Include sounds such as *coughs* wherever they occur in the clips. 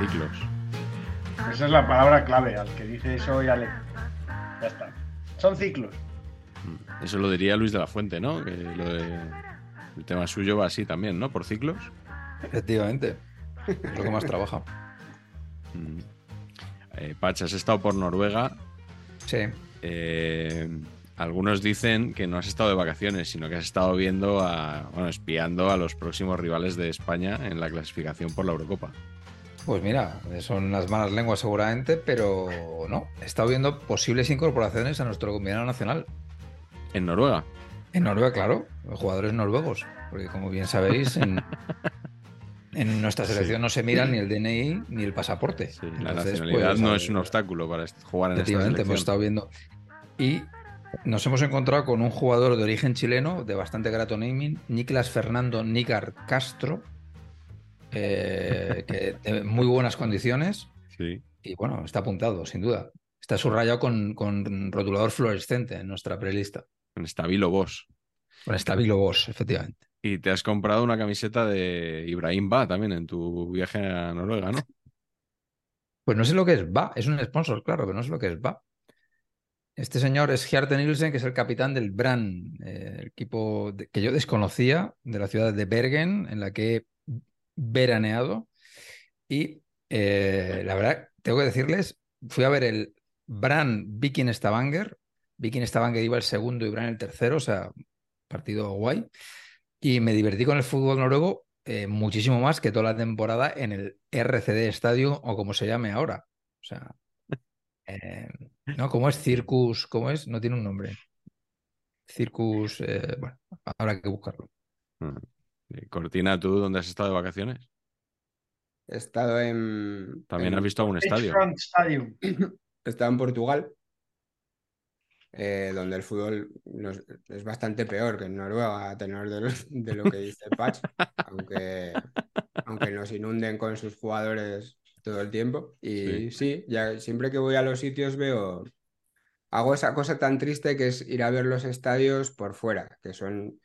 Ciclos. Esa es la palabra clave, al que dice eso ya le... Ya está. Son ciclos. Mm, Eso lo diría Luis de la Fuente, ¿no? Que lo de- el tema suyo va así también, ¿no? Por ciclos. Efectivamente. Es lo que más trabaja. Mm. Eh, Pach, has estado por Noruega. Sí. Eh, algunos dicen que no has estado de vacaciones, sino que has estado viendo a, bueno, espiando a los próximos rivales de España en la clasificación por la Eurocopa. Pues mira, son las malas lenguas seguramente, pero no. He estado viendo posibles incorporaciones a nuestro combinado nacional. En Noruega. En Noruega, claro, jugadores noruegos. Porque como bien sabéis, en, en nuestra selección no se miran ni el DNI ni el pasaporte. Sí, la nacionalidad pues, no a es un obstáculo para jugar en esta Efectivamente, selección. hemos estado viendo. Y nos hemos encontrado con un jugador de origen chileno, de bastante grato naming, Niklas Fernando Nígar Castro, eh, que de muy buenas condiciones. Sí. Y bueno, está apuntado, sin duda. Está subrayado con, con rotulador fluorescente en nuestra prelista. En Stabilo Boss. Con Stabilo Bosch, efectivamente. Y te has comprado una camiseta de Ibrahim Ba también en tu viaje a Noruega, ¿no? *laughs* Pues no sé lo que es VA, es un sponsor, claro, pero no sé lo que es VA. Este señor es Hjarte Nielsen, que es el capitán del Brann, eh, el equipo de- que yo desconocía de la ciudad de Bergen, en la que veraneado. Y eh, la verdad, tengo que decirles, fui a ver el Brann Viking Stavanger. Viking Stavanger iba el segundo y Brann el tercero, o sea, partido guay. Y me divertí con el fútbol noruego eh, muchísimo más que toda la temporada en el RCD Stadium o como se llame ahora. O sea, eh, ¿no? ¿Cómo es Circus? ¿Cómo es? No tiene un nombre. Circus, bueno, habrá que buscarlo. Eh, Cortina, ¿tú dónde has estado de vacaciones? He estado en. También en- has visto algún estadio. Stadium. *clears throat* He estado en Portugal, eh, donde el fútbol nos- es bastante peor que en Noruega, a tenor de lo, de lo que dice Patch, aunque, aunque nos inunden con sus jugadores todo el tiempo. Y sí. ya siempre que voy a los sitios veo, hago esa cosa tan triste que es ir a ver los estadios por fuera, que son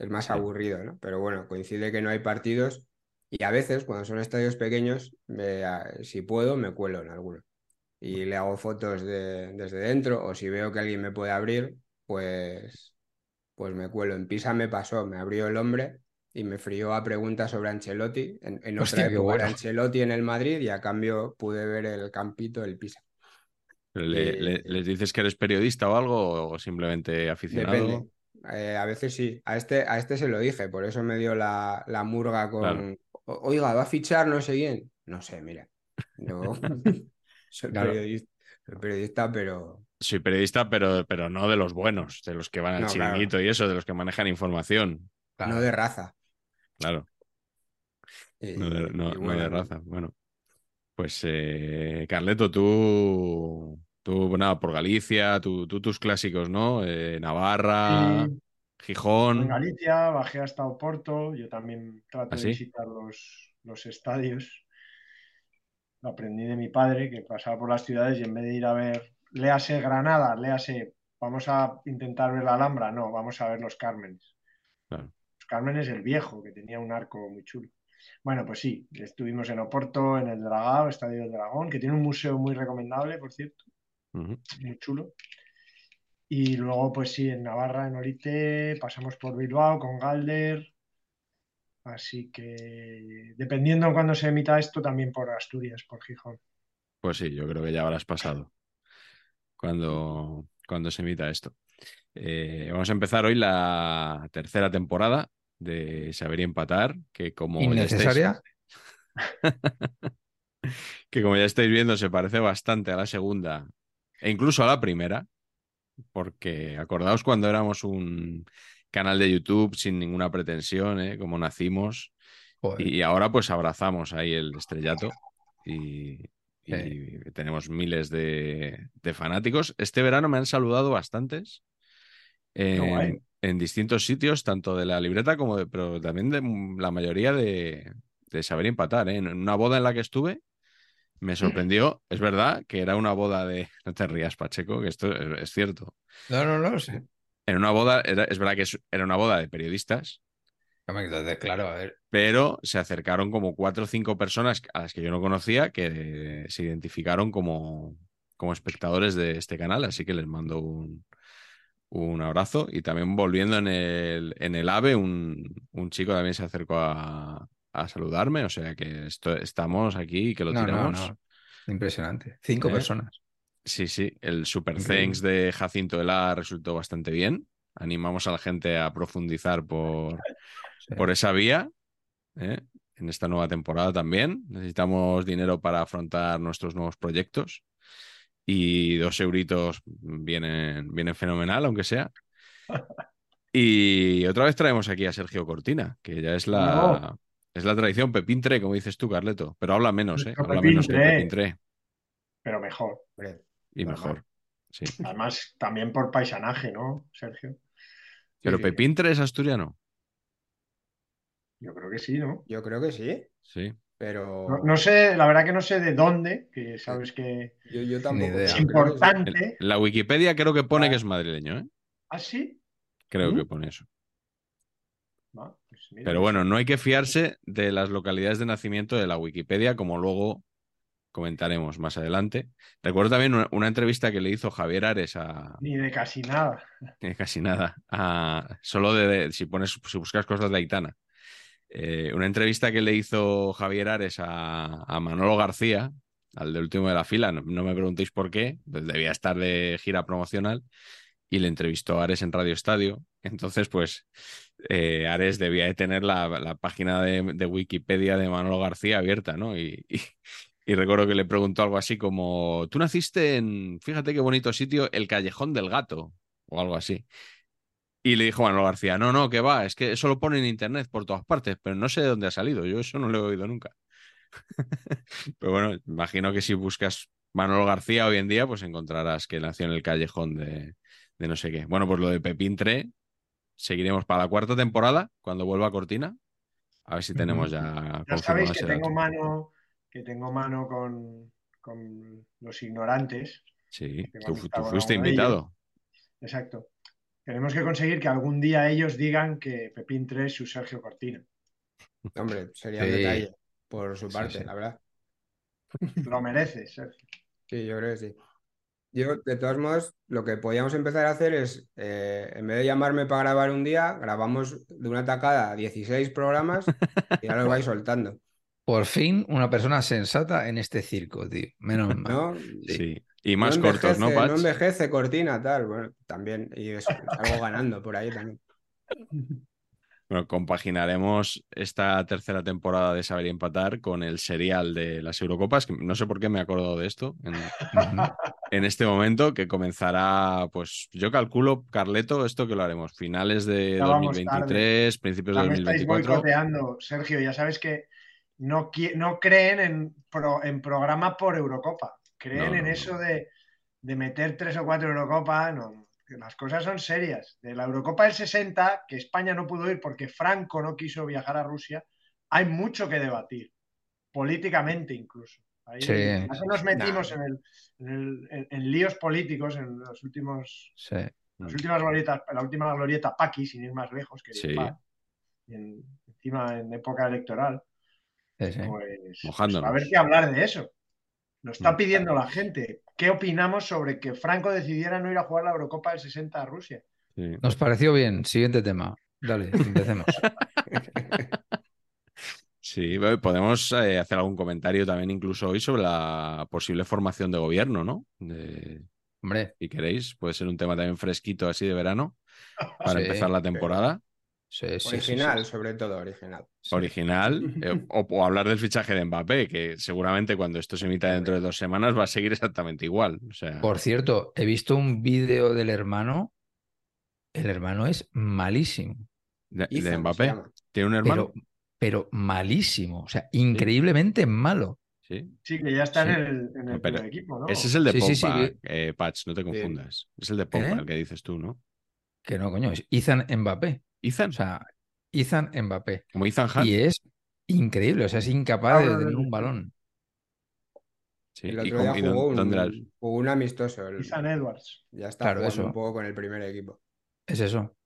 el más Sí. aburrido, ¿no? Pero bueno, coincide que no hay partidos y a veces cuando son estadios pequeños, me- a- si puedo, me cuelo en alguno y le hago fotos de- desde dentro o si veo que alguien me puede abrir, pues, pues me cuelo. En Pisa me pasó, me abrió el hombre y me frió a preguntas sobre Ancelotti. En, en otra Hostia, época bueno. Ancelotti en el Madrid y a cambio pude ver el campito del Pisa. Le- le- ¿Les dices que eres periodista o algo o simplemente aficionado? Depende. Eh, a veces sí. A este, a este se lo dije, por eso me dio la, la murga con, Claro. "O- oiga, va a fichar no sé quién. No sé, mira. No, *laughs* *laughs* soy Claro. periodista, soy periodista, pero Soy periodista, pero, pero no de los buenos, de los que van al No, claro. chiringuito y eso, de los que manejan información. no de raza. Claro, no de, no- y no de raza. Bueno, pues eh, Carleto, tú, tú, nada, por Galicia, tú, tú tus clásicos, ¿no? Eh, Navarra, Gijón. en Galicia bajé hasta Oporto. Yo también trato ¿Ah, de visitar los, los estadios. lo aprendí de mi padre, que pasaba por las ciudades y en vez de ir a ver, léase Granada, léase, vamos a intentar ver la Alhambra, no, vamos a ver los Cármenes. Claro. Los Cármenes el viejo, que tenía un arco muy chulo. Bueno, pues sí, estuvimos en Oporto, en el Dragao, Estadio del Dragón, que tiene un museo muy recomendable, por cierto, Muy chulo. Y luego, pues sí, en Navarra, en Orite, pasamos por Bilbao con Galder. Así que, dependiendo en cuándo se emita esto, también por Asturias, por Gijón. Pues sí, yo creo que ya habrás pasado cuando, cuando se emita esto. Eh, vamos a empezar hoy la tercera temporada de Saber y Empatar, que como ya estáis- Innecesaria. *laughs* que como ya estáis viendo se parece bastante a la segunda e incluso a la primera, porque acordaos cuando éramos un canal de YouTube sin ninguna pretensión, ¿eh? como nacimos, Joder. y ahora pues abrazamos ahí el estrellato y, y Sí. tenemos miles de, de fanáticos. Este verano me han saludado bastantes en distintos sitios, tanto de la libreta como de, pero también de la mayoría de, de saber empatar. ¿eh? En una boda en la que estuve, me sorprendió, es verdad, que era una boda de. *laughs* No te rías, Pacheco, que esto es, es cierto. No, no, no, sí. En una boda, era- es verdad que era una boda de periodistas, entonces, claro, a ver. pero se acercaron como cuatro o cinco personas a las que yo no conocía que se identificaron como, como espectadores de este canal, así que les mando un, un abrazo. Y también volviendo en el, en el AVE, un, un chico también se acercó a, a saludarme, o sea que esto, estamos aquí y que lo No, no, tiramos. no. Impresionante. Cinco ¿Eh? personas. Sí, sí, el Super Increíble. Thanks de Jacinto Ela resultó bastante bien. Animamos a la gente a profundizar por, Sí. por esa vía ¿eh? en esta nueva temporada también. Necesitamos dinero para afrontar nuestros nuevos proyectos y dos euritos vienen, vienen fenomenal, aunque sea. *laughs* Y otra vez traemos aquí a Sergio Cortina, que ya es la, No. Es la tradición Pepintre, como dices tú, Carleto, pero habla menos, ¿eh? Habla menos que Pepintre. Pepintre Pero mejor. Hombre, y mejor. Sí. Además, también por paisanaje, ¿no, Sergio? Pero sí. Pepintre es asturiano. Yo creo que sí, ¿no? Yo creo que sí, Sí. pero No, no sé, la verdad que no sé de dónde, que sabes que yo, yo tampoco. idea. es importante. En la Wikipedia creo que pone que es madrileño, ¿eh? ¿Ah, sí? Creo ¿Mm? que pone eso. Pues mira, Pero bueno, no hay que fiarse de las localidades de nacimiento de la Wikipedia, como luego comentaremos más adelante. Recuerdo también una, una entrevista que le hizo Javier Ares a Ni de casi nada. *laughs* eh, casi nada, a- solo de, de- si pones, si buscas cosas de Aitana. Eh, una entrevista que le hizo Javier Ares a, a Manolo García, al del último de la fila, no, no me preguntéis por qué, pues debía estar de gira promocional, y le entrevistó a Ares en Radio Estadio. Entonces, pues, eh, Ares debía de tener la, la página de, de Wikipedia de Manolo García abierta, ¿no? Y, y- recuerdo que le preguntó algo así como, tú naciste en, fíjate qué bonito sitio, el Callejón del Gato, o algo así. Y le dijo Manolo García, no, no, que va, es que eso lo pone en internet por todas partes, pero no sé de dónde ha salido, yo eso no lo he oído nunca. *laughs* pero bueno, imagino que si buscas Manolo García hoy en día, pues encontrarás que nació en el callejón de, de no sé qué. Bueno, pues lo de Pepín 3, seguiremos para la cuarta temporada, cuando vuelva a Cortina. A ver si tenemos ya Ya sabéis que tengo dato. mano, que tengo mano con, con los ignorantes. Sí, tú, fuiste invitado. Exacto. Tenemos que conseguir que algún día ellos digan que Pepín 3 es su Sergio Cortina. *laughs* Hombre, sería un detalle por su parte, sí. la verdad. Lo mereces, Sergio. Sí, yo creo que sí. Yo, de todos modos, lo que podíamos empezar a hacer es, eh, en vez de llamarme para grabar un día, grabamos de una tacada 16 programas y ya los vais soltando, *laughs* Por fin, una persona sensata en este circo, tío. Menos *laughs* mal. ¿no? Sí. Sí. Y más No cortos, ¿no, Patch? envejece, cortina, tal. Bueno, también. Y es, algo ganando por ahí también. *laughs* Bueno, compaginaremos esta tercera temporada de Saber y Empatar con el serial de las Eurocopas, que no sé por qué me he acordado de esto en, este momento, que comenzará, pues yo calculo, Carleto, esto que lo haremos, finales de Ya vamos 2023, principios de Ya me estáis 2024. boicoteando, Sergio. Ya sabes que no, no creen en, pro- en programa por Eurocopa. Creen No, en eso de, de meter tres o cuatro Eurocopas. No, que las cosas son serias. De la Eurocopa del 60, que España no pudo ir porque Franco no quiso viajar a Rusia, hay mucho que debatir, políticamente incluso. Ahí, Sí. nos metimos Nah. en, el, en, el- en- líos políticos en los últimos, Sí. las últimas glorietas, la última glorieta Paqui, sin ir más lejos, que Sí. en- encima en época electoral, pues, pues a ver qué hablar de eso. Lo está Mm. pidiendo la gente. ¿Qué opinamos sobre que Franco decidiera no ir a jugar la Eurocopa del 60 a Rusia? Sí. Nos pareció bien. Siguiente tema. Dale, *laughs* empecemos. Sí, podemos eh, hacer algún comentario también incluso hoy sobre la posible formación de gobierno, ¿no? De- Hombre, si queréis, puede ser un tema también fresquito así de verano *laughs* para Sí, empezar la temporada. Sí, sí, sí, sí. Original, sobre todo, original. Sí. Original, eh, *laughs* o, o hablar del fichaje de Mbappé, que seguramente cuando esto se emita dentro de dos semanas va a seguir exactamente igual. O sea, Por cierto, he visto un vídeo del hermano. El hermano es malísimo, de, de Mbappé. ¿Tiene un hermano? pero, pero malísimo. O sea, increíblemente malo. Sí. Sí, que ya está Sí. en el, en el Pero primer equipo, ¿no? Ese es el de Sí, sí, sí, Pogba, vi- eh, Patch, no te confundas. Es el de Pogba, ¿Eh? el que dices tú, ¿no? Que no, coño, es Ethan Mbappé. Ethan, O sea, Ethan Mbappé. como Ethan Hunt. Y es increíble, o sea, es incapaz de Ahora tener un balón. Sí, El ¿y otro día y dónde- jugó un, jugó un amistoso. el- Ethan Edwards. ya está Claro, jugando eso. un poco con el primer equipo. Es eso.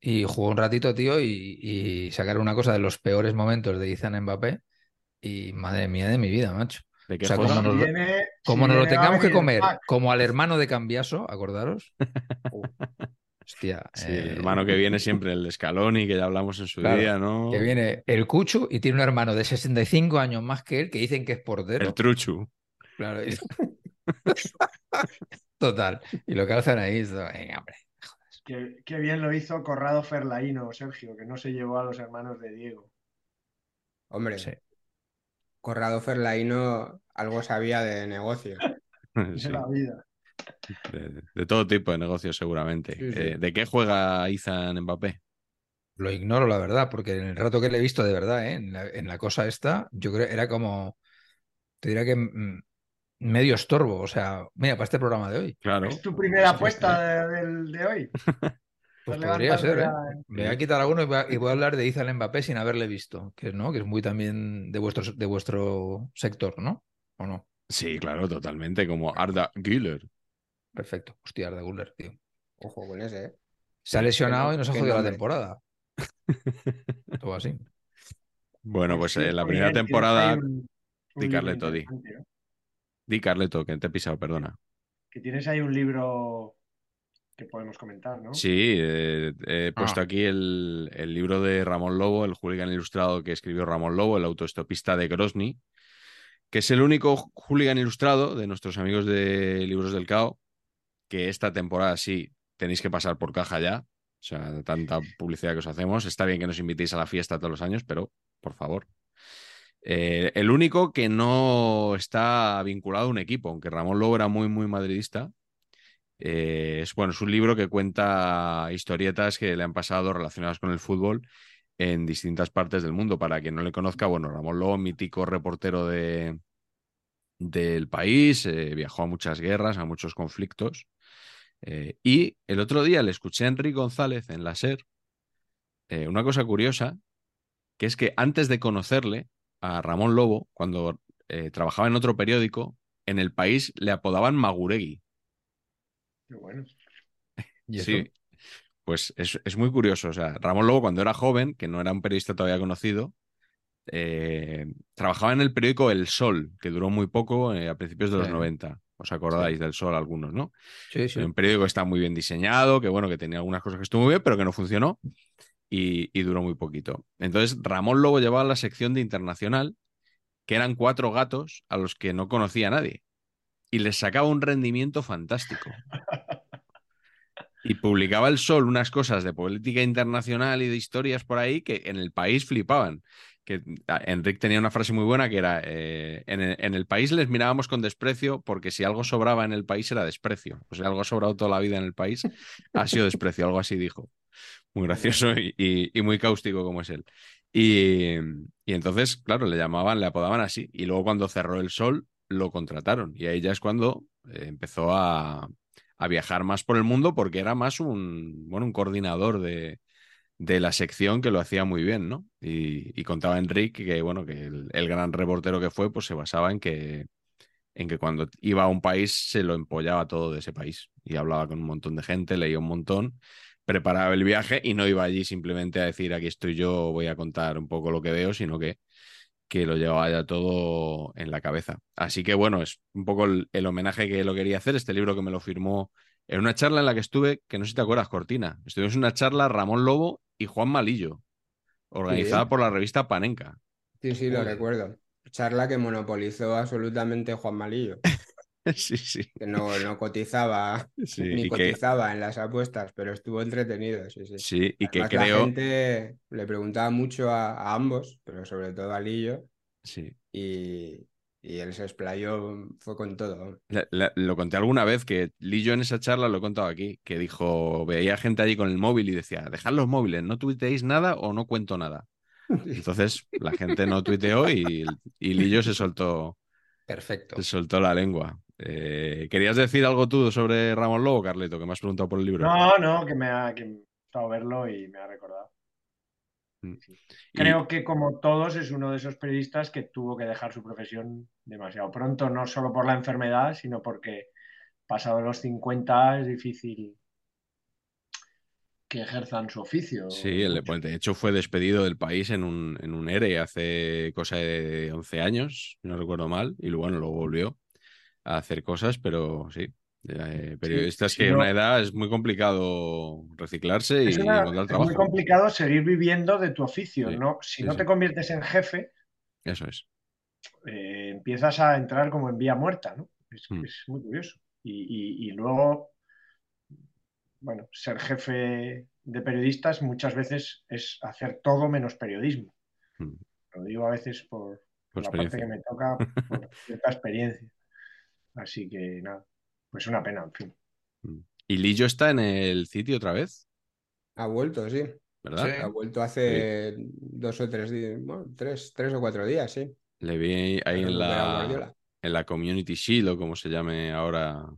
Y jugó un ratito, tío, y, y sacar una cosa de los peores momentos de Ethan Mbappé. Y madre mía de mi vida, macho. ¿De qué O sea, como nos lo- Viene- Como si nos lo tengamos que comer, como al hermano de Cambiaso, acordaros. *laughs* Hostia. Sí, eh, el hermano que viene siempre, el de Scaloni, que ya hablamos en su Claro, día, ¿no? Que viene el Cuchu y tiene un hermano de 65 años más que él que dicen que es portero. El Truchu. Claro. y- *laughs* Total. Y lo que hacen ahí es. Venga, hombre. Qué, qué bien lo hizo Corrado Ferlaíno, Sergio, que no se llevó a los hermanos de Diego. Hombre, Sí. Corrado Ferlaino algo sabía de negocios. *laughs* De Sí, la vida. De, de todo tipo de negocios, seguramente. Sí, sí. Eh, ¿De qué juega Ethan Mbappé? Lo ignoro, la verdad, porque en el rato que le he visto de verdad, ¿eh? en, la, en la cosa esta, yo creo era como. Te diría que mm, medio estorbo. O sea, mira, para este programa de hoy. Claro. ¿Es tu primera Sí, apuesta de, del- de hoy? *laughs* Pues podría ser, ¿eh? Me voy a quitar alguno y voy a, y voy a hablar de Ethan Mbappé sin haberle visto, que no, que es muy también de vuestro, de vuestro sector, ¿no? ¿O no? Sí, claro, totalmente, como Arda Güler. Perfecto. Hostia, Arda Güler, tío. Ojo con ese, ¿eh? Se ha lesionado y nos ha jodido la temporada. *laughs* Todo así. Bueno, pues en cierto, la primera temporada. ahí un- un Di, Carleto, di. ¿no? Di, Carleto, que te he pisado, perdona. Que tienes ahí un libro que podemos comentar, ¿no? Sí, eh, he puesto Ah. aquí el, el libro de Ramón Lobo, el hooligan ilustrado que escribió Ramón Lobo, el autoestopista de Grozny, que es el único hooligan ilustrado de nuestros amigos de Libros del Cao, que esta temporada sí tenéis que pasar por caja ya. O sea, tanta publicidad que os hacemos. Está bien que nos invitéis a la fiesta todos los años, pero por favor. Eh, el único que no está vinculado a un equipo, aunque Ramón Lobo era muy, muy madridista. Eh, es, bueno, es un libro que cuenta historietas que le han pasado relacionadas con el fútbol en distintas partes del mundo. Para quien no le conozca, bueno, Ramón Lobo, mítico reportero de, del país, eh, viajó a muchas guerras, a muchos conflictos. Eh, y el otro día le escuché a Enrique González en la SER eh, una cosa curiosa, que es que antes de conocerle a Ramón Lobo, cuando eh, trabajaba en otro periódico, en el país le apodaban Maguregui. Qué bueno. *laughs* Sí, pues es, es muy curioso. O sea, Ramón Lobo, cuando era joven, que no era un periodista todavía conocido, eh, trabajaba en el periódico El Sol, que duró muy poco eh, a principios de los Sí. 90. ¿Os acordáis del Sol algunos, no? Sí, sí. Un periódico que está muy bien diseñado, que bueno, que tenía algunas cosas que estuvo muy bien, pero que no funcionó y, y duró muy poquito. Entonces, Ramón Lobo llevaba la sección de Internacional, que eran cuatro gatos a los que no conocía nadie. Y les sacaba un rendimiento fantástico. Y publicaba el Sol unas cosas de política internacional y de historias por ahí que en el país flipaban. Que ah, Enrique tenía una frase muy buena que era, eh, en, el, país les mirábamos con desprecio porque si algo sobraba en el país era desprecio. O sea, algo ha sobrado toda la vida en el país ha sido desprecio, algo así dijo. Muy gracioso y, muy cáustico como es él. Y, y entonces, claro, le llamaban, le apodaban así. Y luego cuando cerró el Sol, lo contrataron. Y ahí ya es cuando eh, empezó a, a viajar más por el mundo porque era más un, bueno, un coordinador de, de la sección que lo hacía muy bien, ¿no? Y, contaba Enrique que, bueno, que el, el gran reportero que fue, pues se basaba en que en que cuando iba a un país se lo empollaba todo de ese país y hablaba con un montón de gente, leía un montón, preparaba el viaje y no iba allí simplemente a decir aquí estoy yo, voy a contar un poco lo que veo, sino que, que lo llevaba ya todo en la cabeza. Así que bueno, es un poco el, el homenaje que lo quería hacer, este libro que me lo firmó en una charla en la que estuve, que no sé si te acuerdas, Cortina, estuvimos en una charla Ramón Lobo y Juan Malillo, organizada Sí. por la revista Panenka. Sí, sí, lo recuerdo. Charla que monopolizó absolutamente Juan Malillo, *laughs* sí, sí. que no, no cotizaba *laughs* Sí, ni que- cotizaba en las apuestas, pero estuvo entretenido, sí, sí. Sí, y que Además, la creo. gente le preguntaba mucho a, a ambos, pero sobre todo a Lillo, Sí. y, y él se explayó, fue con todo. La- la- lo conté alguna vez que Lillo en esa charla lo he contado aquí, que dijo, veía gente allí con el móvil y decía, dejad los móviles, no tuiteéis nada o no cuento nada. *laughs* Entonces la gente no tuiteó y, y Lillo se soltó, Perfecto. se soltó la lengua. Eh, ¿Querías decir algo tú sobre Ramón Lobo, Carleto, que me has preguntado por el libro? No, no, que me ha, que me ha gustado verlo y me ha recordado. Y- Creo que como todos es uno de esos periodistas que tuvo que dejar su profesión demasiado pronto, no solo por la enfermedad, sino porque pasado los 50 es difícil que ejerzan su oficio. Sí, el, pues, de hecho fue despedido del país en un, en un ERE hace cosa de 11 años, no recuerdo mal, y luego, bueno, luego volvió a hacer cosas, pero sí, eh, periodistas sí, que a una edad es muy complicado reciclarse y una- encontrar es muy trabajo. complicado seguir viviendo de tu oficio, Sí, ¿no? Si sí, no te conviertes en jefe, Eso es. eh, empiezas a entrar como en vía muerta, ¿no? Es, Mm. es muy curioso. Y, y- y luego, bueno, ser jefe de periodistas muchas veces es hacer todo menos periodismo. Mm. Lo digo a veces por, Por la parte que me toca, por *laughs* cierta experiencia. Así que nada, pues una pena, en fin. Mm. Y Lillo está en el sitio otra vez, Ha vuelto, sí. ¿verdad? Sí. Ha vuelto hace dos o tres días, bueno, tres, tres o cuatro días, sí. Le vi ahí en la, en la Community Shield o como se llame ahora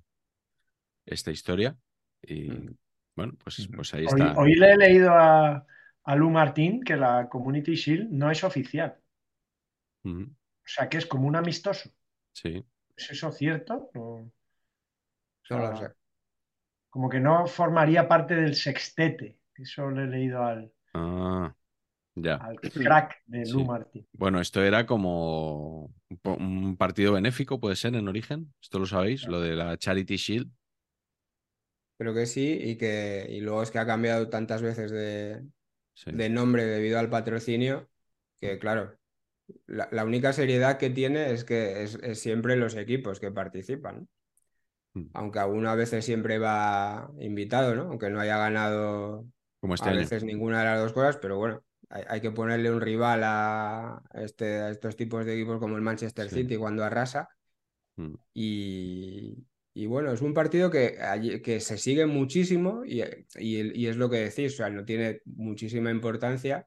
esta historia. Y Mm. bueno, pues, Ujú. pues ahí está. hoy le he leído a, a Lu Martín que la Community Shield no es oficial. O sea, que es como un amistoso. Sí. ¿Es eso cierto? No. Lo sé. Como que no formaría parte del sextete. Eso le he leído al, Ah, ya. al crack de Lu Sí. Martín. Bueno, esto era como un partido benéfico, puede ser en origen. Esto lo sabéis, lo de la Charity Shield. Creo que sí, y que y luego es que ha cambiado tantas veces de, Sí. de nombre debido al patrocinio, que claro, la, la única seriedad que tiene es que es, es siempre los equipos que participan. Mm. Aunque alguno a veces siempre va invitado, ¿no? Aunque no haya ganado Como este a año. veces ninguna de las dos cosas, pero bueno, hay, hay que ponerle un rival a, este, a estos tipos de equipos como el Manchester Sí. City cuando arrasa. Mm. Y, y bueno, es un partido que, que se sigue muchísimo y, y- y es lo que decís, o sea, no tiene muchísima importancia,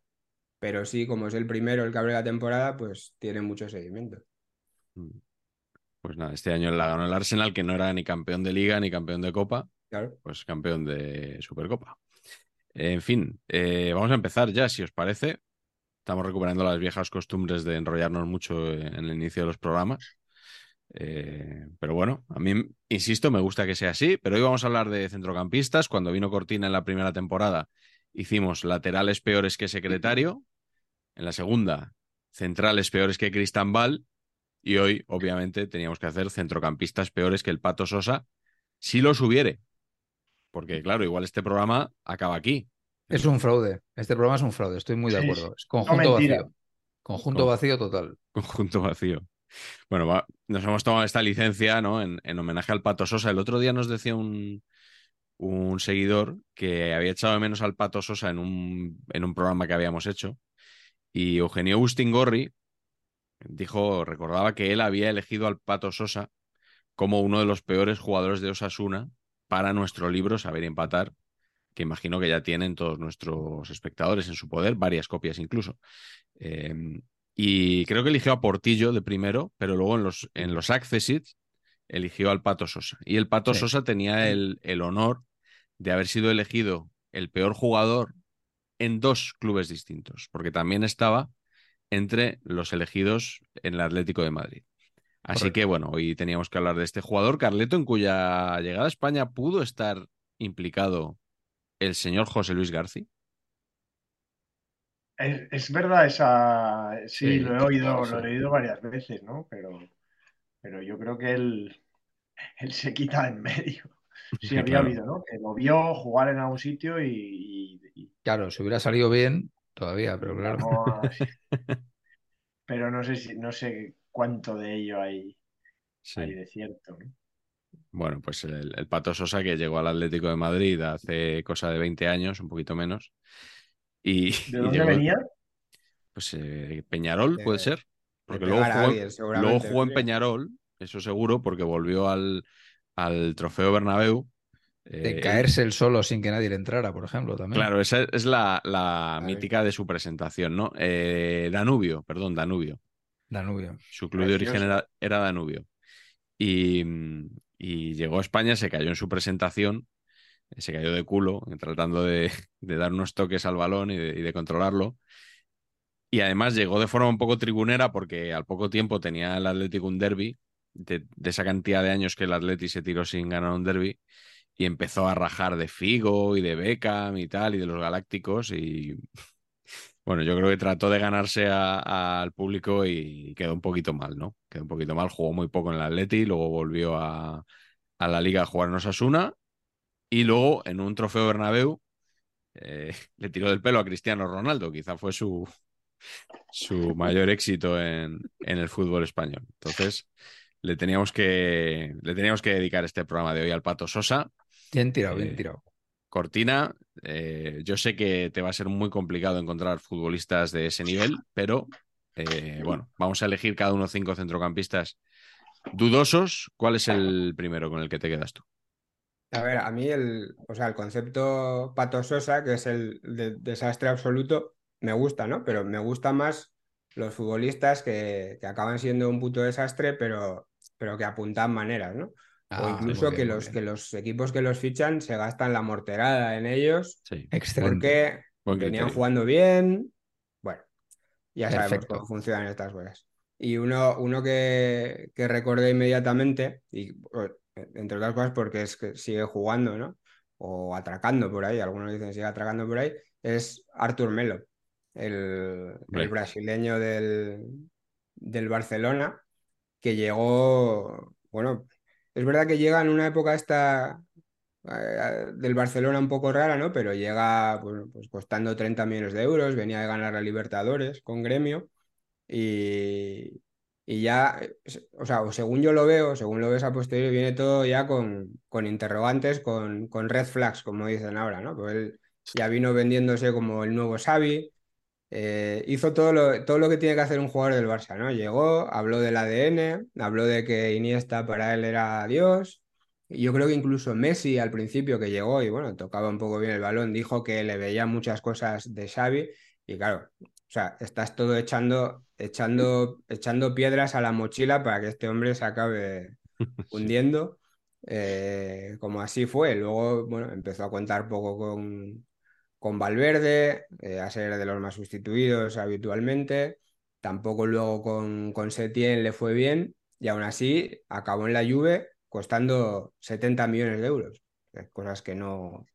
pero sí, como es el primero el que abre la temporada, pues tiene mucho seguimiento. Mm. Pues nada, este año la ganó el Arsenal, que no era ni campeón de liga ni campeón de copa, Claro. pues campeón de Supercopa. En fin, eh, vamos a empezar ya, si os parece. Estamos recuperando las viejas costumbres de enrollarnos mucho en el inicio de los programas. Eh, pero bueno, a mí, insisto, me gusta que sea así, pero hoy vamos a hablar de centrocampistas. Cuando vino Cortina en la primera temporada, hicimos laterales peores que secretario. En la segunda, centrales peores que Cristambal. Y hoy, obviamente, teníamos que hacer centrocampistas peores que el Pato Sosa, si los hubiere. Porque, claro, igual este programa acaba aquí. Es un fraude. Este programa es un fraude, estoy muy de acuerdo. sí. Es conjunto vacío. Conjunto Con- vacío total. Conjunto vacío. Bueno, va- nos hemos tomado esta licencia, ¿no? En, en homenaje al Pato Sosa. El otro día nos decía un, un seguidor que había echado de menos al Pato Sosa en un, en un programa que habíamos hecho. Y Eugenio Bustingorri dijo, recordaba que él había elegido al Pato Sosa como uno de los peores jugadores de Osasuna para nuestro libro Saber Empatar, que imagino que ya tienen todos nuestros espectadores en su poder, varias copias incluso. Eh, y creo que eligió a Portillo de primero, pero luego en los, en los Accessits eligió al Pato Sosa. Y el Pato Sí. Sosa tenía el, el honor de haber sido elegido el peor jugador en dos clubes distintos, porque también estaba entre los elegidos en el Atlético de Madrid. Así Correcto. que bueno, hoy teníamos que hablar de este jugador, Carleto, en cuya llegada a España pudo estar implicado el señor José Luis García. Es, es verdad esa. Sí, Sí, lo he oído, claro, lo he oído varias veces, ¿no? Pero, pero yo creo que él, *laughs* él se quita en medio. *laughs* Sí, había Claro. habido, ¿no? Que lo vio jugar en algún sitio y, y- y Claro, si hubiera salido bien, todavía, pero claro. a- *laughs* Pero no sé si, no sé cuánto de ello hay, Sí. hay de cierto, ¿no? Bueno, pues el, el Pato Sosa que llegó al Atlético de Madrid hace cosa de 20 años, un poquito menos. Y, ¿De *laughs* y dónde llegó, venía? Pues eh, Peñarol, De- puede ser. Porque luego jugó, alguien, luego jugó en. Peñarol, eso seguro, porque volvió al, al Trofeo Bernabéu. Eh, De él- caerse el solo sin que nadie le entrara, por ejemplo, también. Claro, esa es la, la mítica de su presentación, ¿no? Eh, Danubio, perdón, Danubio. Danubio. Su club de origen era, era Danubio. Y, y llegó a España, se cayó en su presentación, se cayó de culo, tratando de, de dar unos toques al balón y de, y de controlarlo. Y además llegó de forma un poco tribunera porque al poco tiempo tenía el Atlético un derby, de, de esa cantidad de años que el Atleti se tiró sin ganar un derby, y empezó a rajar de Figo y de Beckham y tal, y de los Galácticos. Y *laughs* bueno, yo creo que trató de ganarse al público y quedó un poquito mal, ¿no? Quedó un poquito mal, jugó muy poco en el Atleti, luego volvió a, a la liga a jugar en Osasuna y luego en un trofeo Bernabéu *laughs* eh, le tiró del pelo a Cristiano Ronaldo, quizá fue su, *laughs* su mayor éxito en, en el fútbol español. Entonces, le teníamos que, le teníamos que dedicar este programa de hoy al Pato Sosa. Bien tirado, Eh, bien tirado. Cortina, eh, yo sé que te va a ser muy complicado encontrar futbolistas de ese nivel, pero eh, bueno, vamos a elegir cada uno cinco centrocampistas dudosos. ¿Cuál es el primero con el que te quedas tú? A ver, a mí el, o sea, el concepto Pato Sosa, que es el de- desastre absoluto, me gusta, ¿no? Pero me gusta más los futbolistas que, que acaban siendo un puto desastre, pero, pero que apuntan maneras, ¿no? O Ah, incluso muy bien, que, los, que los equipos que los fichan se gastan la morterada en ellos Sí, porque buen venían jugando bien. Bueno, ya sabemos Perfecto. cómo funcionan estas cosas. Y uno, uno que, que recordé inmediatamente, y entre otras cosas porque es que sigue jugando, ¿no? O atracando por ahí, algunos dicen sigue atracando por ahí, es Artur Melo, el, el brasileño del, del Barcelona, que llegó, bueno, es verdad que llega en una época esta eh, del Barcelona un poco rara, ¿no? Pero llega pues, costando 30 millones de euros, venía de ganar la Libertadores con Gremio y, y ya, eh, o sea, según yo lo veo, según lo ves a posteriori, viene todo ya con, con interrogantes, con, con red flags, como dicen ahora, ¿no? Pues él ya vino vendiéndose como el nuevo Xavi, eh, hizo todo lo, todo lo que tiene que hacer un jugador del Barça, ¿no? Llegó, habló del ADN, habló de que Iniesta para él era Dios. Yo creo que incluso Messi al principio que llegó y bueno, tocaba un poco bien el balón, dijo que le veía muchas cosas de Xavi y claro, o sea, estás todo echando, echando, echando piedras a la mochila para que este hombre se acabe *laughs* hundiendo, eh, como así fue. Luego, bueno, empezó a contar poco con, con Valverde, eh, a ser de los más sustituidos habitualmente. Tampoco luego con, con Setién le fue bien y aún así acabó en la Juve costando 70 millones de euros. Eh, Cosas que no...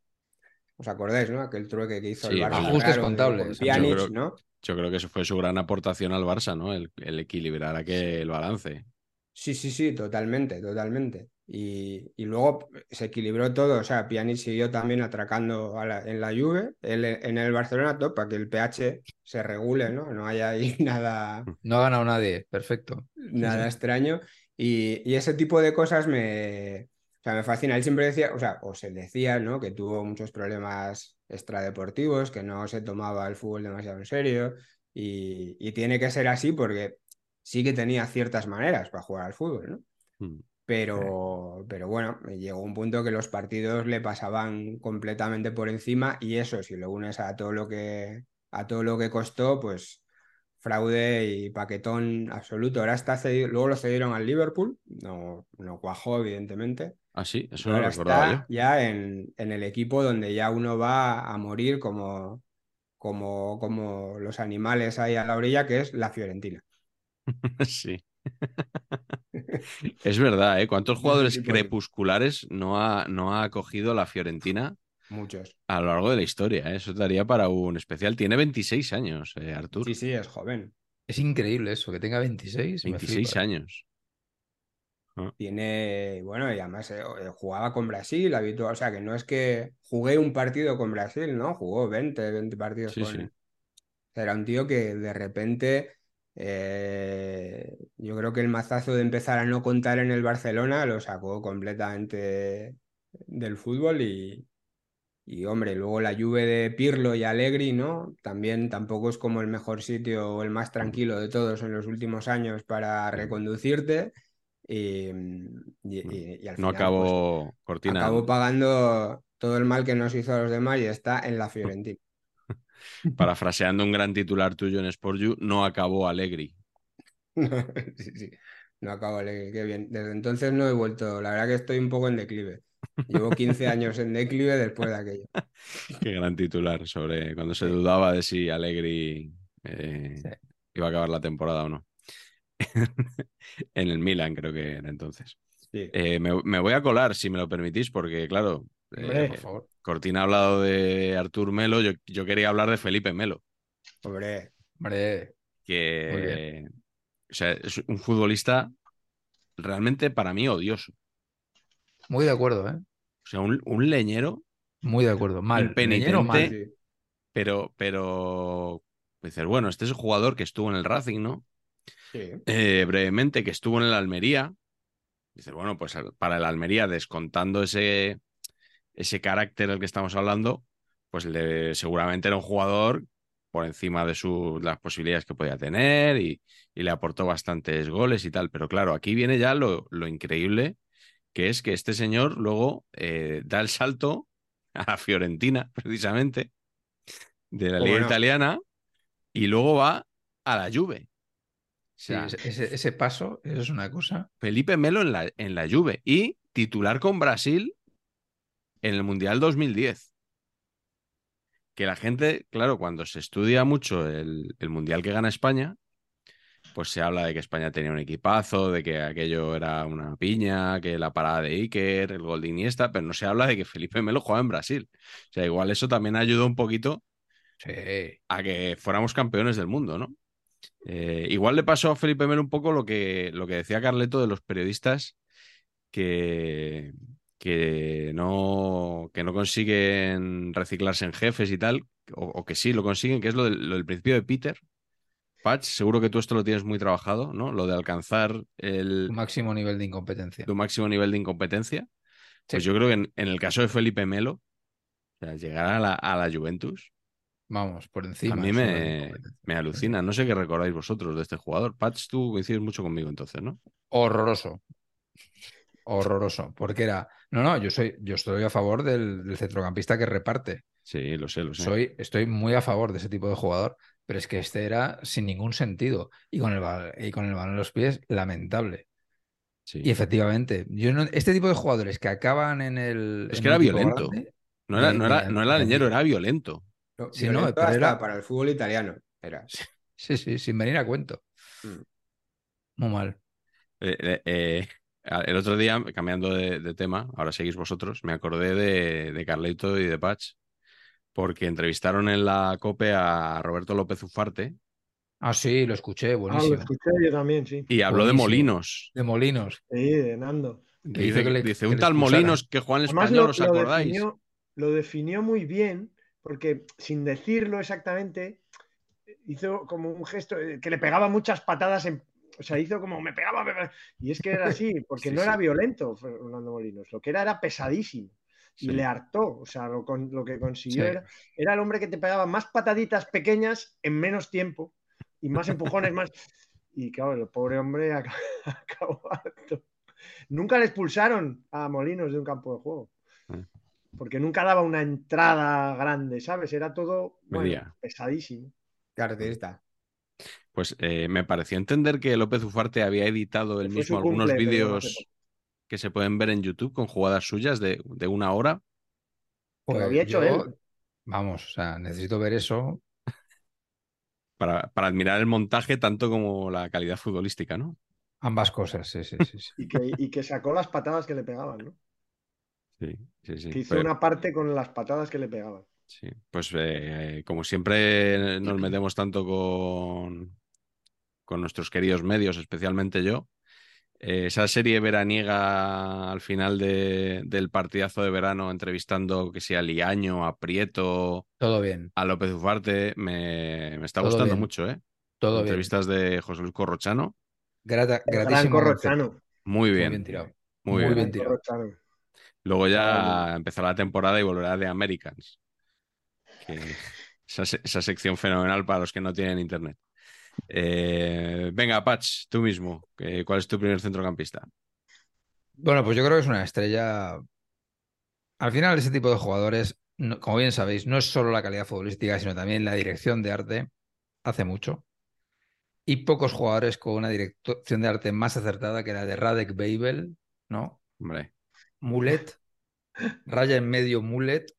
¿Os acordáis, no? Aquel trueque que hizo Sí, el Barça contables. con Yo creo- ¿no? Yo creo que eso fue su gran aportación al Barça, ¿no? El, el equilibrar aquel balance. Sí, sí, sí, totalmente, totalmente. Y, y luego se equilibró todo, o sea, Pjanic siguió también atracando a la- en la Juve, él en el Barcelona top, para que el pH se regule, ¿no? No haya ahí *laughs* nada, No ha ganado nadie. Perfecto. nada sí. extraño. Y, y ese tipo de cosas me, o sea, me fascina. Él siempre decía, o sea, o se decía, ¿no? Que tuvo muchos problemas extradeportivos, que no se tomaba el fútbol demasiado en serio. Y, y tiene que ser así porque sí que tenía ciertas maneras para jugar al fútbol, ¿no? Mm. Pero, pero bueno, llegó un punto que los partidos le pasaban completamente por encima y eso, si lo unes a todo lo que, a todo lo que costó, pues fraude y paquetón absoluto. Ahora está cedido, luego lo cedieron al Liverpool, no, no cuajó, evidentemente. Ah, sí, eso no lo recordaba está ya en, en el equipo donde ya uno va a morir como, como, como los animales ahí a la orilla, que es la Fiorentina. *laughs* Sí. *laughs* Es verdad, ¿eh? ¿Cuántos jugadores crepusculares no ha, no ha acogido la Fiorentina Muchos. a lo largo de la historia? eh? Eso daría para un especial. Tiene 26 años, eh, Artur. Sí, sí, es joven. Es increíble eso, que tenga 26. me 26 flipa. años. Tiene, bueno, y además eh, eh, jugaba con Brasil habitual, o sea que no es que jugué un partido con Brasil, ¿no? Jugó 20, 20 partidos Sí, con... sí. Era un tío que de repente, eh, yo creo que el mazazo de empezar a no contar en el Barcelona lo sacó completamente del fútbol y, y hombre, luego la Juve de Pirlo y Allegri, ¿no? También tampoco es como el mejor sitio o el más tranquilo de todos en los últimos años para reconducirte. Y, y- y- y al No final, acabó pues, Cortina. acabó pagando todo el mal que nos hizo a los demás y está en la Fiorentina. *laughs* Parafraseando un gran titular tuyo en Sport You, no acabó. *laughs* Sí, sí. No acabo de qué bien. Desde entonces no he vuelto. La verdad que estoy un poco en declive. Llevo 15 *laughs* años en declive después de aquello. Qué gran titular sobre cuando se dudaba de si Allegri eh, Sí. iba a acabar la temporada o no. en el Milan creo que era entonces. Sí. Eh, me, me voy a colar, si me lo permitís, porque claro, eh, Por favor. Cortina ha hablado de Artur Melo, yo, yo quería hablar de Felipe Melo, Hombre, Hombre, Muy que o sea, es un futbolista realmente para mí odioso. muy de acuerdo, ¿eh? O sea, un, un leñero, Muy de acuerdo. Mal. Leñero mal. sí. pero, pero dices, bueno, este es un jugador que estuvo en el Racing, ¿no? Sí. Eh, brevemente, que estuvo en el Almería. Dices, bueno, pues para el Almería, descontando ese, ese carácter del que estamos hablando, pues le- seguramente era un jugador por encima de su- las posibilidades que podía tener y, y le aportó bastantes goles y tal. Pero claro, aquí viene ya lo, lo increíble, que es que este señor luego eh, da el salto a la Fiorentina, *laughs* precisamente, de la ¿Cómo Liga? Italiana, y luego va a la Juve. O Sí, sea, ese, ese- ese paso, eso es una cosa. Felipe Melo en la, en la Juve y titular con Brasil en el Mundial 2010. Que la gente, claro, cuando se estudia mucho el, el Mundial que gana España, pues se habla de que España tenía un equipazo, de que aquello era una piña, que la parada de Iker, el gol de Iniesta, pero no se habla de que Felipe Melo jugaba en Brasil. O sea, igual eso también ayudó un poquito Sí. a que fuéramos campeones del mundo, ¿no? Eh, igual le pasó a Felipe Melo un poco lo que, lo que decía Carleto de los periodistas que, que, no, que no consiguen reciclarse en jefes y tal, o, o que sí lo consiguen, que es lo del, lo del principio de Peter. Patch, seguro que tú esto lo tienes muy trabajado, ¿no? Lo de alcanzar el, Tu máximo nivel de incompetencia. tu máximo nivel de incompetencia. Pues yo creo que en, en el caso de Felipe Melo, o sea, llegar a la, a la Juventus, Vamos, por encima. a mí me, me alucina. No sé qué recordáis vosotros de este jugador. Patch, tú coincides mucho conmigo entonces, ¿no? Horroroso. Horroroso. Porque era. No, no, yo soy, yo estoy a favor del, del centrocampista que reparte. Sí, lo sé, lo sé. Soy, estoy muy a favor de ese tipo de jugador, pero es que este era sin ningún sentido. Y con el, y con el balón en los pies, lamentable. Sí. Y efectivamente, yo no, este tipo de jugadores que acaban en el. Es en que era violento. grande, No era, me- no era, me- no era me- leñero, era violento. No, Sí, no, violento pero hasta era- para el fútbol italiano. Era. Sí, sí, sin venir a cuento. Mm. Muy mal. Eh, eh, eh, el otro día, cambiando de, de tema, ahora seguís vosotros, me acordé de, de Carleto y de Patch, porque entrevistaron en la COPE a Roberto López Ufarte Ah, sí, lo escuché, Ah, lo buenísimo. escuché yo también, sí. y habló de Buenísimo. Molinos. De Molinos. Sí, de Nando. Que Dice, que le- dice, que un tal expulsaran". Molinos que en Además, español, lo, ¿os lo acordáis? definió, lo definió muy bien, porque sin decirlo exactamente, hizo como un gesto eh, que le pegaba muchas patadas en. O sea, hizo como me pegaba, me pegaba". Y es que era así, *laughs* porque Sí, no era sí. violento Fernando Molinos. Lo que era era pesadísimo. Y Sí. le hartó. O sea, lo, con- lo que consiguió Sí. era, era el hombre que te pegaba más pataditas pequeñas en menos tiempo y más *laughs* empujones, más. Y claro, el pobre hombre *laughs* ac- acabó harto. Nunca le expulsaron a Molinos de un campo de juego. Ah. Porque nunca daba una entrada grande, ¿sabes? Era todo bueno, pesadísimo. Qué artista. Pues eh, me pareció entender que López Ufarte había editado él mismo algunos vídeos que se pueden ver en YouTube con jugadas suyas de, de una hora. Que lo Pues había hecho yo- él. Vamos, o sea, necesito ver eso. Para, para admirar el montaje tanto como la calidad futbolística, ¿no? Ambas cosas, sí, sí, sí. sí. *laughs* Y que, y que sacó las patadas que le pegaban, ¿no? Sí, sí, sí. Que hizo Pero- una parte con las patadas que le pegaban. sí. Pues eh, como siempre nos *clears throat* metemos tanto con, con nuestros queridos medios, especialmente yo, eh, esa serie veraniega al final de- del partidazo de verano entrevistando que sea a Liaño, a Prieto, Todo bien, a López Ufarte, me, me está Todo gustando bien. mucho, ¿eh? todo bien. Entrevistas de José Luis Corrochano, Grata- gran Corrochano. muy Muy bien. bien tirado. Muy Muy bien. bien tirado. Corrochano. Luego ya empezará la temporada y volverá de Americans. Que esa, se- esa sección fenomenal para los que no tienen internet. Eh, venga, Patch, tú mismo. ¿Cuál es tu primer centrocampista? Bueno, pues yo creo que es una estrella. Al final, ese tipo de jugadores, no- como bien sabéis, no es solo la calidad futbolística, sino también la dirección de arte. Hace mucho. Y pocos jugadores con una dirección de arte más acertada que la de Radek Babel, ¿no? Hombre, Mulet, raya en medio mulet,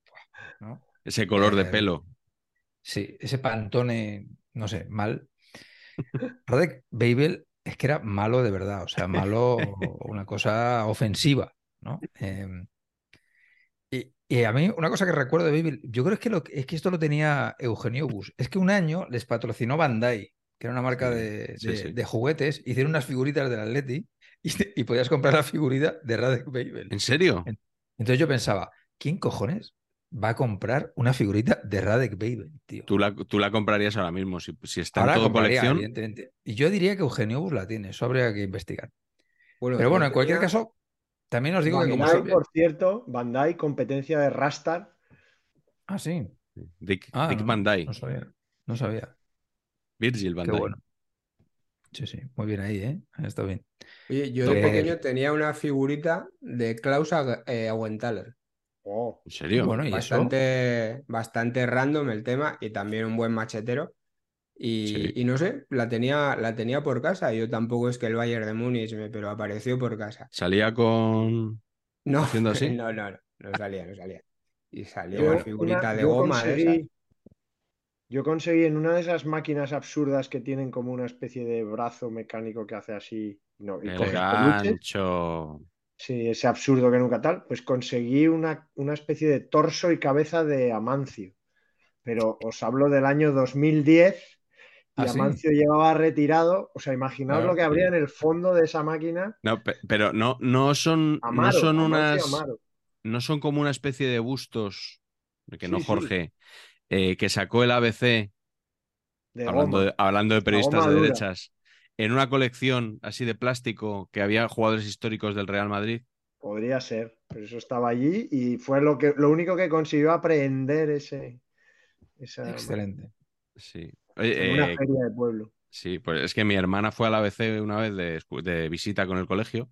¿no? ese color de Eh, pelo. Sí, ese pantone, no sé, mal. Radek Babel es que era malo de verdad, o sea, malo, una cosa ofensiva, ¿no? Eh, y, y a mí, una cosa que recuerdo de Babel, yo creo es que, lo, es que esto lo tenía Eugenio Bus, es que un año les patrocinó Bandai, que era una marca de, sí, de- sí. de juguetes, hicieron unas figuritas del Atleti *laughs* y, y podías comprar la figurita de Radek Babel. ¿En serio? Entonces yo pensaba, ¿quién cojones va a comprar una figurita de Radek Babel, tío? Tú la, tú la comprarías ahora mismo. Si, si está Ahora en todo compraría, colección, evidentemente. Y yo diría que Eugenio Bus la tiene, eso habría que investigar. Bueno, Pero bueno, en cualquier caso, también os digo que como Bandai, siempre... por cierto, Bandai, competencia de Rastar. Ah, sí. Dick, Ah, Dick no, sabía. No sabía. Virgil Van Qué bueno. Sí, sí. Muy bien ahí, ¿eh? Está bien. Oye, yo de Eh, pequeño tenía una figurita de Klaus eh, Augenthaler. Oh, ¿En serio? Bueno, ¿y eso? Bastante, bastante random el tema y también un buen machetero. Y, Sí. y no sé, la tenía, la tenía por casa. Yo tampoco es que el Bayern de Múnich, me- pero apareció por casa. Salía con. No, ¿Haciendo así? *laughs* no, no, no, no salía, no salía. Y salía yo, una figurita una- de yo goma de esas. conseguí, yo conseguí en una de esas máquinas absurdas que tienen como una especie de brazo mecánico que hace así. No, y El gancho. Sí, ese absurdo que nunca tal. Pues conseguí una, una especie de torso y cabeza de Amancio. Pero os hablo del año 2010 y ¿Ah, sí? Amancio llevaba retirado. O sea, imaginaos Ah, lo que habría sí. en el fondo de esa máquina. No, pe- pero no, no son, no son unas. Amaro. No son como una especie de bustos, que no Sí. Jorge, eh, que sacó el ABC, De hablando de, hablando de periodistas de derechas, en una colección así de plástico que había jugadores históricos del Real Madrid. Podría ser, pero eso estaba allí y fue lo, que, lo único que consiguió aprender ese. Esa, Excelente. Sí. en una eh, feria de pueblo. sí, pues es que mi hermana fue al ABC una vez de, visita con el colegio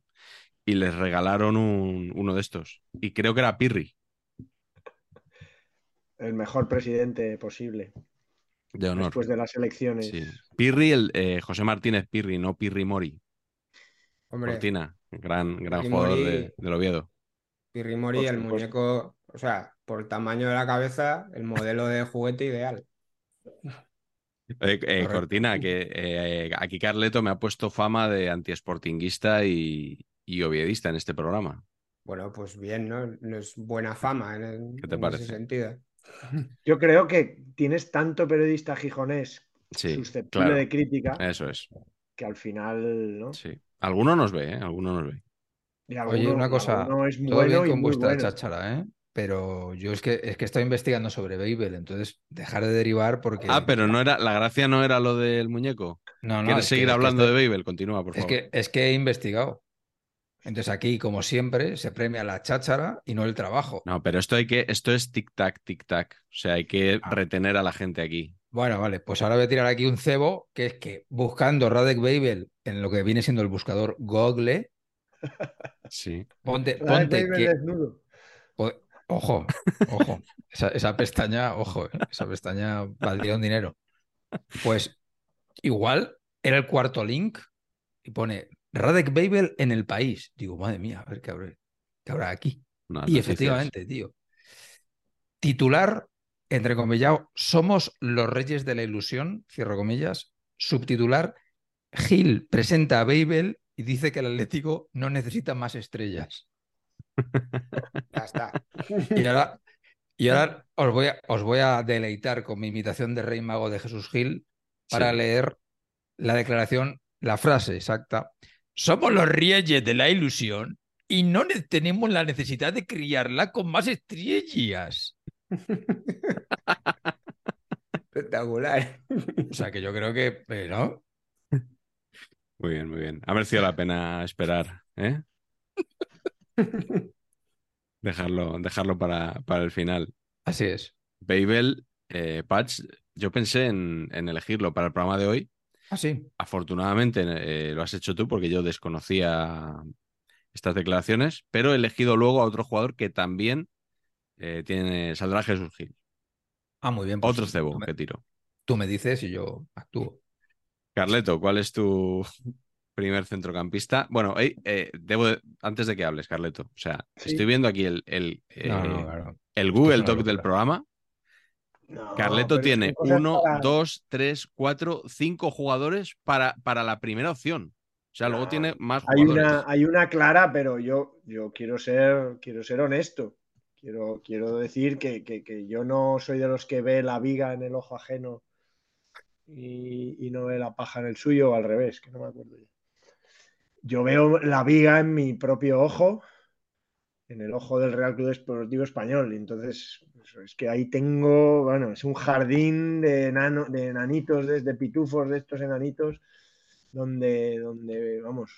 y les regalaron un- uno de estos. Y creo que era Pirri, El mejor presidente posible de honor. después de las elecciones. Sí. Pirri, el, eh, José Martínez Pirri, no Pirri Mori. Hombre, Cortina, gran, gran Pirri jugador Mori- de, del Oviedo. Pirri Mori, Por el muñeco, o sea, por el tamaño de la cabeza, el modelo de juguete ideal. Eh, eh. Cortina, que eh, aquí Carleto me ha puesto fama de antiesportinguista y, y oviedista en este programa. Bueno, pues bien, ¿no? No es buena fama en, el- ¿Qué te en parece? ese sentido. Yo creo que tienes tanto periodista gijonés Sí, susceptible claro. de crítica Eso es. que al final, ¿no? Sí. Alguno nos ve, ¿eh? Alguno nos ve. Y Oye, una cosa, es todo bueno bien con vuestra bueno. cháchara, ¿eh? Pero yo es que, es que estoy investigando sobre Babel, entonces dejar de derivar porque... Ah, pero no era, la gracia no era lo del muñeco. No, no, ¿Quieres es que- seguir es que hablando estoy- de Babel? Continúa, por Es favor. que, es que he investigado. Entonces aquí, como siempre, se premia la cháchara y no el trabajo. No, pero esto hay que, esto es tic-tac, tic-tac. O sea, hay que Ah. retener a la gente aquí. Bueno, vale, pues ahora voy a tirar aquí un cebo, que es que buscando Radek Babel en lo que viene siendo el buscador Google, *laughs* Sí. ponte, ponte que... desnudo. Ojo, ojo, esa, esa pestaña, ojo, ¿eh? esa pestaña valdría un dinero. Pues igual era el cuarto link y pone Radek Babel en el país. Digo, madre mía, a ver qué habrá, qué habrá aquí. No, Y efectivamente, tío. Titular, entre comillas, somos los reyes de la ilusión, cierro comillas. Subtitular, Gil presenta a Babel y dice que el Atlético no necesita más estrellas. *laughs* Ya está. Y ahora, y ahora os, voy a, os voy a deleitar con mi imitación de Rey Mago de Jesús Gil para Sí. leer la declaración, la frase exacta. Somos los reyes de la ilusión y no ne- tenemos la necesidad de criarla con más estrellas. *laughs* Espectacular. O sea que yo creo que, ¿no? Muy bien, muy bien. Ha merecido la pena esperar, ¿eh? *laughs* Dejarlo, dejarlo para, para el final. Así es. Babel, eh, Patch, yo pensé en, en elegirlo para el programa de hoy. Así. Afortunadamente eh, lo has hecho tú porque yo desconocía estas declaraciones, pero he elegido luego a otro jugador que también eh, tiene, saldrá Jesús Gil. Ah, muy bien. pues Otro cebo me- que tiro. Tú me dices y yo actúo. Carleto, ¿cuál es tu primer centrocampista? Bueno, eh, debo de- antes de que hables, Carleto. O sea, Sí. estoy viendo aquí el, el, No, no, claro. el Google Doc del programa. No, Carleto tiene uno, para- dos, tres, cuatro, cinco jugadores para, para la primera opción. O sea, luego tiene más Hay jugadores. una, hay una clara, pero yo, yo quiero ser, quiero ser honesto. Quiero, quiero decir que, que- que yo no soy de los que ve la viga en el ojo ajeno y, y no ve la paja en el suyo, o al revés, que no me acuerdo ya. Yo veo la viga en mi propio ojo, en el ojo del Real Club Deportivo Español. Y entonces, es que ahí tengo, bueno, es un jardín de, enano- de enanitos, de, de pitufos, de estos enanitos, donde, donde, vamos,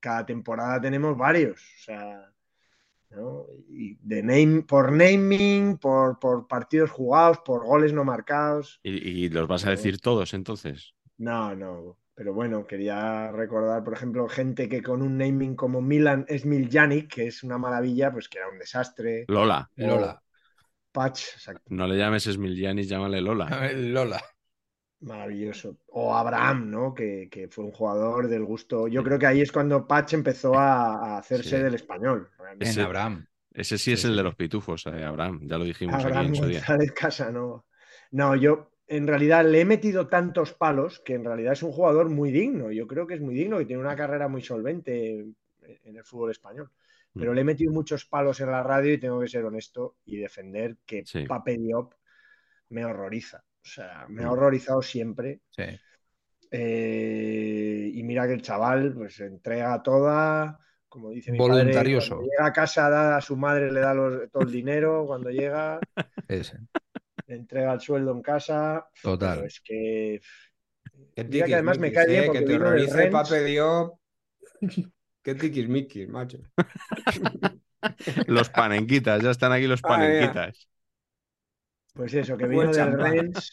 cada temporada tenemos varios. O sea, ¿no? Y de name, por naming, por, por partidos jugados, por goles no marcados. Y, y los vas a decir todos entonces. No, no. Pero bueno, quería recordar, por ejemplo, gente que con un naming como Milan Smiljanic, que es una maravilla, pues que era un desastre. Lola. Lola. Patch, exacto, No le llames Smiljanis, llámale Lola. *laughs* Lola. maravilloso. O Abraham, ¿no? Que, que fue un jugador del gusto. Yo creo que ahí es cuando Patch empezó a, a hacerse Sí. del español. realmente. Ese- En Abraham. Ese sí, Sí, es el de los pitufos, eh, Abraham. Ya lo dijimos aquí Abraham en su día. Casanova. No, yo en realidad le he metido tantos palos que en realidad es un jugador muy digno. Yo creo que es muy digno y tiene una carrera muy solvente en el fútbol español. Pero Mm. le he metido muchos palos en la radio y tengo que ser honesto y defender que Sí. Pape Diop me horroriza. O sea, me ha Mm. horrorizado siempre. Sí. Eh, y mira que el chaval pues se entrega toda, como dice mi padre, Voluntarioso. cuando llega a casa da a su madre le da los- todo el dinero, cuando llega *laughs* Ese. Le entrega el sueldo en casa. Total. Pero es que Qué Mira que además me cae bien eh, porque que te Rennes. Pape Diop. *laughs* Qué tiquismiquis, macho. Los panenquitas, ya están aquí los Ah, panenquitas. Pues eso, que Buen vino del. Rennes,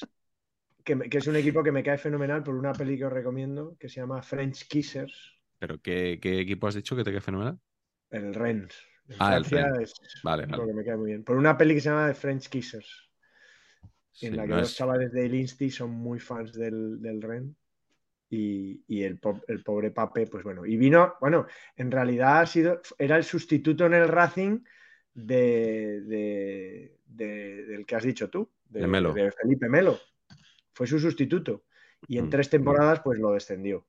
que, que es un equipo que me cae fenomenal por una peli que os recomiendo, que se llama French Kissers, Pero ¿qué, qué equipo has dicho que te queda fenomenal? el Rennes. En Ah, el Rennes. es Vale, vale. equipo que me cae muy bien. Por una peli que se llama The French Kissers, Sí, en la que no los es- chavales de Lindsay son muy fans del, del Rennes. Y, y el, po- el pobre Pape, pues bueno, y vino, bueno, en realidad ha sido, era el sustituto en el Racing de, de- de- del que has dicho tú, de, De Melo. de Felipe Melo. Fue su sustituto. Y en Mm, tres temporadas, pues lo descendió.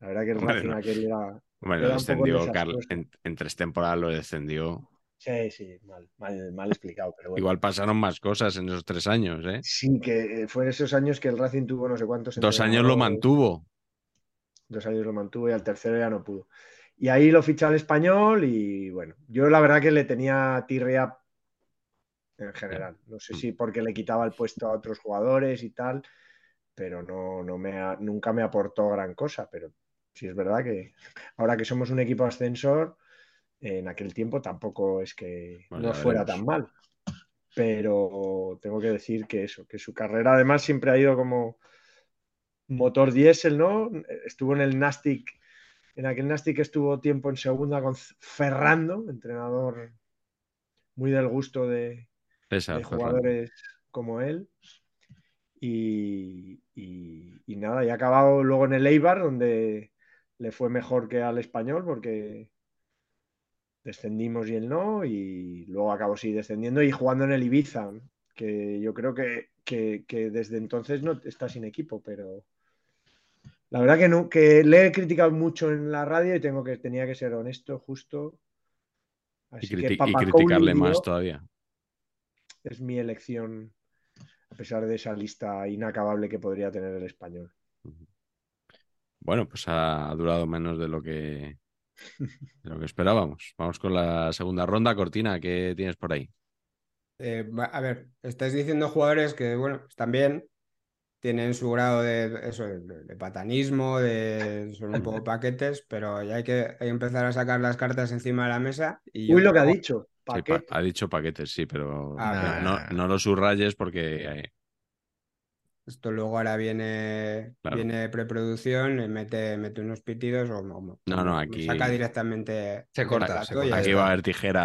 La verdad que el Racing no. aquel era. Bueno, era lo descendió, Carl. desastroso. En, en tres temporadas lo descendió. Sí, sí, mal, mal, mal explicado, pero bueno. Igual pasaron más cosas en esos tres años, ¿eh? Sí, que eh, fue en esos años que el Racing tuvo no sé cuántos. Dos años lo mantuvo. dos años lo mantuvo y al tercero ya no pudo. Y ahí lo ficha al español y bueno, yo la verdad que le tenía tirria en general. No sé si porque le quitaba el puesto a otros jugadores y tal, pero no, no me ha- nunca me aportó gran cosa. Pero sí es verdad que ahora que somos un equipo ascensor, en aquel tiempo tampoco es que Bueno, no fuera tan mal. Pero tengo que decir que eso, que su carrera además siempre ha ido como motor diésel, ¿no? Estuvo en el Nastic, en aquel Nastic estuvo tiempo en segunda con Ferrando, entrenador muy del gusto de, jugadores como él. Y, y- y nada, y ha acabado luego en el Eibar, donde le fue mejor que al español, porque descendimos y él no, y luego acabó sí descendiendo y jugando en el Ibiza, que yo creo que, que- que desde entonces no está sin equipo, pero, La verdad que, no, que le he criticado mucho en la radio y tengo que, tenía que ser honesto, justo. Y, Así que criti- y criticarle más todavía. es mi elección, a pesar de esa lista inacabable que podría tener el español. Bueno, pues ha durado menos de lo que, *laughs* lo que esperábamos. Vamos con la segunda ronda. Cortina, ¿qué tienes por ahí? Eh, va- a ver, estáis diciendo jugadores que, bueno, están bien, tienen su grado de eso, de, de patanismo, de, son un poco *laughs* paquetes, pero ya hay que, hay que empezar a sacar las cartas encima de la mesa. Y Uy, lo que ha dicho. Sí, pa- Paquete. ha dicho paquetes, sí, pero Ah, no, nah. no lo subrayes porque eh, Esto luego ahora viene, Claro. viene preproducción, eh, mete, mete unos pitidos o, No, no, aquí- saca directamente Se corta, se corta. aquí va a haber tijera.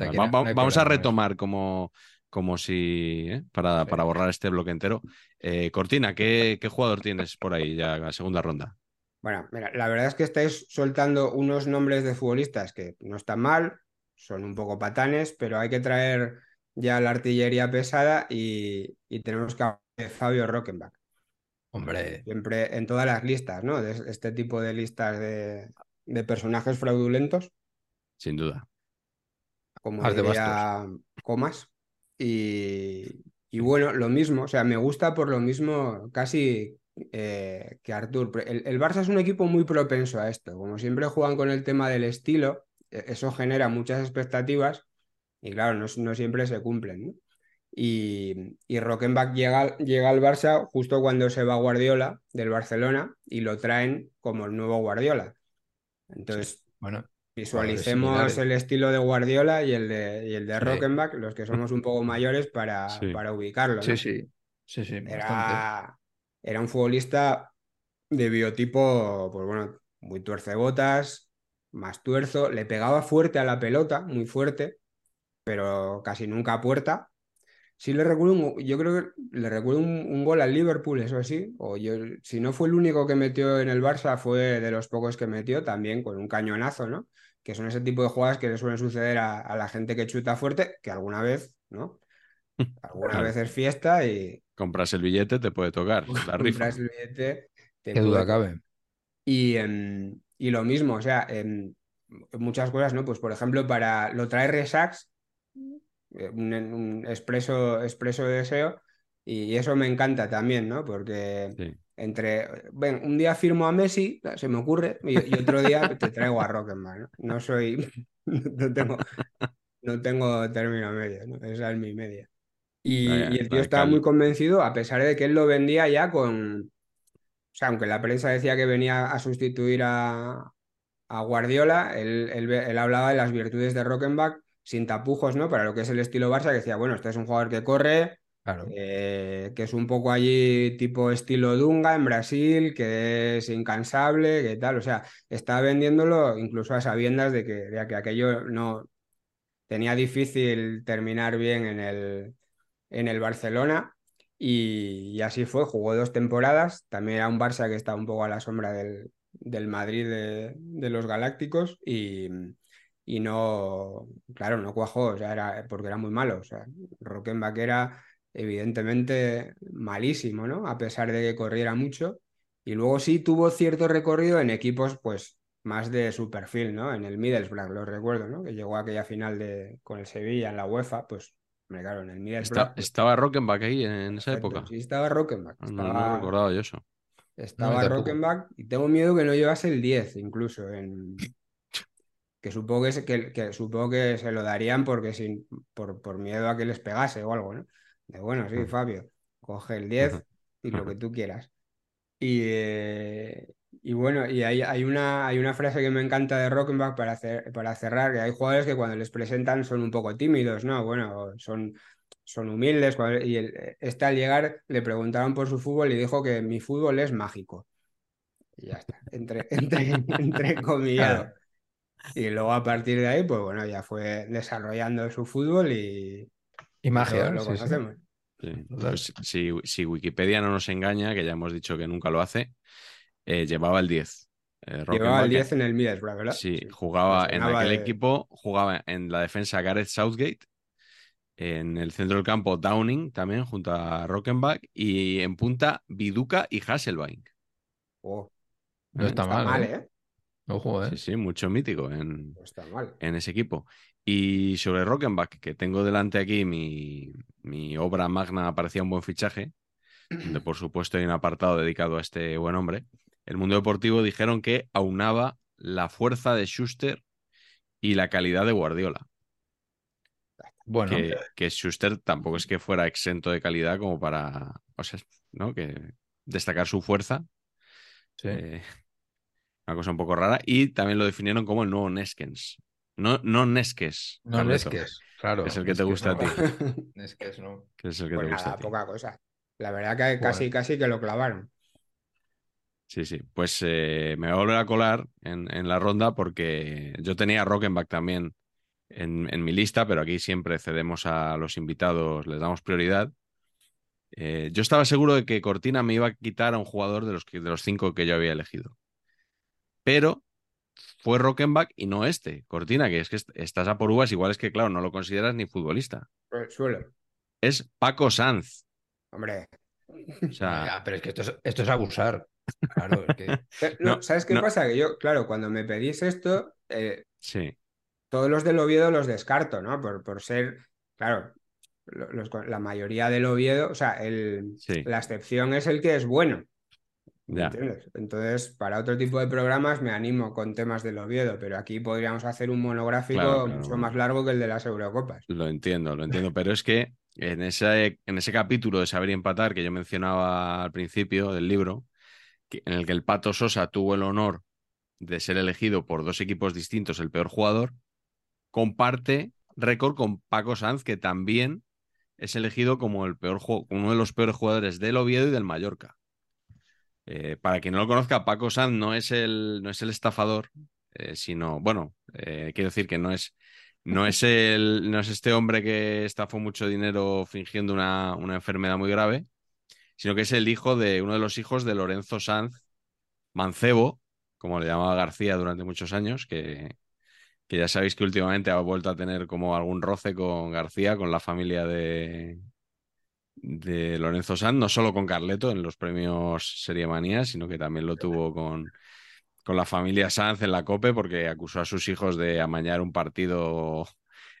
Va- va- no hay vamos a retomar como, como si ¿eh? para, Sí. para borrar este bloque entero. Eh, Cortina, ¿qué, qué jugador tienes por ahí ya en la segunda ronda? Bueno, mira, la verdad es que estáis soltando unos nombres de futbolistas que no están mal, son un poco patanes, pero hay que traer ya la artillería pesada y, y tenemos que de Fabio Rockenbach. Hombre, Siempre en todas las listas, ¿no? De este tipo de listas de, de personajes fraudulentos, Sin duda. como de diría Comas. Y, y bueno, lo mismo, o sea, me gusta por lo mismo casi eh, que Artur. El, el Barça es un equipo muy propenso a esto. Como siempre juegan con el tema del estilo, e- eso genera muchas expectativas y claro, no, no siempre se cumplen, ¿no? Y, y Rockenbach llega, llega al Barça justo cuando se va Guardiola del Barcelona y lo traen como el nuevo Guardiola. Entonces, bueno, visualicemos el estilo de Guardiola y el de, y el de Sí. Rockenbach, los que somos un poco mayores, para, Sí. para ubicarlo. ¿no? sí, sí, sí, sí, era un futbolista de biotipo, pues bueno, muy tuercebotas, más tuerzo, le pegaba fuerte a la pelota, muy fuerte, pero casi nunca a puerta. Sí le recuerdo, un- yo creo que le recuerdo un, un gol al Liverpool, eso sí, o yo, si no fue el único que metió en el Barça, fue de los pocos que metió, también con un cañonazo, ¿no? Que son ese tipo de jugadas que le suelen suceder a, a la gente que chuta fuerte, que alguna vez, ¿no? *laughs* Alguna vez es fiesta y, Compras el billete, te puede tocar. *laughs* La rifa. compras el billete. te Qué duda cabe. Y, em, y lo mismo, o sea, em, muchas cosas, ¿no? Pues por ejemplo, para lo trae Resax, un, un expreso, expreso deseo, y eso me encanta también, ¿no? Porque Sí. entre, ven, un día firmo a Messi, se me ocurre, y, y otro día te traigo a Rockenbach, ¿no? No soy, *laughs* no tengo, no tengo término medio, ¿no? Esa es mi media. Y, Vaya, y el tío vaya estaba cal- muy convencido, a pesar de que él lo vendía ya con, o sea, aunque la prensa decía que venía a sustituir a, a Guardiola, él, él él hablaba de las virtudes de Rockenbach sin tapujos, ¿no? Para lo que es el estilo Barça, que decía, bueno, este es un jugador que corre, Claro. eh, que es un poco allí tipo estilo Dunga en Brasil, que es incansable, que tal, o sea, estaba vendiéndolo incluso a sabiendas de que, de que aquello no tenía difícil terminar bien en el, en el Barcelona y, y así fue, jugó dos temporadas, también era un Barça que estaba un poco a la sombra del, del Madrid de, de los Galácticos y, y no, claro, no cuajó, o sea, era porque era muy malo, o sea, Rockenbach era evidentemente malísimo, ¿no? A pesar de que corriera mucho y luego sí tuvo cierto recorrido en equipos, pues más de su perfil, ¿no? En el Middlesbrough, lo recuerdo, ¿no? Que llegó a aquella final de, con el Sevilla en la UEFA, pues, hombre, claro, en el Middlesbrough. Está- estaba Rockenbach ahí en esa época. Sí, estaba Rockenbach. No, no Estaba, recordaba yo eso. estaba No. Rockenbach y tengo miedo que no llevase el 10 incluso en... Que supongo que, se- que, que supongo que se lo darían porque sin, por, por miedo a que les pegase o algo, ¿no? De bueno, sí, Fabio, coge el 10 y lo que tú quieras. Y, eh, y bueno, y hay, hay una, hay una frase que me encanta de Rockenbach para, hacer, para cerrar, que hay jugadores que cuando les presentan son un poco tímidos, ¿no? Bueno, son, son humildes. cuando- y el- este al llegar le preguntaron por su fútbol y dijo que mi fútbol es mágico. Y ya está, entre. *laughs* *laughs* Claro. Y luego a partir de ahí, pues bueno, ya fue desarrollando su fútbol y Y magia, lo, lo sí, conocemos. Sí. Pues si, si Wikipedia no nos engaña, que ya hemos dicho que nunca lo hace, eh, llevaba el 10. Eh, Llevaba el 10 en el Middlesbrough, ¿verdad? Sí, jugaba Me en aquel de- equipo, jugaba en la defensa Gareth Southgate, en el centro del campo Downing también junto a Rockenbach y en punta Viduka y Hasselbank. Oh, No está, está mal, mal, ¿eh? Ojo, ¿eh? Sí, sí, mucho mítico en, No está mal. en ese equipo. Y sobre Rockenbach, que tengo delante aquí mi, mi obra magna, parecía un buen fichaje, donde *clears throat* por supuesto hay un apartado dedicado a este buen hombre. El mundo deportivo dijeron que aunaba la fuerza de Schuster y la calidad de Guardiola. Bueno, que, que Schuster tampoco es que fuera exento de calidad como para, o sea, ¿no? Que destacar su fuerza. sí. eh, una cosa un poco rara. Y también lo definieron como el nuevo Neskens. No, no Neskes. no Carleto, Nesques, claro. que es el que te gusta a ti. Nesques *laughs* no. Que es el que Pues te gusta nada, a ti. poca cosa. La verdad que casi, Bueno. casi que lo clavaron. Sí, sí. Pues eh, me voy a volver a colar en, en la ronda porque yo tenía a Rockenbach también en, en mi lista, pero aquí siempre cedemos a los invitados, les damos prioridad. Eh, yo estaba seguro de que Cortina me iba a quitar a un jugador de los, que- de los cinco que yo había elegido. Pero fue Rockenbach y no este, Cortina, que es que est- estás a por uvas, igual es que, claro, no lo consideras ni futbolista. Pues Suelo. Es Paco Sanz. Hombre. O sea, Ya, pero es que esto es, esto es abusar. Claro, es que *laughs* Eh, no, ¿Sabes qué no. pasa? Que yo, claro, cuando me pedís esto, eh, sí, todos los del Oviedo los descarto, ¿no? Por, por ser, claro, los- la mayoría del Oviedo, o sea, el, Sí. la excepción es el que es bueno. ¿Me Ya. entiendes? Entonces, para otro tipo de programas me animo con temas del Oviedo, pero aquí podríamos hacer un monográfico Claro, claro. mucho más largo que el de las Eurocopas. Lo entiendo, lo entiendo, pero es que en ese, en ese capítulo de Saber y Empatar que yo mencionaba al principio del libro, que- en el que el Pato Sosa tuvo el honor de ser elegido por dos equipos distintos el peor jugador, comparte récord con Paco Sanz, que también es elegido como el peor uno de los peores jugadores del Oviedo y del Mallorca. Eh, para quien no lo conozca, Paco Sanz no es el, no es el estafador, eh, sino, bueno, eh, quiero decir que no es, no es, el, no es este hombre que estafó mucho dinero fingiendo una, una enfermedad muy grave, sino que es el hijo de uno de los hijos de Lorenzo Sanz Mancebo, como le llamaba García durante muchos años, que, que ya sabéis que últimamente ha vuelto a tener como algún roce con García, con la familia de, de Lorenzo Sanz, no solo con Carleto en los premios Serie Manía, sino que también lo tuvo con, con la familia Sanz en la COPE porque acusó a sus hijos de amañar un partido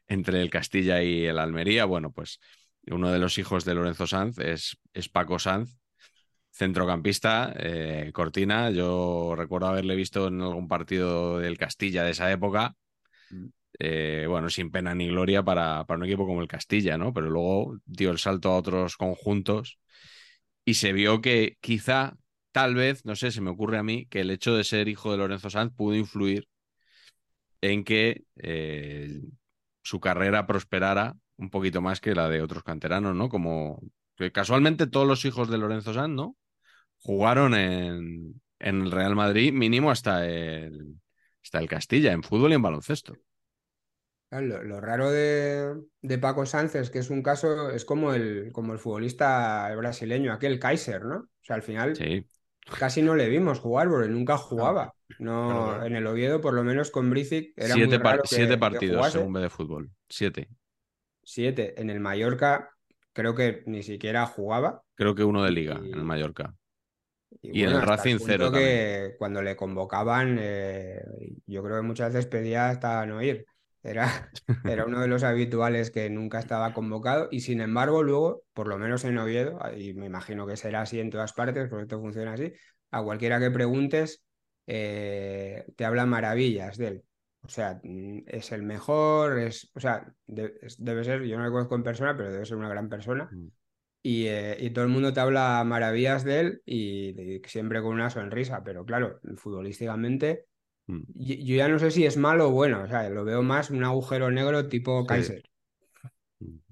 entre el Castilla y el Almería. Bueno, pues uno de los hijos de Lorenzo Sanz es, es Paco Sanz, centrocampista, eh, Cortina. Yo recuerdo haberle visto en algún partido del Castilla de esa época. Eh, bueno, sin pena ni gloria para, para un equipo como el Castilla, ¿no? Pero luego dio el salto a otros conjuntos y se vio que quizá, tal vez, no sé, se me ocurre a mí, que el hecho de ser hijo de Lorenzo Sanz pudo influir en que eh, su carrera prosperara un poquito más que la de otros canteranos, ¿no? Como que casualmente todos los hijos de Lorenzo Sanz, ¿no? Jugaron en, en el Real Madrid mínimo hasta el, hasta el Castilla, en fútbol y en baloncesto. Lo, lo raro de, de Paco Sánchez, que es un caso, es como el, como el futbolista brasileño, aquel Kaiser, ¿no? O sea, al final Sí, casi no le vimos jugar porque nunca jugaba. No, en el Oviedo, por lo menos con Bricic, era siete, muy par- raro que- siete partidos según B de fútbol. Siete. Siete. En el Mallorca, creo que ni siquiera jugaba. Creo que uno de liga Y- en el Mallorca. Y, Y en el Racing cero que cuando le convocaban, eh, yo creo que muchas veces pedía hasta no ir. Era, *laughs* era uno de los habituales que nunca estaba convocado y sin embargo luego, por lo menos en Oviedo, y me imagino que será así en todas partes, porque esto funciona así, a cualquiera que preguntes eh, te habla maravillas de él. O sea, mm, es el mejor, es, o sea, de- debe ser, yo no lo conozco en persona, pero debe ser una gran persona. Mm. Y, eh, y todo el mundo te habla maravillas de él y, siempre con una sonrisa, pero claro, futbolísticamente. Yo, yo ya no sé si es malo o bueno, o sea, lo veo más un agujero negro tipo Sí. Kaiser.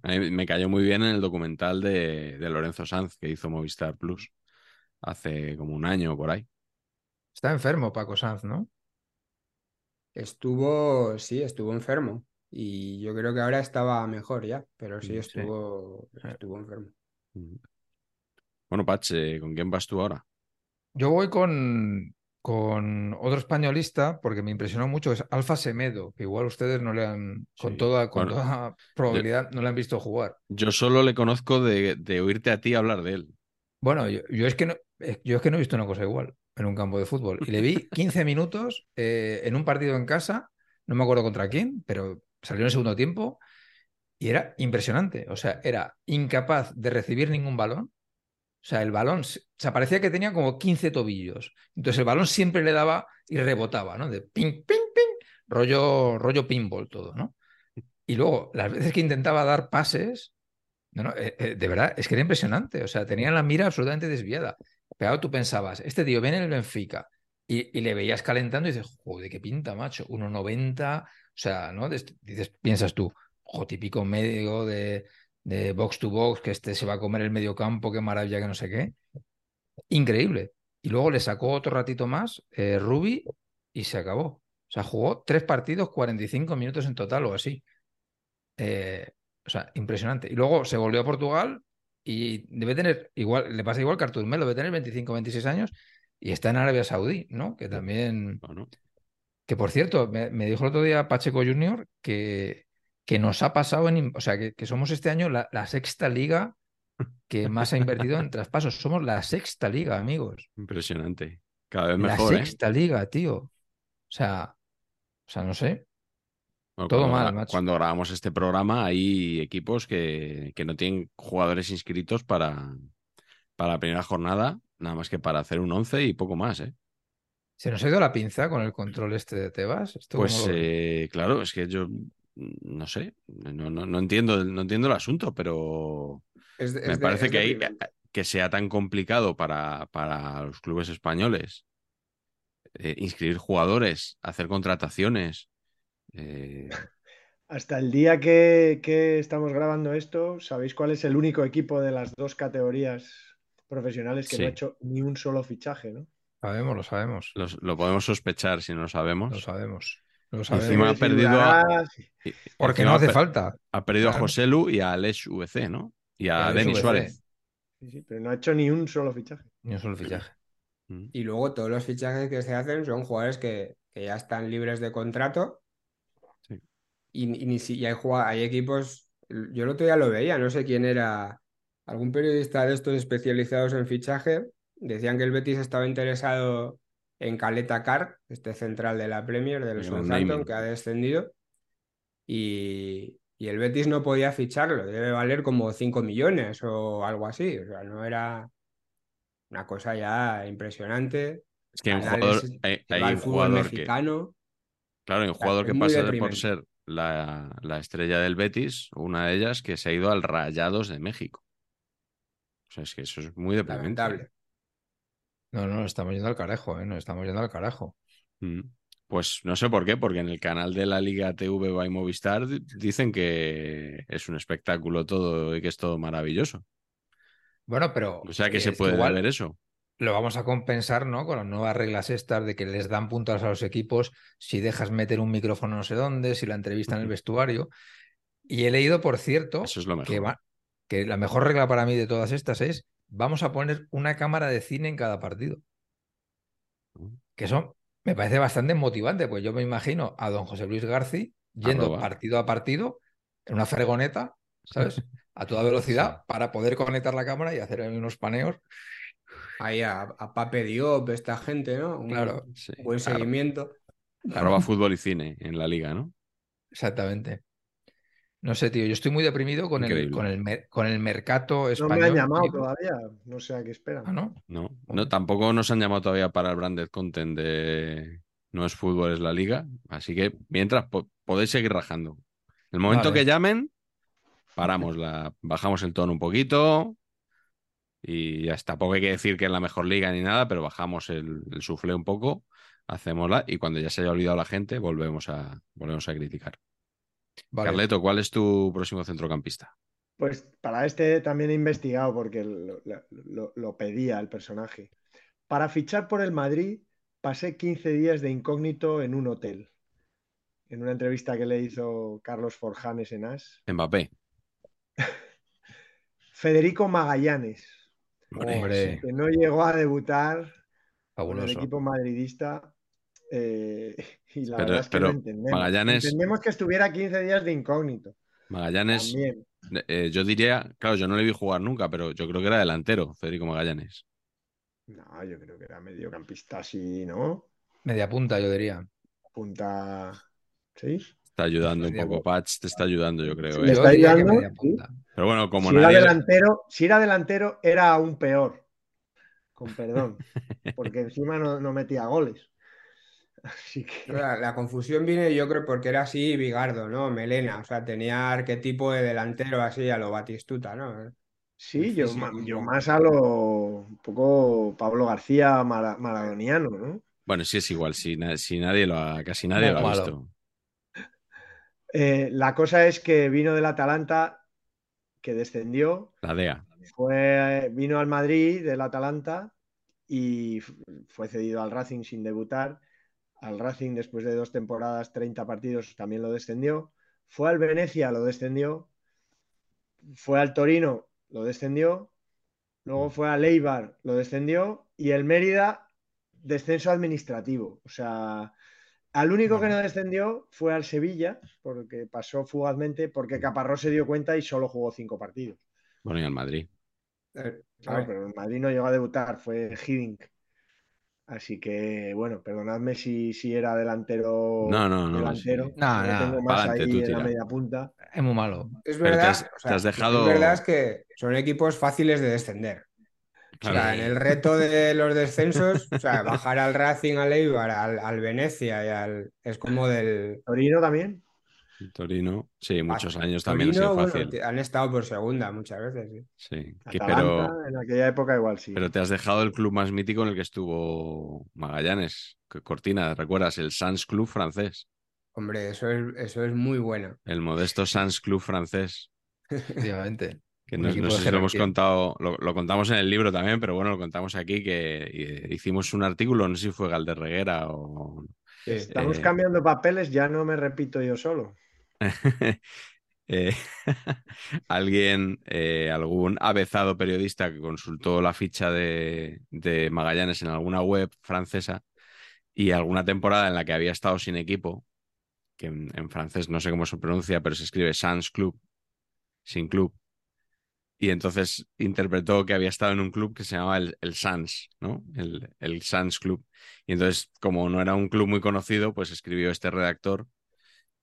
A mí me cayó muy bien en el documental de, de Lorenzo Sanz que hizo Movistar Plus hace como un año o por ahí. está enfermo Paco Sanz, ¿no? Estuvo, sí, estuvo enfermo y yo creo que ahora estaba mejor ya, pero sí Mm, sí. estuvo, estuvo enfermo. Mm. Bueno, Pach, eh, ¿con quién vas tú ahora? Yo voy con, con otro españolista porque me impresionó mucho, es Alfa Semedo, que igual ustedes no le han, con toda, con Bueno, toda *laughs* probabilidad, no le han visto jugar. Yo solo le conozco de, de oírte a ti hablar de él. Bueno, yo, yo es que no, eh, yo es que no he visto una cosa igual. en un campo de fútbol. Y le vi *laughs* 15 minutos eh, en un partido en casa, no me acuerdo contra quién, pero salió en el segundo tiempo y era impresionante. O sea, era incapaz de recibir ningún balón. O sea, el balón, se parecía que tenía como 15 tobillos. Entonces el balón siempre le daba y rebotaba, ¿no? De ping, ping, ping, rollo, rollo pinball todo, ¿no? Y luego, las veces que intentaba dar pases, no, no, eh, eh, de verdad, es que era impresionante. O sea, tenía la mira absolutamente desviada. Pero tú pensabas, este tío viene en el Benfica y, le veías calentando y dices, joder, qué pinta, macho. 1,90. O sea, ¿no? Dices, piensas tú, jo, típico medio de, de box to box, que este se va a comer el medio campo, qué maravilla, que no sé qué. Increíble. Y luego le sacó otro ratito más, eh, Ruby, y se acabó. O sea, jugó tres partidos, 45 minutos en total o así. Eh, o sea, impresionante. Y luego se volvió a Portugal y debe tener, igual, le pasa igual que Artur Melo, debe tener 25, 26 años y está en Arabia Saudí, ¿no? Que también. Bueno. Que por cierto, me, me, dijo el otro día Pacheco Junior que, que nos ha pasado en. O sea, que, que somos este año la, la, sexta liga que más ha invertido en traspasos. Somos la sexta liga, amigos. Impresionante. Cada vez mejor. La sexta ¿eh? liga, tío. O sea, o sea, no sé. Bueno, Todo cuando, mal, macho. Cuando grabamos este programa hay equipos que, que no tienen jugadores inscritos para, para la primera jornada, nada más que para hacer un 11 y poco más, ¿eh? ¿Se nos ha ido la pinza con el control este de Tebas? ¿Esto pues eh, claro, es que yo no sé, no, no, no, entiendo, no entiendo el asunto, pero Es de- me es de- parece es que, hay- que sea tan complicado para, para los clubes españoles eh, inscribir jugadores, hacer contrataciones. eh, *laughs* Hasta el día que, que estamos grabando esto, ¿sabéis cuál es el único equipo de las dos categorías profesionales que no ha hecho ni un solo fichaje, ¿no? Sabemos, lo sabemos. los- lo podemos sospechar si no lo sabemos. Lo sabemos. Lo Encima ha perdido a- Porque no hace ha falta. Ha perdido a. José Lu y a Alex VC, ¿no? Y a, Denis. Suárez. Sí, sí, pero no ha hecho ni un solo fichaje. Ni un solo fichaje. Mm. Y luego todos los fichajes que se hacen son jugadores que, que ya están libres de contrato. Sí. Y, y ni si y hay, hay equipos. Yo el otro día lo veía, no sé quién era. Algún periodista de estos especializados en fichaje. Decían que el Betis estaba interesado en Caleta Car, este central de la Premier, del Southampton, que ha descendido. Y, y el Betis no podía ficharlo, debe valer como 5 millones o algo así. O sea, no era una cosa ya impresionante. Es que hay un jugador, hay, que hay un mexicano. claro, hay un jugador que pasa por ser la, la estrella del Betis, una de ellas que se ha ido al Rayados de México. O sea, es que eso es muy deprimente. Lamentable. No, no, estamos yendo al carajo, ¿eh? Nos estamos yendo al carajo. Mm. Pues no sé por qué, porque en el canal de la Liga TV by Movistar di- dicen que es un espectáculo todo y que es todo maravilloso. Bueno, pero. O sea que se puede igual ver eso. Lo vamos a compensar, ¿no? Con las nuevas reglas estas de que les dan puntos a los equipos si dejas meter un micrófono no sé dónde, si la entrevista en el vestuario. Y he leído, por cierto, Eso es lo que, mejor. va- que la mejor regla para mí de todas estas es vamos a poner una cámara de cine en cada partido. Mm. Que eso me parece bastante motivante, pues yo me imagino a don José Luis Garci yendo Arroba. partido a partido en una fregoneta, ¿sabes? *laughs* A toda velocidad para poder conectar la cámara y hacer unos paneos. Ahí a, a Pape Diop, esta gente, ¿no? Un Claro, Sí. buen seguimiento. Arroba fútbol y cine en la liga, ¿no? Exactamente. No sé, tío, yo estoy muy deprimido con el, con el, con el mercado No español. me han llamado tío. todavía, no sé a qué esperan. Ah, ¿no? No, no, tampoco nos han llamado todavía para el branded content de No es fútbol, es la liga. Así que mientras po- podéis seguir rajando. El momento Vale. que llamen, paramos la, bajamos el tono un poquito y ya está. Tampoco hay que decir que es la mejor liga ni nada, pero bajamos el, el suflé un poco, hacémosla y cuando ya se haya olvidado la gente, volvemos a, volvemos a criticar. Vale. Carleto, ¿cuál es tu próximo centrocampista? Pues para este también he investigado porque lo, lo- lo pedía el personaje. Para fichar por el Madrid pasé 15 días de incógnito en un hotel. En una entrevista que le hizo Carlos Forjanes en As. Mbappé. *laughs* Federico Magallanes, Hombre, que no llegó a debutar con el equipo madridista. Eh, *laughs* y la Pero- verdad es que pero no entendemos. Magallanes- Entendemos que estuviera 15 días de incógnito. Magallanes, eh, yo diría, claro, yo no le vi jugar nunca, pero yo creo que era delantero, Federico Magallanes. No, yo creo que era mediocampista así, ¿no? Media punta, yo diría. Punta. ¿Sí? Está ayudando un poco, punta. Patch te está ayudando, yo creo. ¿eh? está ayudando, sí. Pero bueno, como Si era, delantero, si era delantero, era aún peor. Con perdón. *laughs* Porque encima no, no metía goles. Así que. La, la confusión viene, yo creo, porque era así Bigardo, ¿no? Melena, o sea, tenía arquetipo de delantero así a lo Batistuta, ¿no? Sí, yo, yo más a lo un poco Pablo García mara- maradoniano, ¿no? Bueno, sí es igual, si, si nadie lo ha, casi nadie Poco lo ha malo. visto. Eh, la cosa es que vino del Atalanta, que descendió, La DEA. fue, vino al Madrid del Atalanta y fue cedido al Racing sin debutar. Al Racing, después de dos temporadas, 30 partidos, también lo descendió. Fue al Venecia, lo descendió. Fue al Torino, lo descendió. Luego fue al Eibar, lo descendió. Y el Mérida, descenso administrativo. O sea, al único que no descendió fue al Sevilla, porque pasó fugazmente, porque Caparrós se dio cuenta y solo jugó cinco partidos. Bueno, y al Madrid. Eh, Claro, pero el Madrid no llegó a debutar, fue Hiddink. Así que, bueno, perdonadme si, si era delantero. No, no, no, delantero. sí. No, no, tengo más pa'lante, ahí tú en la media punta. Es muy malo. Es te verdad, has- o te dejado- es verdad es que son equipos fáciles de descender. O sea, en el reto de los descensos, o sea, bajar al Racing, al Eibar, al, al Venecia y al. Es como del. Torino también. Torino, sí, muchos años Torino, también ha sido bueno, fácil. han estado por segunda muchas veces. sí. Sí, que- Atalanta, pero, en aquella época igual sí. pero te has dejado el club más mítico en el que estuvo Magallanes. Cortina, ¿recuerdas? El Sans Club francés. Hombre, eso es, eso es muy bueno. El modesto Sans Club francés. Efectivamente. Que no, no sé si lo hemos contado, lo, lo contamos en el libro también, pero bueno, lo contamos aquí que eh, hicimos un artículo, no sé si fue Galderreguera o... Estamos eh, cambiando papeles, ya no me repito yo solo. *laughs* eh, *laughs* alguien, eh, algún avezado periodista que consultó la ficha de, Magallanes en alguna web francesa y alguna temporada en la que había estado sin equipo, que en, francés no sé cómo se pronuncia, pero se escribe Sans Club, sin club. Y entonces interpretó que había estado en un club que se llamaba el, Sans, ¿no? El Sans Club. Y entonces, como no era un club muy conocido, pues escribió este redactor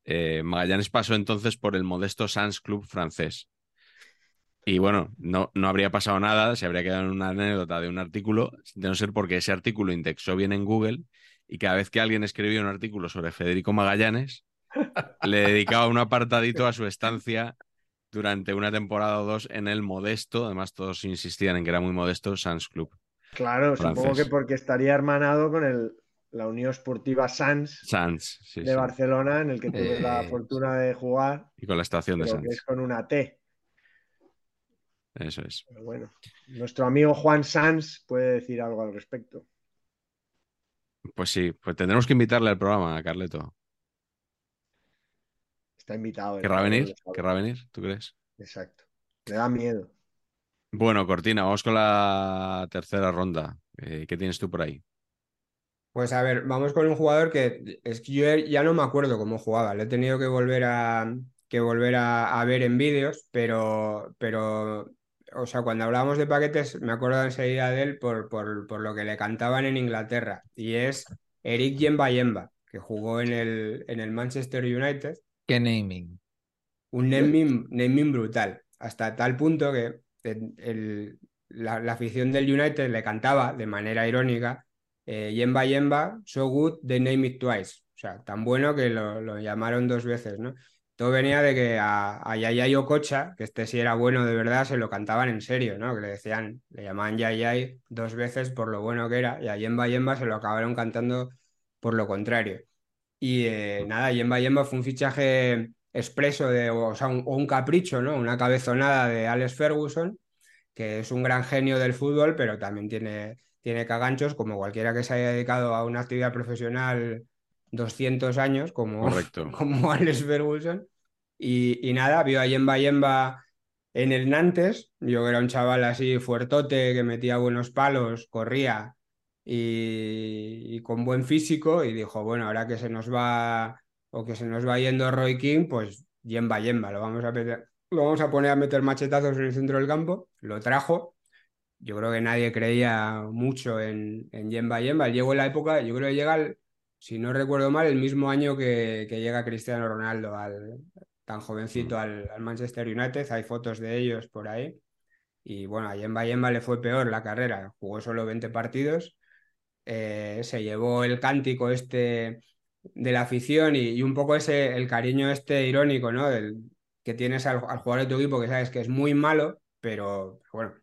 eh, Magallanes pasó entonces por el modesto Sans Club francés. Y bueno, no, no habría pasado nada, se habría quedado en una anécdota de un artículo, de no ser porque ese artículo indexó bien en Google y cada vez que alguien escribía un artículo sobre Federico Magallanes, *laughs* le dedicaba un apartadito a su estancia durante una temporada o dos en el modesto, además todos insistían en que era muy modesto, Sans Club. Claro, supongo que porque estaría hermanado con el, la Unión Esportiva Sans Sans, sí, de sí. Barcelona, en el que tuve la Eh, fortuna de jugar, Y con la estación de que Sans. es con una T. Eso es. Pero bueno, nuestro amigo Juan Sans puede decir algo al respecto. Pues sí, pues tendremos que invitarle al programa, a Carleto. Está invitado. el ¿Querrá venir? ¿Querrá venir? ¿Tú crees? Exacto. Le da miedo. Bueno, Cortina, vamos con la tercera ronda. Eh, ¿qué tienes tú por ahí? Pues a ver, vamos con un jugador que es que yo ya no me acuerdo cómo jugaba, le he tenido que volver a, que volver a, a ver en vídeos, pero, pero, o sea, cuando hablábamos de paquetes me acuerdo enseguida de él por, por, por lo que le cantaban en Inglaterra, y es Eric Yemba Yemba, que jugó en el, en el Manchester United, Qué naming. un naming, naming brutal, hasta tal punto que el- el- la, la afición del United le cantaba de manera irónica eh, Yemba Yemba, so good, they name it twice. O sea, tan bueno que lo, lo llamaron dos veces, ¿no? Todo venía de que a, a Yayay Okocha, que este sí era bueno de verdad, se lo cantaban en serio, ¿no? Que le decían, le llamaban Yayay dos veces por lo bueno que era, y a Yemba Yemba se lo acabaron cantando por lo contrario. Y eh, nada, Yemba Yemba fue un fichaje expreso de, o sea, un, o un capricho, ¿no? Una cabezonada de Alex Ferguson, que es un gran genio del fútbol, pero también tiene, tiene caganchos, como cualquiera que se haya dedicado a una actividad profesional 200 años, como, Correcto. *laughs* como Alex Ferguson. Y, y nada, vio a Yemba Yemba en el Nantes, yo que era un chaval así fuertote, que metía buenos palos, corría y, y con buen físico, y dijo, bueno, ahora que se nos va o que se nos va yendo Roy King, pues Yemba Yemba, lo vamos a meter- lo vamos a poner a meter machetazos en el centro del campo, lo trajo yo creo que nadie creía mucho en, en Yemba Yemba. Llegó en la época, yo creo que llega, si no recuerdo mal, el mismo año que, que llega Cristiano Ronaldo, al, tan jovencito, al, al Manchester United. Hay fotos de ellos por ahí. Y bueno, a Yemba Yemba le fue peor la carrera. Jugó solo 20 partidos. Eh, se llevó el cántico este de la afición y, y un poco ese, el cariño este irónico, ¿no? Del, que tienes al, al jugador de tu equipo que sabes que es muy malo, pero bueno,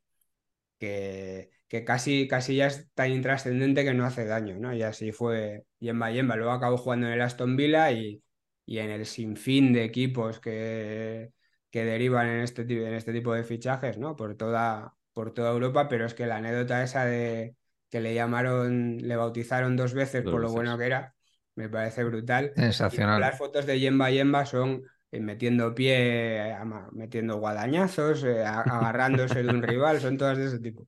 que, que casi, casi ya es tan intrascendente que no hace daño, ¿no? Y así fue Yemba Yemba. Luego acabó jugando en el Aston Villa y, y en el sinfín de equipos que, que derivan en este, en este tipo de fichajes, ¿no? Por toda, por toda Europa, pero es que la anécdota esa de que le llamaron, le bautizaron dos veces Dos por lo veces. bueno que era, me parece brutal. Sensacional. las fotos de Yemba Yemba son metiendo pie, eh, metiendo guadañazos, eh, a- agarrándose de un rival, son todas de ese tipo.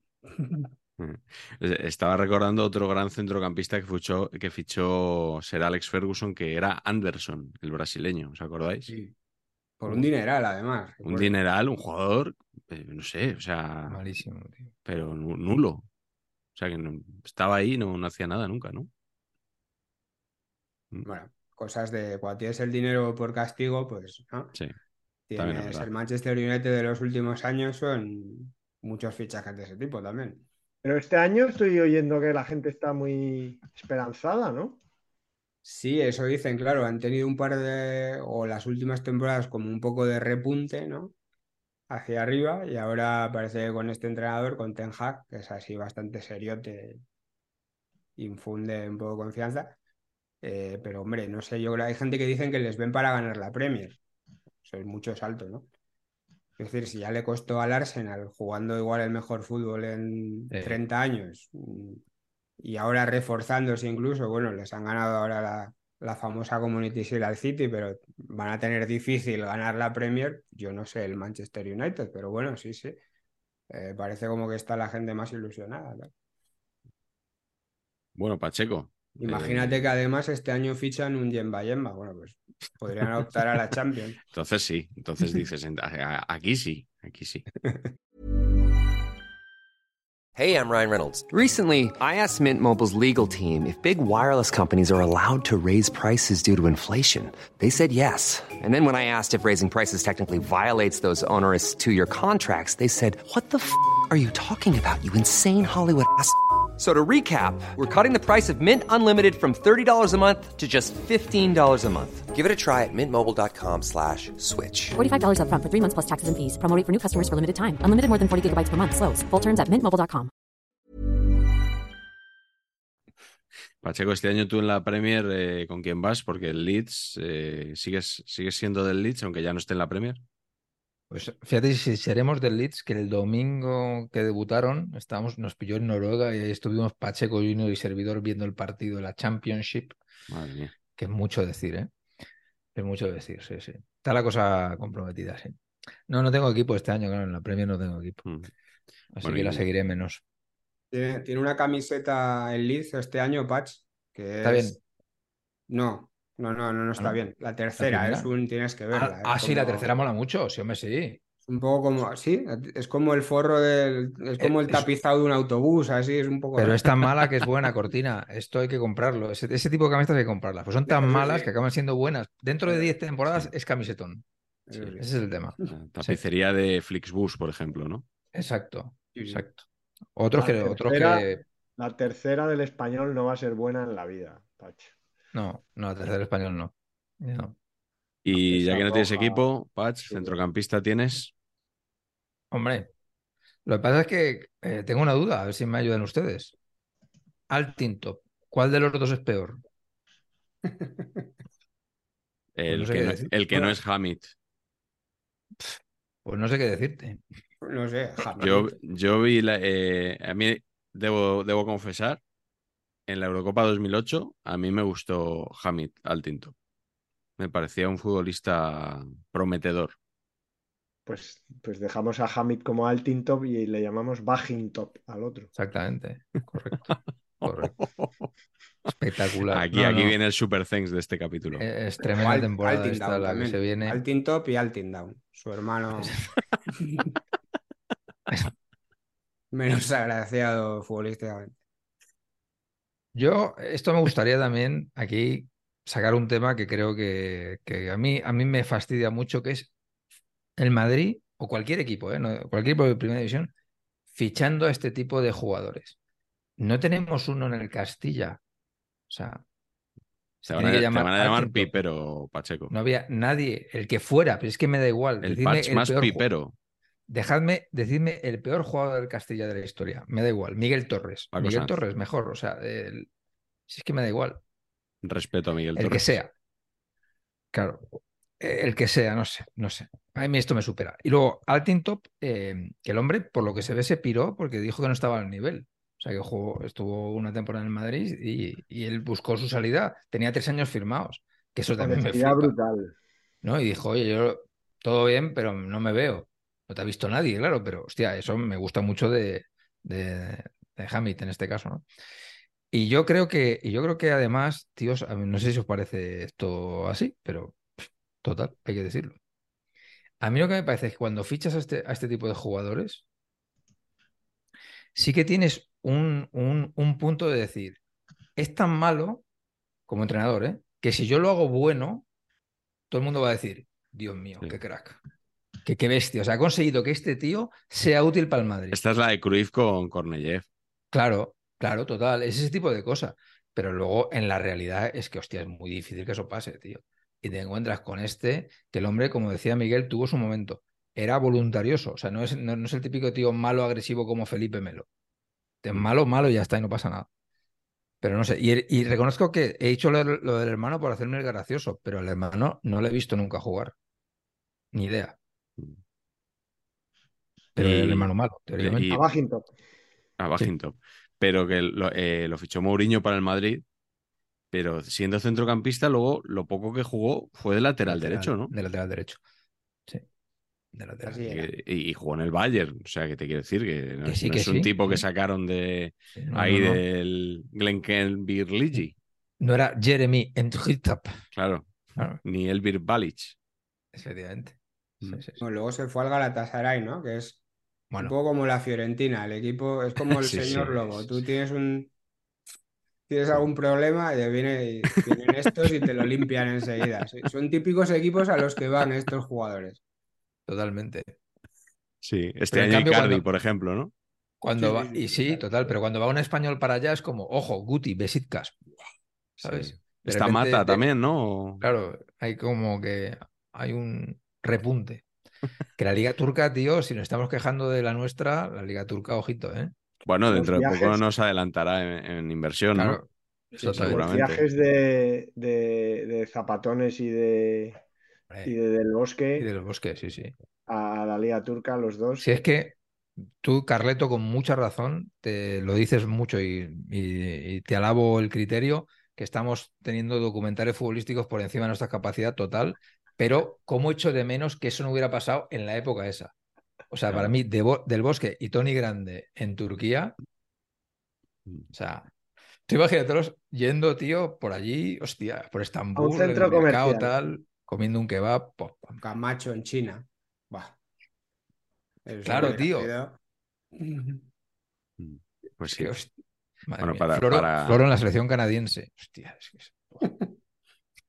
Eh, Estaba recordando otro gran centrocampista que fichó, que fichó Sir Alex Ferguson, que era Anderson, el brasileño, ¿os acordáis? Sí. Por un dineral, además. Un recuerdo. dineral, un jugador, eh, no sé, o sea, Malísimo, tío. pero nu- nulo. O sea, que no- estaba ahí y no, no hacía nada nunca, ¿no? Bueno, cosas de cuando tienes el dinero por castigo, pues, ¿no? Sí. Tienes el Manchester United de los últimos años, son muchos fichajes de ese tipo también. Pero este año estoy oyendo que la gente está muy esperanzada, ¿no? Sí, eso dicen, claro, han tenido un par de, o las últimas temporadas como un poco de repunte, ¿no? Hacia arriba, y ahora parece que con este entrenador, con Ten Hag, que es así bastante seriote, infunde un poco de confianza. Eh, pero hombre, no sé, yo creo hay gente que dicen que les ven para ganar la Premier. Eso es mucho salto, ¿no? Es decir, si ya le costó al Arsenal jugando igual el mejor fútbol en Sí. 30 años y ahora reforzándose incluso, bueno, les han ganado ahora la, la famosa Community Shield al City, pero van a tener difícil ganar la Premier, yo no sé, el Manchester United, pero bueno, sí, sí. Eh, parece como que está la gente más ilusionada. claro. Bueno, Pacheco. Imagínate eh, que además este año fichan un Yemba Yemba. Bueno, pues podrían optar a la Champions. *laughs* Entonces sí, entonces dices, en- a- a- aquí sí, aquí sí. Hey, I'm Ryan Reynolds. Recently, I asked Mint Mobile's legal team if big wireless companies are allowed to raise prices due to inflation. They said yes. And then when I asked if raising prices technically violates those onerous two year contracts, they said, What the f are you talking about, you insane Hollywood ass? F- So to recap, we're cutting the price of Mint Unlimited from $30 a month to just $15 a month. Give it a try at mintmobile.com slash switch. $45 upfront for three months plus taxes and fees. Promo for new customers for limited time. Unlimited more than 40 gigabytes per month. Slows. Full terms at mintmobile.com. Pacheco, este año tú en la Premier, eh, ¿con quién vas? Porque el Leeds, eh, ¿sigues, ¿sigues siendo del Leeds, aunque ya no esté en la Premier? Pues fíjate si seremos del Leeds, que el domingo que debutaron, estábamos, nos pilló en Noruega y ahí estuvimos Pacheco Junior y servidor viendo el partido de la Championship, Madre mía. que es mucho decir, ¿eh? Es mucho decir, sí, sí. Está la cosa comprometida, sí. No, no tengo equipo este año, claro, en la Premier no tengo equipo. Mm. Así Bueno, que la seguiré menos. Tiene, tiene una camiseta en Leeds este año, Patch, que Está es... bien. No, no, no, no, no está no? bien. La tercera es un... Tienes que Ah, verla. ah, es sí, la tercera mola mucho, sí, hombre, sí. Es un poco como... Sí, es como el forro del... Es como el es- tapizado de un autobús, así, es un poco... Pero es tan mala que es buena, *laughs* Cortina. Esto hay que comprarlo. Ese, ese tipo de camisetas hay que comprarlas. Pues son tan sí. malas que acaban siendo buenas. Dentro de Sí. 10 temporadas Sí. es camisetón. Ese es el tema. La tapicería de Flixbus, por ejemplo, ¿no? Exacto, exacto. Otros La que, otros tercera- que. La tercera del español no va a ser buena en la vida, Pacho. No, no, tercer español no. No. Y ya Esa que no tienes equipo, Patch, centrocampista tienes. Hombre, lo que pasa es que eh, tengo una duda, a ver si me ayudan ustedes. Altintop, ¿cuál de los dos es peor? *laughs* El, no sé que, qué no, decir. el que no es Hamid. Pues no sé qué decirte. No sé, Hamid. Yo, yo vi, la, eh, a mí debo, debo confesar, en la Eurocopa 2008, a mí me gustó Hamid Altinto. Me parecía un futbolista prometedor. Pues, pues dejamos a Hamid como Altin Top y le llamamos Bajin Top al otro. Exactamente. Correcto. *laughs* Correcto. Espectacular. Aquí, No, aquí no, viene el super thanks de este capítulo. eh, Es tremenda Alt- temporada Altin esta Down la que también. se viene. Altin Top y Altin Down. Su hermano. *laughs* menos agraciado futbolísticamente. Yo, esto me gustaría también aquí sacar un tema que creo que, que a, mí, a mí me fastidia mucho, que es el Madrid o cualquier equipo, ¿eh? No, cualquier equipo de primera división, fichando a este tipo de jugadores. No tenemos uno en el Castilla. O sea, tiene van a, que te llamar van a llamar Alcintop. Pipero, Pacheco. no había nadie, el que fuera, pero es que me da igual. el Decidme patch más peor pipero. Dejadme, decidme el peor jugador del Castilla de la historia. Me da igual. Miguel Torres. Paco Miguel Sanz. Torres, mejor. O sea, el- si es que me da igual. Respeto a Miguel El que Torres. sea. Claro. El que sea, no sé, no sé. A mí esto me supera. Y luego, Altintop, eh, que el hombre, por lo que se ve, se piró porque dijo que no estaba al nivel. O sea, que jugó, estuvo una temporada en el Madrid y, y él buscó su salida. Tenía tres años firmados. Que eso también me flipa. brutal. ¿no? Y dijo, oye, yo todo bien, pero no me veo. No te ha visto nadie, claro, pero hostia, eso me gusta mucho de, de, de Hamid en este caso, ¿no? Y yo creo que, y yo creo que además, tíos, a mí no sé si os parece esto así, pero pff, total, hay que decirlo. A mí lo que me parece es que cuando fichas a este, a este tipo de jugadores, sí que tienes un, un, un punto de decir, es tan malo como entrenador, ¿eh? que si yo lo hago bueno, todo el mundo va a decir, Dios mío, Sí. qué crack. Que qué bestia. O sea, ha conseguido que este tío sea útil para el Madrid. Esta es la de Cruyff con Korneyev. Claro, claro, total. Es ese tipo de cosas. Pero luego en la realidad es que, hostia, es muy difícil que eso pase, tío. Y te encuentras con este, que el hombre, como decía Miguel, tuvo su momento. Era voluntarioso. O sea, no es, no, no es el típico tío malo, agresivo como Felipe Melo. Es malo, malo y ya está, y no pasa nada. Pero no sé. Y, y reconozco que he dicho lo, lo del hermano por hacerme el gracioso, pero al hermano no le he visto nunca jugar. Ni idea. Pero Y- el hermano malo, teóricamente. y- A Bajinto. a Bajinto. Pero que lo, eh, lo fichó Mourinho para el Madrid, pero siendo centrocampista, luego lo poco que jugó fue de lateral, derecho, ¿no? De lateral derecho. Sí. De lateral. Era. Y, y jugó en el Bayern. O sea, que te quiero decir que no, Que es, sí, no que es un sí, tipo que sacaron de Sí, no, ahí no, no. del Glenken Birligi. No era Jeremy Entritap. Claro. Claro, Ni Elvir Balic. efectivamente. Sí, Mm. sí, sí. Bueno, luego se fue al Galatasaray, ¿no? Que es Bueno, un poco como la Fiorentina. El equipo es como el *laughs* Sí, señor sí, Lobo. sí, Tú sí. tienes un. Tienes algún problema y te viene, y vienen estos y te lo limpian enseguida. Son típicos equipos a los que van estos jugadores. totalmente. Sí, este año cambio, Icardi, cuando- por ejemplo, ¿no? Cuando Sí, va, y sí, total. pero cuando va un español para allá es como, ojo, Guti, Besitkas. ¿Sabes? Repente mata también, ¿no? Claro, hay como que hay un repunte. Que la Liga Turca, tío, si nos estamos quejando de la nuestra, la Liga Turca, ojito, ¿eh? Bueno, Los dentro de poco nos adelantará en, en inversión, ¿no? Sí, totalmente. Los seguramente. viajes de, de- de zapatones y de, y de Del y Bosque de los bosques, sí, sí. a la Liga Turca, los dos. Si es que tú, Carleto, con mucha razón, te lo dices mucho y, y- y te alabo el criterio que estamos teniendo documentales futbolísticos por encima de nuestra capacidad total, pero cómo echo de menos que eso no hubiera pasado en la época esa. O sea, para mí, de Bo- Del Bosque y Tony Grande en Turquía, o sea, tú imagínatelos yendo, tío, por allí, hostia, por Estambul, en el centro mercado, comercial. tal, comiendo un kebab. Camacho en China. Claro, tío. sido- Pues sí. Bueno, para- Floro, para- Floro en la selección canadiense. Hostia, es que es- *laughs*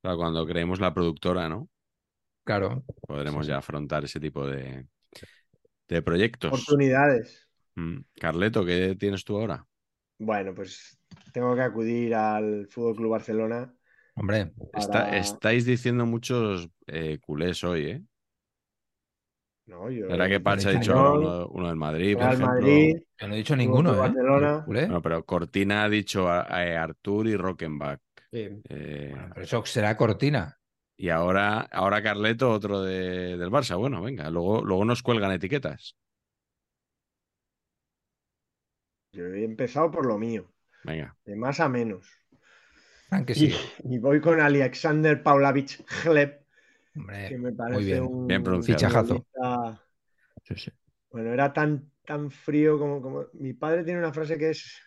Claro, cuando creemos la productora, ¿no? Claro. Podremos Sí, sí. ya afrontar ese tipo de, de proyectos. Oportunidades. Mm. Carleto, ¿qué tienes tú ahora? Bueno, pues tengo que acudir al Fútbol Club Barcelona. Hombre, Está- estáis diciendo muchos eh, culés hoy, ¿eh? No, yo ¿Verdad que Pacha ha dicho uno, uno del Madrid, por ejemplo? Madrid, yo no he dicho ninguno, ¿eh? Barcelona. No, pero Cortina ha dicho a, a Artur y Rockenbach. Sí. Eh, Bueno, pero eso será cortina. Y ahora, ahora Carleto, otro de- del Barça. Bueno, venga, luego, luego nos cuelgan etiquetas. yo he empezado por lo mío, Venga. de más a menos. Frank, que Y, sí. y voy con Alexander Pavlovich Hleb, Hombre, que me parece muy bien. un Bien pronunciado. Fichajazo. futbolista- Sí, sí. Bueno, era tan, tan frío como, como. Mi padre tiene una frase que es.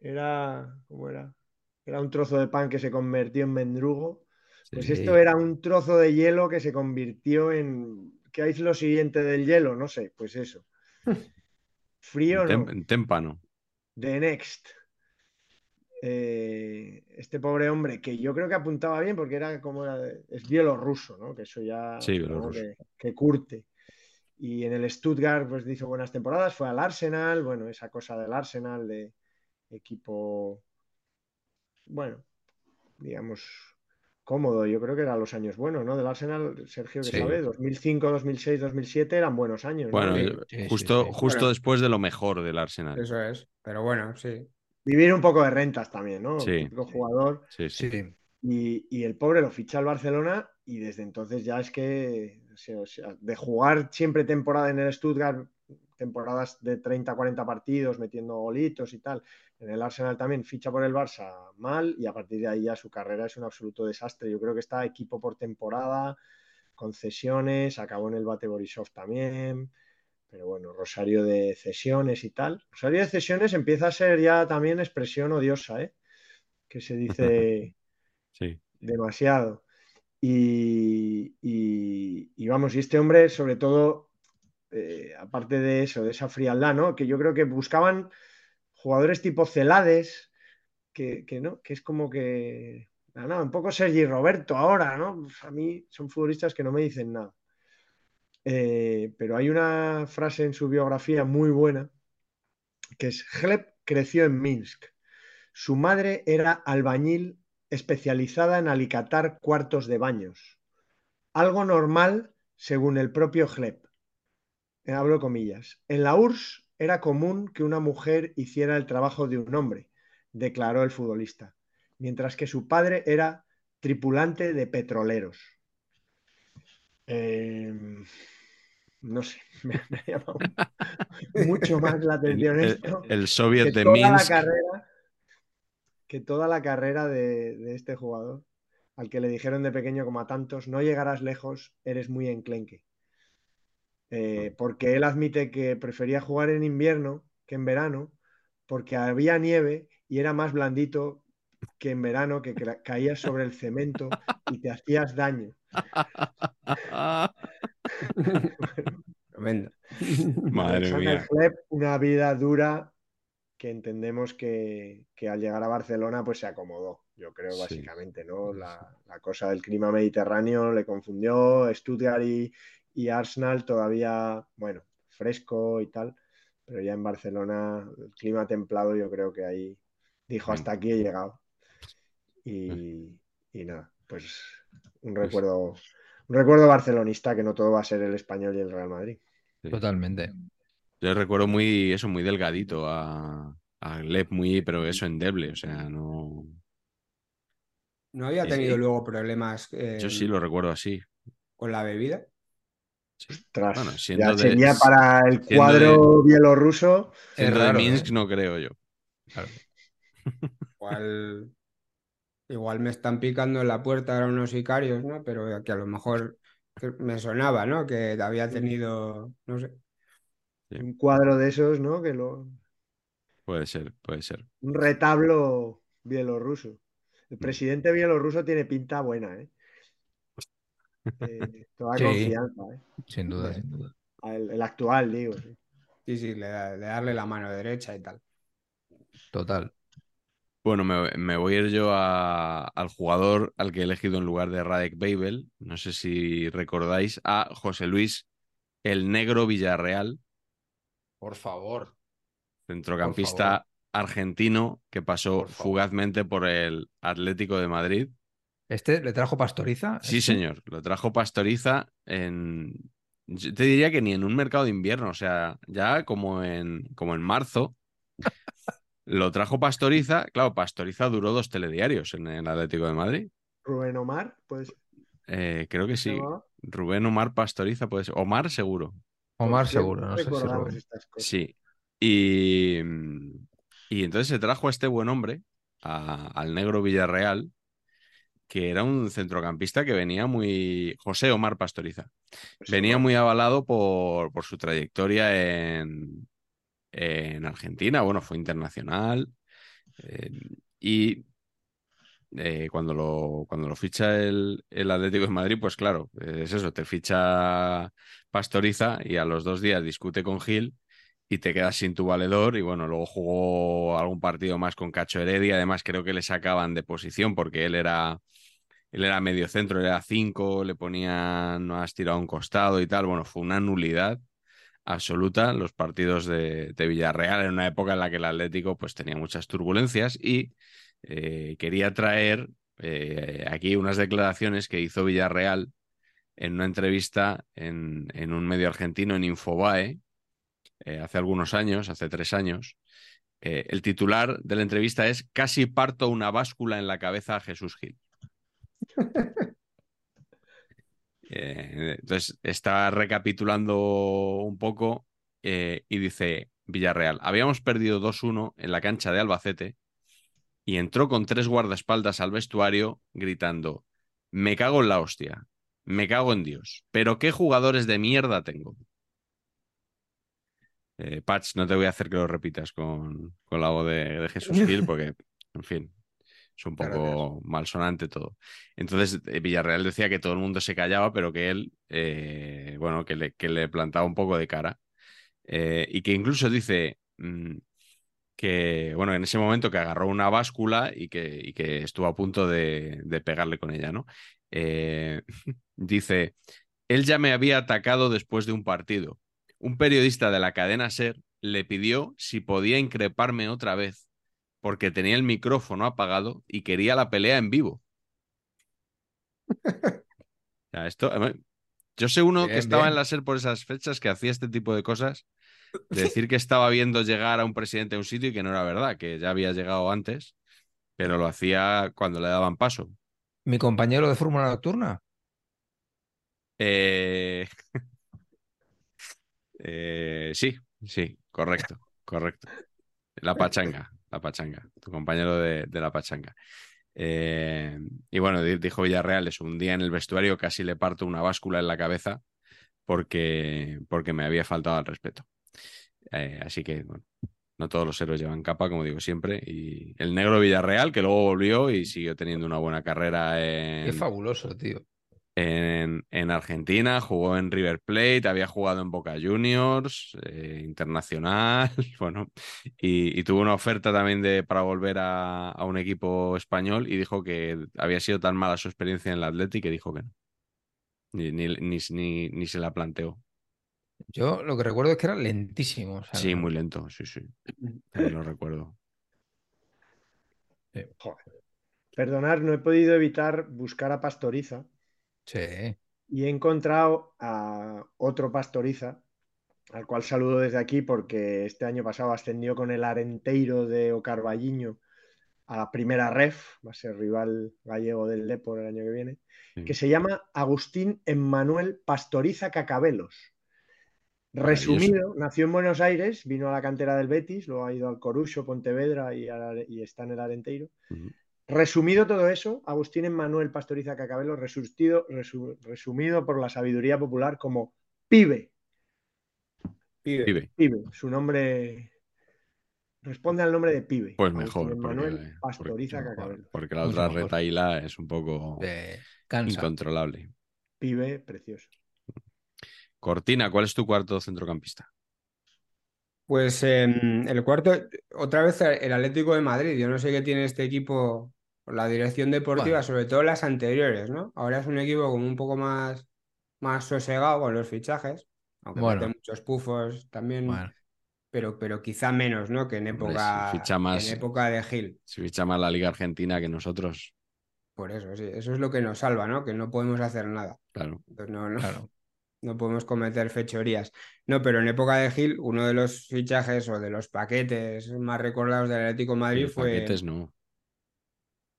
Era. ¿Cómo era? Era un trozo de pan que se convirtió en mendrugo. Pues Sí. esto era un trozo de hielo que se convirtió en. ¿Qué es lo siguiente del hielo? No sé, pues eso. *laughs* Frío no. en témpano. The Next. Eh, este pobre hombre, que yo creo que apuntaba bien porque era como era es bielorruso, ¿no? Que eso ya Sí, que, que curte. Y en el Stuttgart pues hizo buenas temporadas, fue al Arsenal, bueno, esa cosa del Arsenal de equipo, bueno, digamos, cómodo. Yo creo que eran los años buenos, ¿no? Del Arsenal, Sergio, que Sí. sabe, 2005, 2006, 2007 eran buenos años, ¿no? Bueno, De- yo- sí, justo, sí. justo Bueno. después de lo mejor del Arsenal. Eso es. Pero bueno, sí. vivir un poco de rentas también, ¿no? Sí. Jugador. Sí, sí. Sí. Y, y el pobre lo ficha al Barcelona y desde entonces ya es que o sea, de jugar siempre temporada en el Stuttgart, temporadas de 30, 40 partidos, metiendo golitos y tal. En el Arsenal también ficha por el Barça mal y a partir de ahí ya su carrera es un absoluto desastre. Yo creo que está equipo por temporada, concesiones, acabó en el Bate Borisov también. Pero bueno, Rosario de cesiones y tal. Rosario de cesiones empieza a ser ya también expresión odiosa, ¿eh? Que se dice *laughs* Sí. demasiado. Y, y- y vamos, y este hombre, sobre todo, eh, aparte de eso, de esa frialdad, ¿no? Que yo creo que buscaban jugadores tipo Celades, que, no, que es como que, nada, un poco Sergi Roberto ahora, ¿no? A mí son futbolistas que no me dicen nada. Eh, pero hay una frase en su biografía muy buena, que es, Hleb creció en Minsk. Su madre era albañil especializada en alicatar cuartos de baños. Algo normal según el propio Hleb. Hablo comillas. En la URSS era común que una mujer hiciera el trabajo de un hombre, declaró el futbolista, mientras que su padre era tripulante de petroleros. Eh, no sé, *laughs* me, me ha llamado *laughs* mucho más la atención El, esto el soviet que de toda la Minsk. carrera que toda la carrera de, de este jugador al que le dijeron de pequeño como a tantos no llegarás lejos eres muy enclenque Eh, porque él admite que prefería jugar en invierno que en verano porque había nieve y era más blandito que en verano que caías sobre el cemento y te hacías daño Tremendo. Madre Alexander mía. Una vida dura que entendemos que, que al llegar a Barcelona pues se acomodó, yo creo Sí. básicamente, ¿no? La, la cosa del clima mediterráneo le confundió, Stuttgart y, y Arsenal todavía, bueno, fresco y tal, pero ya en Barcelona el clima templado yo creo que ahí dijo hasta aquí he llegado. Y, y nada, pues un recuerdo, un recuerdo barcelonista que no todo va a ser el español y el Real Madrid. Sí. Totalmente. Yo recuerdo muy, eso, muy delgadito a, a Gleb, muy, pero eso endeble, o sea, no. ¿No había tenido sí. luego problemas eh, Yo sí lo recuerdo así. con la bebida? Tras, Bueno, ya de- sería para el cuadro bielorruso. Raro, de Minsk, ¿eh? no creo yo. Igual, igual me están picando en la puerta ahora unos sicarios, ¿no? Pero que a lo mejor me sonaba, ¿no? Que había tenido, no sé. Sí. Un cuadro de esos, ¿no? Que lo, Puede ser, puede ser. un retablo bielorruso. El presidente bielorruso tiene pinta buena, ¿eh? Eh, toda *laughs* Sí. confianza, ¿eh? Sin duda, sin duda. El, el actual, digo. sí. Sí, sí, le, da- darle la mano derecha y tal. Total. Bueno, me, me voy a ir yo a- al jugador al que he elegido en lugar de Radek Babel. No sé si recordáis a José Luis el Negro Villarreal, Por favor. centrocampista argentino que pasó Por fugazmente por el Atlético de Madrid. ¿Este le trajo pastoriza? Sí, ¿Este? señor, lo trajo Pastoriza en... Yo te diría que ni en un mercado de invierno, o sea, ya como en, como en marzo. *laughs* Lo trajo Pastoriza, claro, Pastoriza duró dos telediarios en el Atlético de Madrid. Rubén Omar, pues. Eh, creo que sí. llamaba? Rubén Omar Pastoriza, puede ser. Omar seguro. Omar Pues, seguro, no sé si estas cosas. Sí. Y, y entonces se trajo a este buen hombre, a- al negro Villarreal, que era un centrocampista que venía muy... José Omar Pastoriza. Pues, Venía muy avalado por, por su trayectoria en, en Argentina. Bueno, fue internacional. eh, y eh, cuando, lo, cuando lo ficha el, el Atlético de Madrid, pues claro, es eso, te ficha Pastoriza y a los dos días discute con Gil y te quedas sin tu valedor. Y bueno, luego jugó algún partido más con Cacho Heredia. Además, creo que le sacaban de posición porque él era, él era medio centro, era cinco, le ponían, no has tirado a un costado y tal. Bueno, fue una nulidad absoluta los partidos de, Villarreal en una época en la que el Atlético pues tenía muchas turbulencias y eh, quería traer eh, aquí unas declaraciones que hizo Villarreal en una entrevista en, un medio argentino, en Infobae, eh, hace algunos años, hace tres años. El titular de la entrevista es Casi parto una báscula en la cabeza a Jesús Gil. Eh, entonces está recapitulando un poco eh, y dice Villarreal, habíamos perdido 2-1 en la cancha de Albacete y entró con tres guardaespaldas al vestuario gritando, me cago en la hostia, me cago en Dios, pero qué jugadores de mierda tengo. Eh, Patch, no te voy a hacer que lo repitas con, con la voz de, de Jesús Gil porque, en fin, es un poco malsonante todo. Entonces, eh, Villarreal decía que todo el mundo se callaba, pero que él, eh, bueno, que le, que le plantaba un poco de cara. Eh, y que incluso dice mm, que, bueno, en ese momento que agarró una báscula y que, y que estuvo a punto de, de pegarle con ella, ¿no? Eh, *laughs* dice, él ya me había atacado después de un partido. Un periodista de la cadena SER le pidió si podía increparme otra vez porque tenía el micrófono apagado y quería la pelea en vivo. *laughs* O sea, esto, yo sé uno que estaba bien. en la SER por esas fechas que hacía este tipo de cosas, *coughs* de decir que estaba viendo llegar a un presidente a un sitio y que no era verdad, que ya había llegado antes, pero lo hacía cuando le daban paso. Mi compañero de Fórmula Nocturna. Eh, *laughs* eh, sí, sí, correcto, correcto. La pachanga, la pachanga, tu compañero de, de la pachanga. Eh, y bueno, di- dijo Villarreal, es un día en el vestuario casi le parto una báscula en la cabeza porque, porque me había faltado al respeto. Eh, así que, bueno, no todos los héroes llevan capa, como digo siempre. Y el negro Villarreal, que luego volvió y siguió teniendo una buena carrera Qué en, fabuloso, tío. En, en Argentina, jugó en River Plate, había jugado en Boca Juniors, eh, internacional, *laughs* bueno, y, y tuvo una oferta también de, para volver a, a un equipo español y dijo que había sido tan mala su experiencia en el Atleti que dijo que no. Ni, ni, ni, ni- ni se la planteó. Yo lo que recuerdo es que era lentísimo. o sea, Sí, muy lento, sí, sí. *clears throat* También lo recuerdo. Perdonar, no he podido evitar buscar a Pastoriza Sí. y he encontrado a otro Pastoriza, al cual saludo desde aquí porque este año pasado ascendió con el Arenteiro de Ocarvalliño a la primera ref, va a ser rival gallego del Depor el año que viene, Sí. que se llama Agustín Emmanuel Pastoriza Cacabelos. Resumido, nació en Buenos Aires, vino a la cantera del Betis, luego ha ido al Corucho, Pontevedra y, está en el Arenteiro. Resumido todo eso, Agustín Emmanuel Pastoriza Cacabelo, resustido- resu- resumido por la sabiduría popular como pibe. Pibe. Pibe. Pibe, su nombre responde al nombre de pibe. Pues Agustín mejor, porque, Emmanuel porque- Pastoriza mejor, Cacabelo. porque la Mucho otra mejor. retaíla es un poco Eh, incontrolable. Pibe precioso. Cortina, ¿cuál es tu cuarto centrocampista? Pues el cuarto, otra vez el Atlético de Madrid. Yo no sé qué tiene este equipo, la dirección deportiva, Bueno. sobre todo las anteriores, ¿no? Ahora es un equipo como un poco más, más sosegado con los fichajes, aunque Bueno. mete muchos pufos también, Bueno, pero, pero quizá menos, ¿no? Que en Hombre, época, si ficha más- en época de Gil. Se ficha más la Liga Argentina que nosotros, Por eso, sí, eso es lo que nos salva, ¿no? Que no podemos hacer nada. claro. Entonces, no, no, claro. No podemos cometer fechorías. No, pero en época de Gil, uno de los fichajes o de los paquetes más recordados del Atlético de Madrid fue. paquetes no.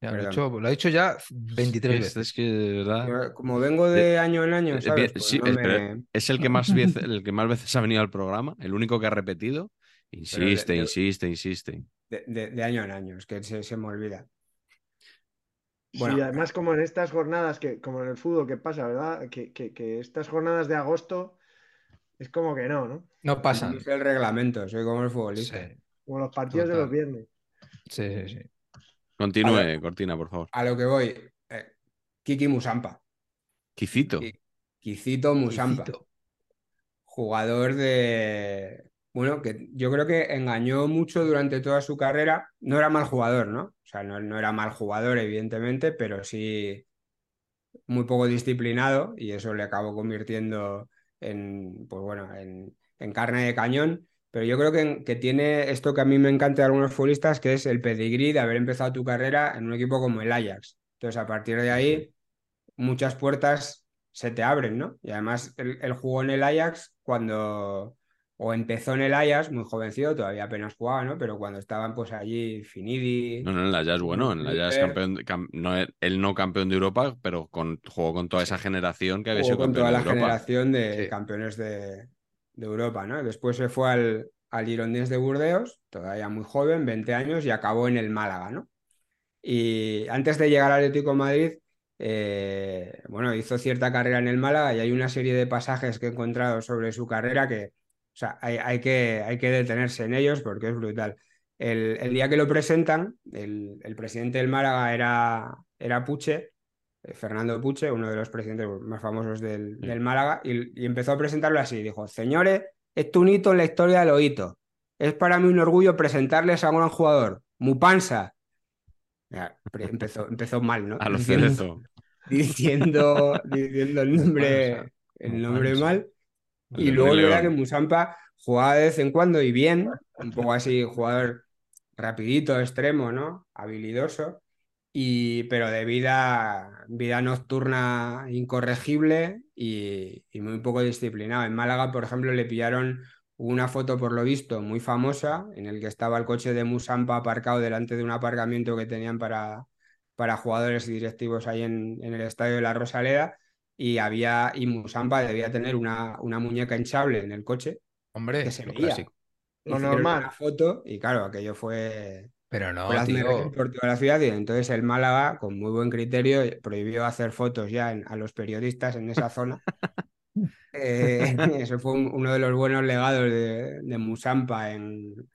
Ya lo, he dicho, lo ha dicho ya 23 Es, veces. es que de verdad. Como vengo de año en año, Eh, ¿sabes? Pues sí, no es, me- pero es el que más *laughs* veces, el que más veces ha venido al programa, el único que ha repetido. Insiste, de- insiste, insiste. de año en año, es que se, se me olvida. Sí, Bueno. además como en estas jornadas, que, como en el fútbol, que pasa, ¿verdad? Que, que- que estas jornadas de agosto es como que no, ¿no? No pasan. No sé el reglamento, soy como el futbolista. Sí, Como los partidos de los Total. viernes. sí, sí, sí. Continúe, ver. Cortina, por favor. A lo que voy, eh, Kiki Musampa. Quicito. Kicito Musampa. Quicito. Jugador de, bueno, que yo creo que engañó mucho durante toda su carrera. No era mal jugador, ¿no? O sea, no, era mal jugador, evidentemente, pero sí muy poco disciplinado y eso le acabó convirtiendo en, pues bueno, en, en carne de cañón. Pero yo creo que, que, tiene esto que a mí me encanta de algunos futbolistas, que es el pedigrí de haber empezado tu carrera en un equipo como el Ajax. Entonces, a partir de ahí, muchas puertas se te abren, ¿no? Y además, él, él jugó en el Ajax cuando, o empezó en el Ajax, muy jovencito, todavía apenas jugaba, ¿no? Pero cuando estaban pues allí Finidi. No, no, en el Ajax, bueno, en el Ajax campeón, cam, no, él no campeón de Europa, pero con, jugó con toda esa generación que había jugó sido con campeón toda la Europa. generación de Sí. campeones de, de Europa, ¿no? Después se fue al, al Girondins de Burdeos, todavía muy joven, 20 años, y acabó en el Málaga, ¿no? Y antes de llegar al Atlético de Madrid, eh, bueno, hizo cierta carrera en el Málaga y hay una serie de pasajes que he encontrado sobre su carrera que, o sea, hay, hay que, hay que detenerse en ellos porque es brutal. El, el día que lo presentan, el, el presidente del Málaga era, era Puche, eh, Fernando Puche, uno de los presidentes más famosos del, del Málaga, y, y empezó a presentarlo así. Dijo, señores, esto es un hito en la historia de los hitos. Es para mí un orgullo presentarles a un gran jugador, Mupansa. Ya, empezó, empezó mal, ¿no? A los Diciendo- *laughs* diciendo, diciendo el nombre, el nombre mal. Y luego verdad que. Musampa jugaba de vez en cuando y bien, un poco así, jugador rapidito, extremo, ¿no? Habilidoso. Y, pero de vida, vida nocturna incorregible y, y muy poco disciplinado. En Málaga, por ejemplo, le pillaron una foto, por lo visto, muy famosa, en el que estaba el coche de Musampa aparcado delante de un aparcamiento que tenían para, para jugadores y directivos ahí en, en el estadio de la Rosaleda. Y había, y Musampa debía tener una, una muñeca hinchable en el coche Hombre, que se lo veía. Lo Hicieron normal. una foto y claro, aquello fue Pero no, fue hazmerreír tío. por toda la ciudad y entonces el Málaga, con muy buen criterio, prohibió hacer fotos ya en- a los periodistas en esa zona. *laughs* Eh, *laughs* eso fue un- uno de los buenos legados de, de Musampa en,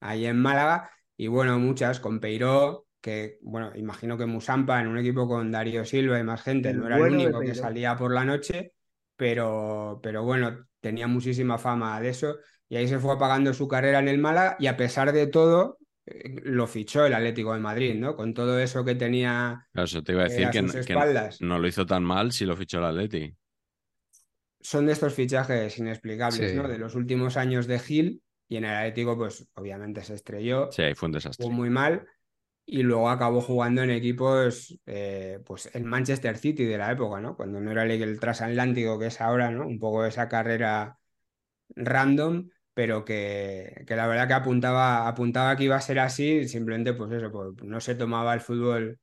ahí en Málaga. Y bueno, muchas con Peiró, que bueno, imagino que Musampa en un equipo con Darío Silva y más gente El no era el único que salía por la noche, pero, pero bueno, tenía muchísima fama de eso. Y ahí se fue apagando su carrera en el Málaga y a pesar de todo, eh, lo fichó el Atlético de Madrid, ¿no? Con todo eso que tenía Claro, eso te iba a eh, decir a que, espaldas. no lo hizo tan mal si lo fichó el Atleti. son de estos fichajes inexplicables, Sí. ¿no? De los últimos años de Gil y en el Atlético, pues obviamente se estrelló, Sí, ahí fue un desastre. jugó muy mal y luego acabó jugando en equipos, eh, pues el Manchester City de la época, ¿no? Cuando no era el, el transatlántico que es ahora, ¿no? Un poco esa carrera random, pero que, que la verdad que apuntaba, apuntaba que iba a ser así, simplemente pues eso, pues no se tomaba el fútbol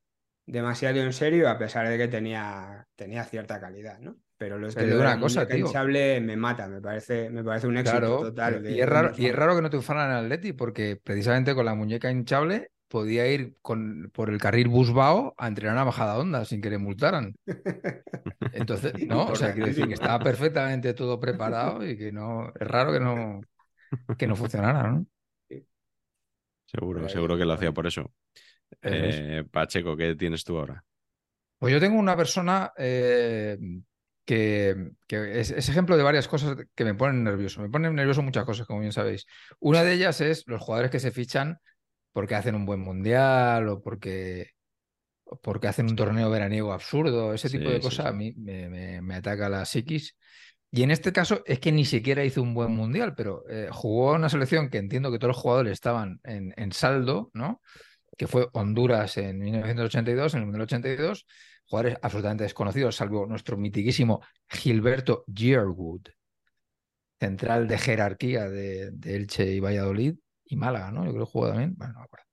demasiado en serio, a pesar de que tenía, tenía cierta calidad, ¿no? Pero lo que te una la cosa, muñeca tío. hinchable me mata, me parece, me parece un éxito Claro, total. de- y, es raro, y es raro que no triunfaran en el Atleti, porque precisamente con la muñeca hinchable podía ir con, por el carril Busbao a entrenar a bajada onda sin que le multaran. Entonces, *laughs* no, o sea, quiero decir que estaba perfectamente todo preparado y que no, es raro que no, que no funcionara, ¿no? Seguro, seguro que lo hacía por eso. Eso es. Eh, Pacheco, ¿qué tienes tú ahora? Pues yo tengo una persona eh, que, que es, es ejemplo de varias cosas que me ponen nervioso. Me ponen nervioso muchas cosas, como bien sabéis. Una de ellas es los jugadores que se fichan porque hacen un buen mundial o porque, porque hacen un torneo veraniego absurdo. Ese tipo Sí, de sí, cosas sí. a mí me, me- me ataca la psiquis. Y en este caso es que ni siquiera hizo un buen mundial, pero eh, jugó una selección que entiendo que todos los jugadores estaban en, en saldo, ¿no? que fue Honduras en 1982, en el Mundial 82, jugadores absolutamente desconocidos, salvo nuestro mitiquísimo Gilberto Yearwood, central de jerarquía de, de Elche y Valladolid y Málaga, ¿no? Yo creo que jugó también, bueno, no me acuerdo.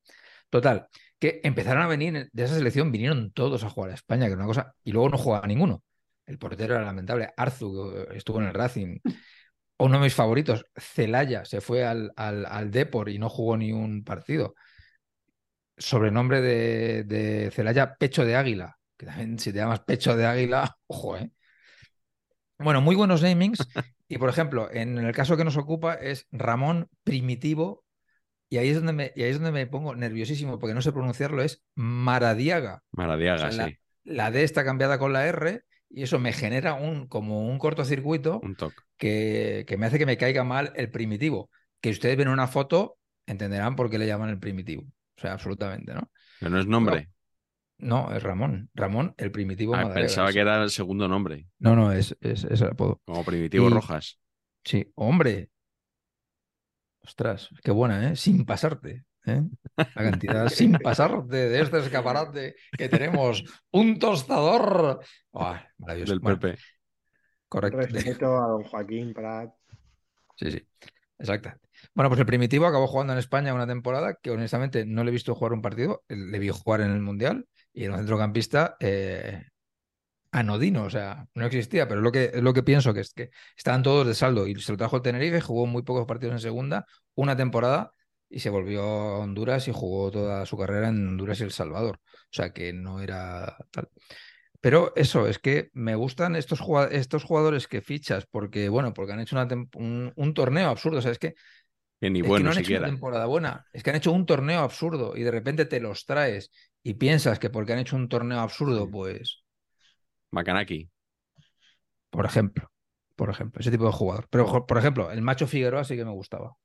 Total, que empezaron a venir, de esa selección vinieron todos a jugar a España, que era una cosa, y luego no jugaba ninguno. El portero era lamentable, Arzu que estuvo en el Racing. *laughs* Uno de mis favoritos, Celaya, se fue al, al, al Depor y no jugó ni un partido sobrenombre de, de Celaya, Pecho de Águila, que también si te llamas Pecho de Águila, *laughs* ojo, ¿eh? Bueno, muy buenos namings. Y por ejemplo, en el caso que nos ocupa es Ramón Primitivo, y ahí es donde me, y ahí es donde me pongo nerviosísimo porque no sé pronunciarlo, es Maradiaga. Maradiaga, O sea, la- sí. La D está cambiada con la R y eso me genera un, como un cortocircuito Un que, que me hace que me caiga mal el primitivo. que ustedes ven una foto, entenderán por qué le llaman el primitivo. O sea, absolutamente, ¿no? Pero no es nombre. No, es Ramón. Ramón, el primitivo Ah, Madariaga, pensaba sí. que era el segundo nombre, No, no, es, es, es el apodo. como Primitivo Y- Rojas. Sí, hombre. Ostras, qué buena, ¿eh? Sin pasarte. ¿eh? La cantidad *laughs* sin pasarte de este escaparate que tenemos. Un tostador. Ah, maravilloso. Del Bueno, correcto. Respeto a don Joaquín Prat. Sí, sí, exactamente. Bueno, pues el Primitivo acabó jugando en España una temporada que honestamente no le he visto jugar un partido, le vi jugar en el Mundial y era un centrocampista eh, anodino, o sea, no existía, pero es lo que, es lo que pienso, que es que estaban todos de saldo y se lo trajo el Tenerife, jugó muy pocos partidos en segunda, una temporada y se volvió a Honduras y jugó toda su carrera en Honduras y El Salvador, o sea que no era tal. Pero eso, es que me gustan estos, estos jugadores que fichas porque, bueno, porque han hecho una un, un torneo absurdo. O sea, es que, Que ni es que bueno no han hecho siquiera. una temporada buena, es que han hecho un torneo absurdo y de repente te los traes y piensas que porque han hecho un torneo absurdo, pues, Macanaki. por ejemplo, por ejemplo, ese tipo de jugador. Pero, por ejemplo, el macho Figueroa sí que me gustaba.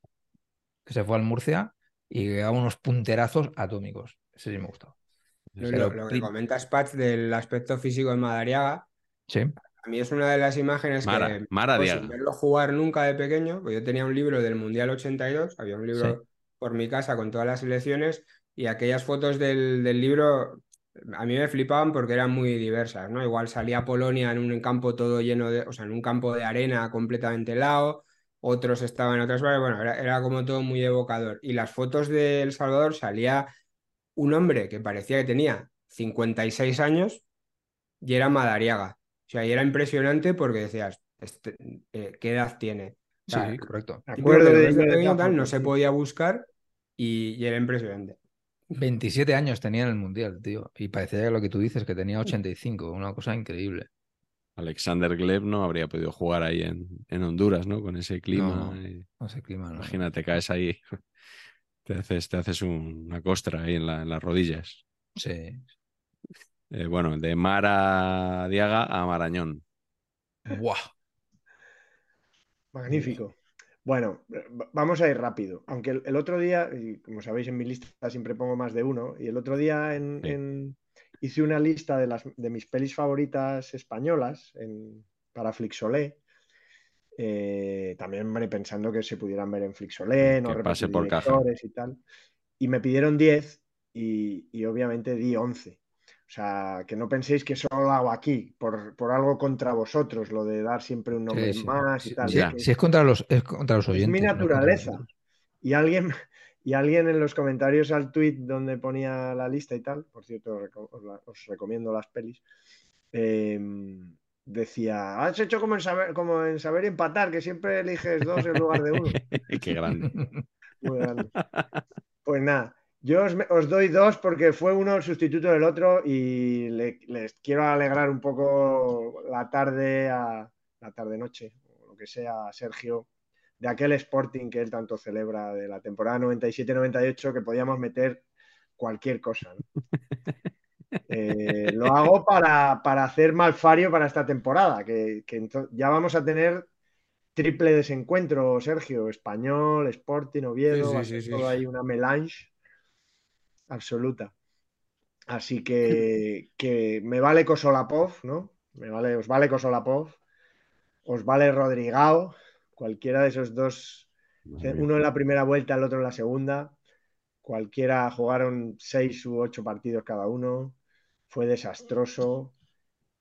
Que se fue al Murcia y a unos punterazos atómicos. Ese sí me gustaba. Lo, Pero lo que comentas, Patch, del aspecto físico de Madariaga, Sí, a mí es una de las imágenes Mara, que, Mara pues, sin verlo jugar nunca de pequeño, pues yo tenía un libro del Mundial 82, había un libro Sí. por mi casa con todas las selecciones y aquellas fotos del, del libro a mí me flipaban porque eran muy diversas, ¿no? Igual salía Polonia en un campo todo lleno de, o sea, en un campo de arena completamente helado, otros estaban en otras partes, bueno, era, era como todo muy evocador. Y las fotos de El Salvador salía un hombre que parecía que tenía 56 años y era Madariaga. O sea, y era impresionante porque decías, este, eh, ¿qué edad tiene? O sea, sí, correcto. Acuerdo de no se podía buscar y, y era impresionante. 27 años tenía en el Mundial, tío. Y parecía lo que tú dices, que tenía 85, una cosa increíble. Alexander Gleb no habría podido jugar ahí en, en Honduras, ¿no? Con ese clima. No. y- No sé, clima, no. Imagínate, caes ahí, *laughs* te haces, te haces un- una costra ahí en, la- en las rodillas. Sí. Eh, bueno, de Mara Diaga a Marañón. Buah. Magnífico. Bueno, va- vamos a ir rápido. Aunque el, el otro día, y como sabéis, en mi lista siempre pongo más de uno, y el otro día en, Sí. en- hice una lista de, las, de mis pelis favoritas españolas en, para Flixolé. Eh, también hombre, pensando que se pudieran ver en Flixolé, no pase repetir por caja. y tal. Y me pidieron 10 y, y obviamente di 11. O sea, que no penséis que solo lo hago aquí, por, por algo contra vosotros, lo de dar siempre un nombre Sí, sí. más y tal. sí, que- sí, es contra los, es contra los es oyentes. mi no contra naturaleza. Y alguien, y alguien en los comentarios al tweet donde ponía la lista y tal, por cierto, os, la- os recomiendo las pelis, eh, decía, has hecho como en, saber, como en saber empatar, que siempre eliges dos en lugar de uno. *laughs* Qué grande. Muy grande. Pues nada, yo os, os doy dos porque fue uno el sustituto del otro y le- les quiero alegrar un poco la tarde a la tarde noche o lo que sea a Sergio de aquel Sporting que él tanto celebra de la temporada 97-98 que podíamos meter cualquier cosa. ¿no? *laughs* Eh, lo hago para, para hacer malfario para esta temporada, que, ya vamos a tener triple desencuentro, Sergio, español, Sporting, Oviedo, Sí, sí, sí. todo ahí una melange absoluta. Así que, que me vale Kosolapov, ¿no? Me vale, os vale Kosolapov, os vale Rodrigao, cualquiera de esos dos, uno en la primera vuelta, el otro en la segunda, cualquiera jugaron seis u ocho partidos cada uno, fue desastroso.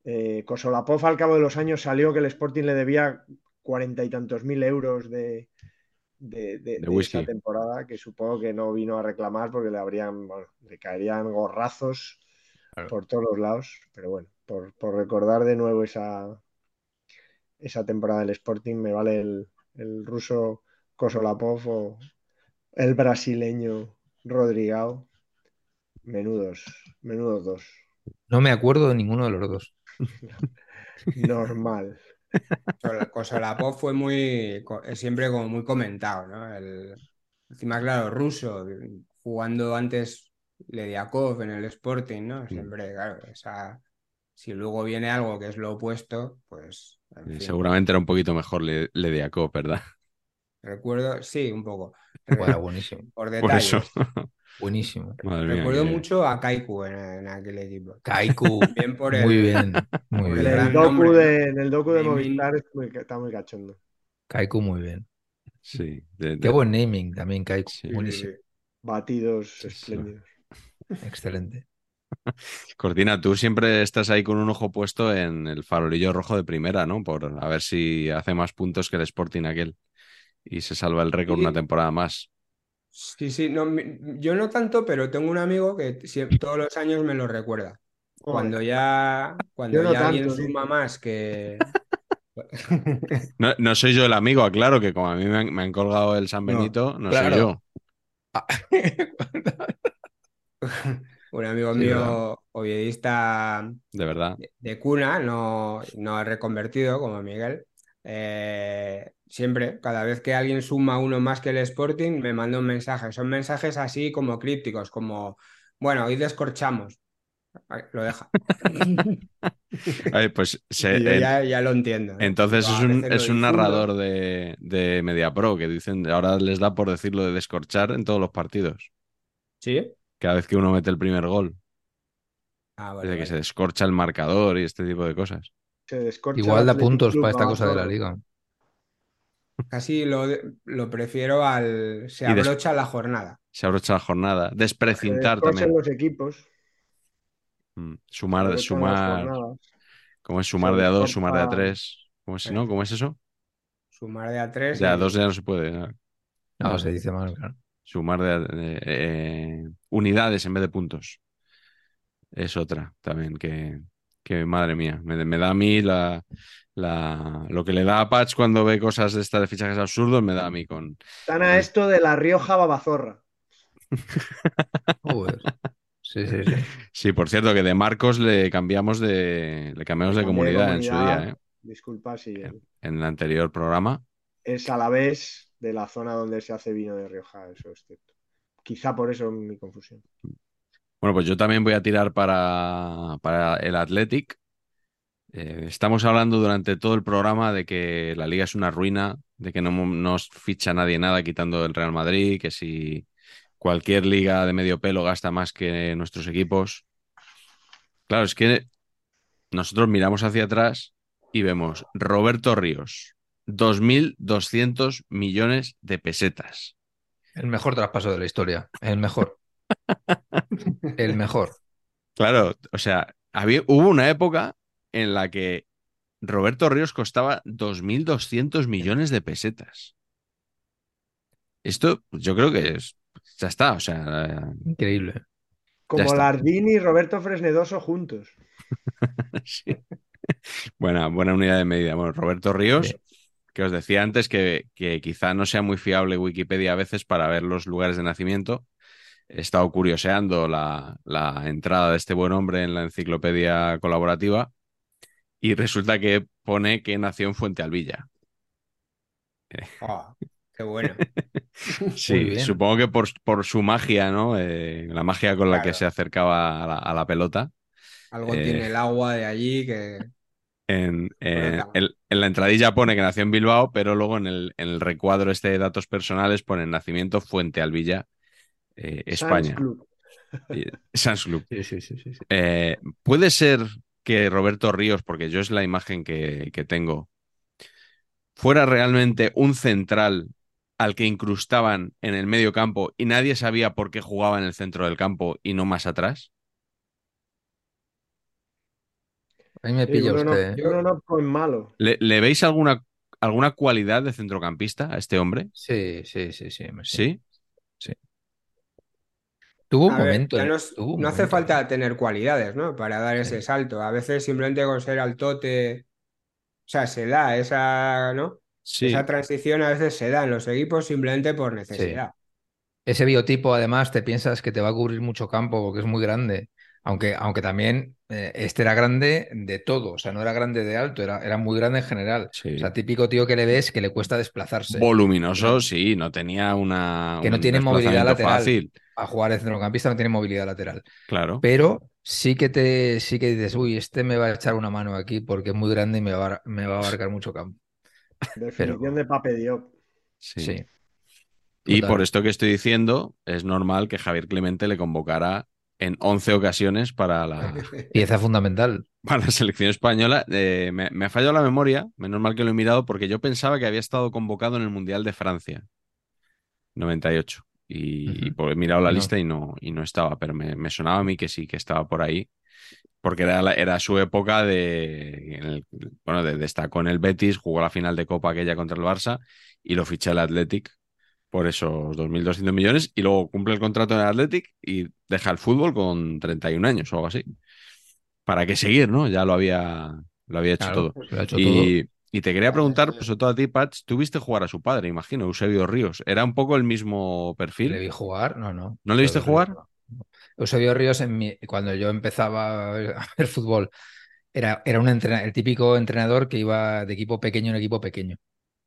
Eh, Kosolapov al cabo de los años salió que el Sporting le debía cuarenta y tantos mil euros de, de, de- De de whisky. esa temporada, que supongo que no vino a reclamar porque le habrían, bueno, le caerían gorrazos Claro. por todos los lados. Pero bueno, por, por recordar de nuevo esa, esa temporada del Sporting, me vale el, el ruso Kosolapov o el brasileño Rodrigao. Menudos, menudos dos. No me acuerdo de ninguno de los dos. *laughs* Normal. Kosolapov fue muy, es siempre como muy comentado, ¿no? El, encima, claro, ruso, jugando antes Lediakov en el Sporting, ¿no? Siempre, claro, esa, si luego viene algo que es lo opuesto, pues, en Eh, fin. Seguramente era un poquito mejor Le- Lediakov, ¿verdad? Recuerdo, sí, un poco. Era *laughs* buenísimo. Por Por eso. Buenísimo. Madre mía, Recuerdo que- mucho a Kaiku en, en aquel equipo. Kaiku. *laughs* Bien por el- Muy bien. Muy el bien. gran el docu de, en el docu de. Movistar es muy- está muy cachondo. Kaiku muy bien. Sí. de- Qué buen naming también, Kaiku. Sí. Buenísimo. Batidos espléndidos. Excelente. *laughs* Cortina, tú siempre estás ahí con un ojo puesto en el farolillo rojo de primera, ¿no? Por a ver si hace más puntos que el Sporting aquel y se salva el récord Sí. una temporada más. Sí, sí, no, yo no tanto, pero tengo un amigo que todos los años me lo recuerda. Cuando ya, cuando no ya alguien tanto, ¿eh? suma más que... *laughs* No, no soy yo el amigo, aclaro que como a mí me han, me han colgado el San Benito, no, claro. soy yo. *laughs* Un amigo Sí, mío, oviedista De verdad. de, de cuna, no, no reconvertido como Miguel, eh, siempre, cada vez que alguien suma uno más que el Sporting, me manda un mensaje. Son mensajes así como crípticos, como, bueno, hoy descorchamos. Lo deja. *laughs* Ay, pues se- yo ya, ya lo entiendo. ¿no? entonces es un, es un narrador de, de MediaPro que dicen, ahora les da por decirlo de descorchar en todos los partidos. ¿Sí? Cada vez que uno mete el primer gol. Ah, vale, que se descorcha el marcador y este tipo de cosas. Se descorcha Igual da puntos Club para esta cosa de la liga. Casi lo, lo prefiero al se Y abrocha la jornada. Se abrocha la jornada. Desprecintar también. los equipos. Mm, Sumar, sumar. ¿Cómo es sumar de a dos, sumar de a tres? ¿Cómo es, no? ¿Cómo es eso? Sumar de a tres. De a dos ya no se puede. ¿no? No, se dice mal, claro. Sumar de, de- eh, unidades en vez de puntos. Es otra también que, que madre mía, me, me da a mí la, la- lo que le da a Patch cuando ve cosas de estas de fichajes absurdos, me da a mí con... Están a esto de la Rioja Babazorra. Joder. Sí, sí, sí. *laughs* Sí, por cierto, que de Marcos le cambiamos de, le cambiamos de comunidad en su día, ¿eh? Disculpa si el- en el anterior programa. es a la vez de la zona donde se hace vino de Rioja, eso es cierto. Quizá por eso mi confusión. Bueno, pues yo también voy a tirar para, para el Athletic. Eh, estamos hablando durante todo el programa de que la liga es una ruina, de que no, no ficha nadie nada quitando el Real Madrid, que si cualquier liga de medio pelo gasta más que nuestros equipos. Claro, es que nosotros miramos hacia atrás y vemos Roberto Ríos, 2.200 millones de pesetas. El mejor traspaso de la historia. El mejor. *laughs* El mejor. Claro, o sea, había, hubo una época en la que Roberto Ríos costaba 2.200 millones de pesetas. Esto, yo creo que es, ya está, o sea, Increíble. Como. Lardini y Roberto Fresnedoso juntos. *laughs* sí. buena, buena unidad de medida. Bueno, Roberto Ríos, Sí. que os decía antes que, que quizá no sea muy fiable Wikipedia a veces para ver los lugares de nacimiento. He estado curioseando la, la entrada de este buen hombre en la enciclopedia colaborativa y resulta que pone que nació en Fuente Alvilla. Ah, qué bueno. *laughs* Sí, supongo que por, por su magia, ¿no? Eh, la magia con la que se acercaba a la, a la pelota. Algo Eh, tiene el agua de allí que. En, en- en- en la entradilla pone que nació en Bilbao, pero luego en el, en el recuadro este de datos personales pone nacimiento Fuente Alvilla, eh, Sans España. Club. Y- Sans Club. Sí, sí, sí, sí. sí. Eh, puede ser que Roberto Ríos, porque yo es la imagen que, que tengo, fuera realmente un central al que incrustaban en el medio campo y nadie sabía por qué jugaba en el centro del campo y no más atrás. Ahí me pilla no, usted. ¿eh? uno no con malo. ¿Le, le veis alguna, alguna cualidad de centrocampista a este hombre? Sí, sí, sí, sí. me- ¿Sí? Tuvo un A momento. ¿eh? no, es- Tuvo un no hace falta tener cualidades, ¿no? Para dar ese salto. A veces simplemente con ser altote. O sea, se da esa, ¿no? Sí. Esa transición a veces se da en los equipos simplemente por necesidad. Ese biotipo, además, te piensas que te va a cubrir mucho campo porque es muy grande. Aunque, aunque también eh, este era grande de todo, o sea, no era grande de alto, era, era muy grande en general. Sí. O sea, típico tío que le ves que le cuesta desplazarse. Voluminoso, No. sí, no tenía una. Que no un tiene movilidad lateral. Fácil, A jugar de centrocampista no tiene movilidad lateral. claro. Pero sí que te sí que dices, uy, este me va a echar una mano aquí porque es muy grande y me va, a- me va a abarcar *laughs* mucho campo. Definición Pero- de Pape Diop. Sí. Sí. Y por esto que estoy diciendo, es normal que Javier Clemente le convocara en 11 ocasiones para la, *laughs* Pieza fundamental. para la selección española. Eh, me, me ha fallado la memoria, menos mal que lo he mirado, porque yo pensaba que había estado convocado en el Mundial de Francia, 98. Y, pues he mirado la No. lista y no, y no estaba, pero me, me sonaba a mí que sí, que estaba por ahí, porque era, la- era su época de, en el- bueno, de, destacó en el Betis, jugó la final de Copa aquella contra el Barça y lo ficha el Athletic por esos 2.200 millones y luego cumple el contrato en el Athletic y deja el fútbol con 31 años o algo así. ¿Para qué seguir, no? Ya lo había, lo había hecho Claro, todo. lo. Y, te quería preguntar, pues sobre todo a ti, Patch, tú viste jugar a su padre, imagino, Eusebio Ríos. ¿Era un poco el mismo perfil? ¿Le vi jugar? No, no. ¿No le viste Eusebio jugar? Ríos, no. Eusebio Ríos, en mi- cuando yo empezaba a ver, a ver fútbol, era, era un entrena- el típico entrenador que iba de equipo pequeño en equipo pequeño.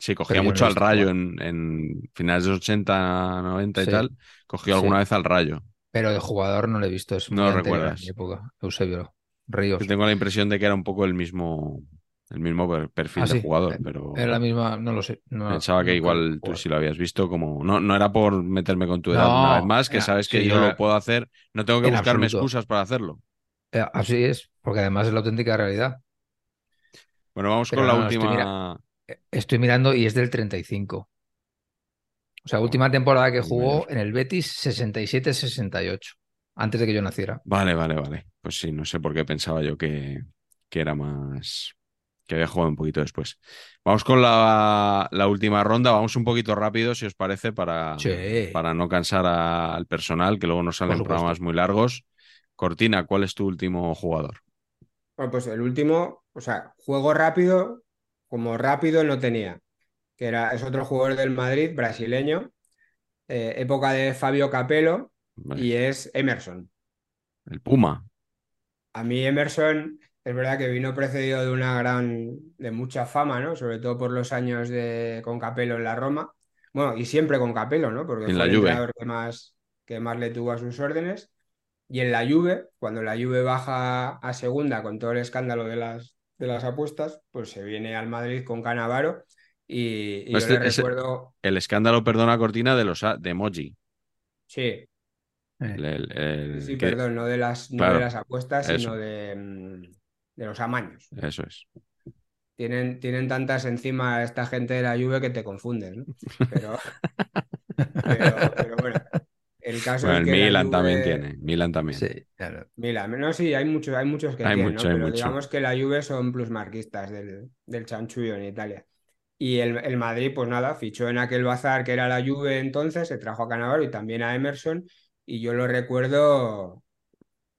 Sí, cogía Pero yo no mucho al Rayo en, en finales de los 80, 90 y Sí. tal. Cogió Sí. alguna vez al Rayo. Pero de jugador no lo he visto, es muy No lo recuerdas. mi época. Eusebio Ríos. Que tengo la impresión de que era un poco el mismo, el mismo per- perfil Ah, de jugador, Eh, pero Era la misma, no lo sé. no- pensaba que igual tú sí lo habías visto como... No, no era por meterme con tu edad No, una vez más, que era- sabes que sí, yo lo puedo hacer. No tengo que en buscarme absoluto. excusas para hacerlo. Eh, Así es, porque además es la auténtica realidad. Bueno, vamos Pero con la estoy última... Estoy mirando y es del 35. O sea, última temporada que jugó en el Betis 67-68, antes de que yo naciera. Vale, vale, vale. Pues sí, no sé por qué pensaba yo que, que era más... que había jugado un poquito después. Vamos con la, la última ronda. Vamos un poquito rápido, si os parece, para, Sí. para no cansar a- al personal, que luego nos salen programas muy largos. Cortina, ¿cuál es tu último jugador? Bueno, pues el último, o sea, juego rápido, como rápido no tenía, que era, es otro jugador del Madrid, brasileño, eh, época de Fabio Capello, Vale. y es Emerson. El Puma. A mí Emerson es verdad que vino precedido de una gran, de mucha fama, ¿no? Sobre todo por los años de, con Capello en la Roma. Bueno, y siempre con Capello, ¿no? Porque En fue la el Juve. que más, que más le tuvo a sus órdenes. Y en la Juve, cuando la Juve baja a segunda con todo el escándalo de las, de las apuestas, pues se viene al Madrid con Canavaro. Y, y yo Este- le ese- recuerdo, El escándalo, perdona, Cortina, de los de Emoji. sí, Eh, El- el- el sí, que- perdón, no de las, no Claro, de las apuestas, eso. sino de, mm, de los amaños. Eso es. Tienen, tienen tantas encima esta gente de la Juve que te confunden, ¿no? *laughs* Pero, pero, pero bueno, el caso Bueno, es el Milan Juve- también tiene. Milan también. sí, claro. Milan, no, sí, hay muchos, hay muchos que Hay tienen, mucho, ¿no? hay Pero mucho. digamos que la Juve son plusmarquistas del, del chanchullo en Italia. Y el, el Madrid, pues nada, fichó en aquel bazar que era la Juve entonces, se trajo a Cannavaro y también a Emerson, y yo lo recuerdo,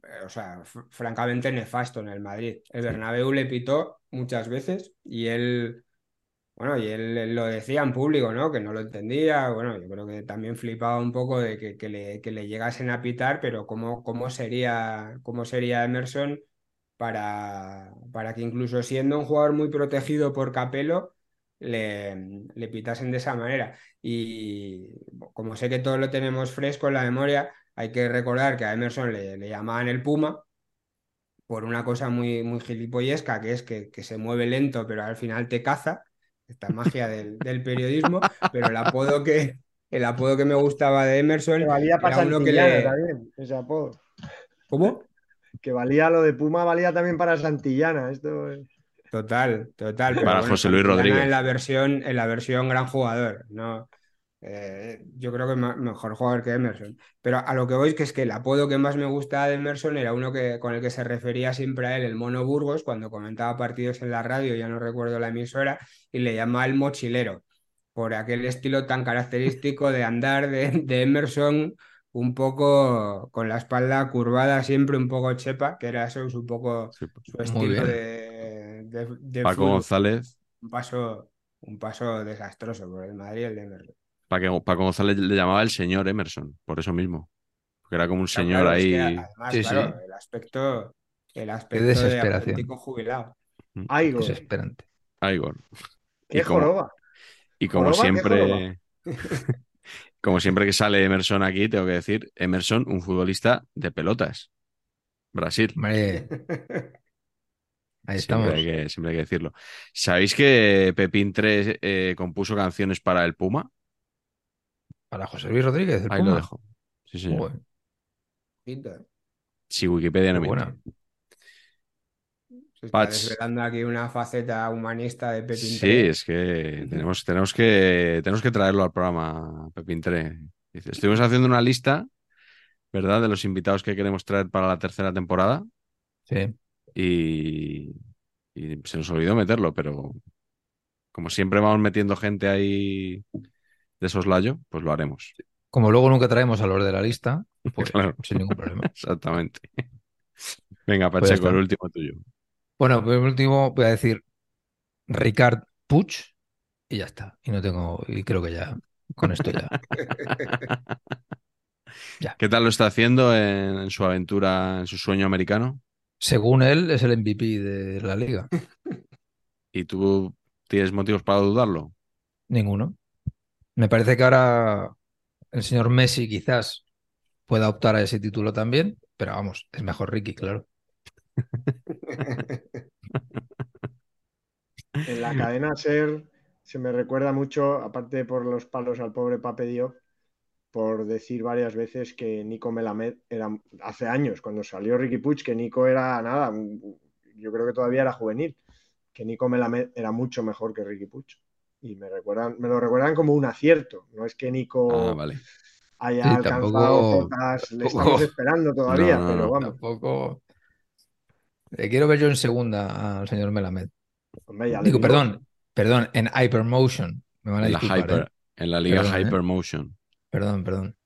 eh, o sea, fr- francamente nefasto en el Madrid. El Bernabéu le pitó muchas veces y él, bueno, y él, lo decía en público, ¿no? Que no lo entendía, bueno, yo creo que también flipaba un poco de que, que le, que le llegasen a pitar, pero cómo, cómo sería, cómo sería Emerson para, para que incluso siendo un jugador muy protegido por Capello, le, le pitasen de esa manera. Y como sé que todos lo tenemos fresco en la memoria, hay que recordar que a Emerson le, le llamaban el Puma por una cosa muy, muy gilipollesca, que es que, que se mueve lento, pero al final te caza, esta magia del, del periodismo, pero el apodo que, el apodo que me gustaba de Emerson Que valía para era uno que Santillana le... también, ese apodo. ¿Cómo? Que valía lo de Puma, valía también para Santillana. Esto es- Total, total. Pero Para bueno, José Luis Santillana Rodríguez. En la versión, en la versión gran jugador, ¿no? Eh, yo creo que ma- mejor jugador que Emerson. Pero a lo que voy es que es que el apodo que más me gustaba de Emerson era uno que, con el que se refería siempre a él, el Mono Burgos, cuando comentaba partidos en la radio, ya no recuerdo la emisora, y le llamaba el mochilero, por aquel estilo tan característico de andar de, de Emerson un poco con la espalda curvada, siempre un poco chepa, que era eso, es un poco Sí. su estilo de, de, de Paco fútbol. González. Un paso, un paso desastroso por el Madrid el de Emerson. Paco, Paco González le llamaba el señor Emerson, por eso mismo. Porque era como un Claro, señor claro, es ahí. que además, Sí, claro, sí. el aspecto, el aspecto de desesperación. auténtico jubilado. Aigo. Desesperante. Igor. ¡Qué Y como- joroba! Y como Joroba, ¿qué siempre, *laughs* como siempre que sale Emerson aquí, tengo que decir, Emerson, un futbolista de pelotas. Brasil. Hombre, *laughs* ahí Siempre estamos. hay que, siempre hay que decirlo. ¿Sabéis que Pepín 3 eh, compuso canciones para el Puma? Para José Luis Rodríguez, Ahí lo Puma. dejo. Sí, ¿eh? Si Wikipedia no buena. Se está Patch. desvelando aquí una faceta humanista de Pepín Sí, Tre. es que tenemos, tenemos que tenemos que traerlo al programa, Pepín Tre. Estuvimos haciendo una lista, ¿verdad? De los invitados que queremos traer para la tercera temporada Sí. y, y se nos olvidó meterlo, pero como siempre vamos metiendo gente ahí de soslayo, pues lo haremos. Como luego nunca traemos a los de la lista, *laughs* pues Claro. sin ningún problema. *laughs* Exactamente. Venga, Pues Pacheco, el está. último tuyo. Bueno, pues por último voy a decir Ricard Puig y ya está. Y no tengo, y creo que ya, con esto ya. *laughs* ¿Qué tal lo está haciendo en, en su aventura, en su sueño americano? Según él, es el MVP de la liga. ¿Y tú tienes motivos para dudarlo? Ninguno. Me parece que ahora el señor Messi quizás pueda optar a ese título también, pero vamos, es mejor Ricky, claro. *laughs* En la cadena Ser se me recuerda mucho, aparte por los palos al pobre Pape Diop, por decir varias veces que Nico Melamed era hace años, cuando salió Ricky Puig, que Nico era nada, yo creo que todavía era juvenil, que Nico Melamed era mucho mejor que Ricky Puig. Y me recuerdan, me lo recuerdan como un acierto. No es que Nico Ah, vale. haya Sí, alcanzado tampoco- cotas, le tampoco- estamos esperando todavía, No, no, pero vamos. Tampoco. Le quiero ver yo en segunda al señor Melamed. Hombre, ya le Digo, perdón, perdón, en Hypermotion. Me van a En la, Hyper, ¿eh? en la liga Perdón, ¿eh? Hypermotion. Perdón, perdón.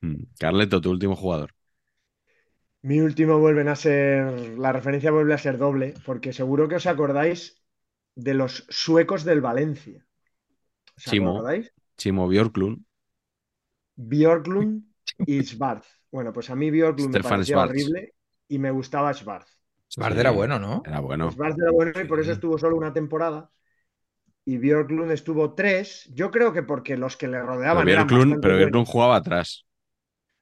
Mm. Carleto, tu último jugador. Mi último vuelven a ser, la referencia vuelve a ser doble, porque seguro que os acordáis de los suecos del Valencia. ¿Os Chimo. acordáis? Chimo Bjorklund. Björklund *laughs* y Schwarz. Bueno, pues a mí Björklund me Stefan parecía Schwarz. horrible y me gustaba Schwarz. Svart Sí. era bueno, ¿no? Era bueno. Schwarz era bueno y por eso Sí. estuvo solo una temporada. Y Björklund estuvo tres. Yo creo que porque los que le Pero rodeaban eran Bjorklund, bastante pero Bjorklund buenos. jugaba atrás.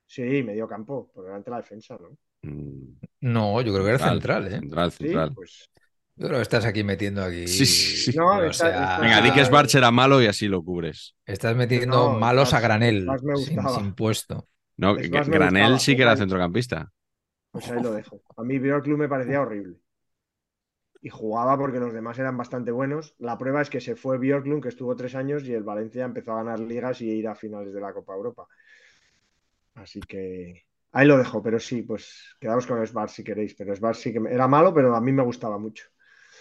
Sí, medio campo, por delante de la defensa, ¿no? Mm, No, yo creo que era central, ¿eh? Central, Sí, central. pues Estás aquí metiendo aquí. Sí, sí, sí. No, o está- sea, está- Venga, di que Ah, Sbarch era malo y así lo cubres. Estás metiendo No, malos a granel, sin, puesto. No, Es que- Granel gustaba, sí que era centrocampista. Pues ahí lo dejo. A mí Björklund me parecía horrible. Y jugaba porque los demás eran bastante buenos. La prueba es que se fue Björklund, que estuvo tres años, y el Valencia empezó a ganar ligas y ir a finales de la Copa Europa. Así que ahí lo dejo, pero sí, pues quedaos con Sbar si queréis. Pero Sbar sí que me- era malo, pero a mí me gustaba mucho.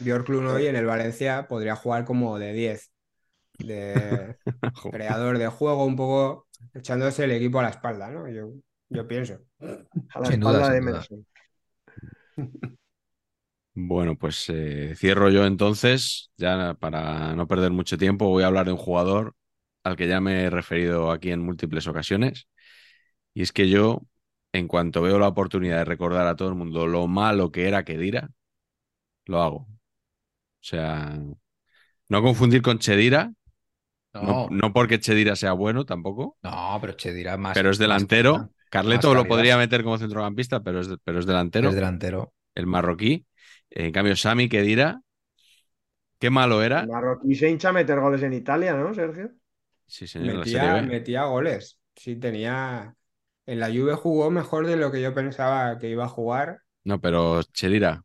Bjorklund hoy en el Valencia podría jugar como de 10, de *laughs* creador de juego, un poco echándose el equipo a la espalda, ¿no? Yo, yo pienso. A la Sin espalda duda, de. Emerson. Bueno, pues eh, cierro yo entonces, ya para no perder mucho tiempo, voy a hablar de un jugador al que ya me he referido aquí en múltiples ocasiones. Y es que yo, en cuanto veo la oportunidad de recordar a todo el mundo lo malo que era Kedira, lo hago. O sea, no confundir con Chedira, no, No, no porque Chedira sea bueno tampoco, no, pero Che dirá más. pero es delantero. Carleto Más lo podría meter como centrocampista, pero es, pero es delantero, Es delantero. el marroquí. En cambio, Sami Kedira, qué malo era. El marroquí se hincha a meter goles en Italia, ¿no, Sergio? Sí, señor, Metía, metía goles. Sí, tenía. En la Juve jugó mejor de lo que yo pensaba que iba a jugar. No, pero Chedira.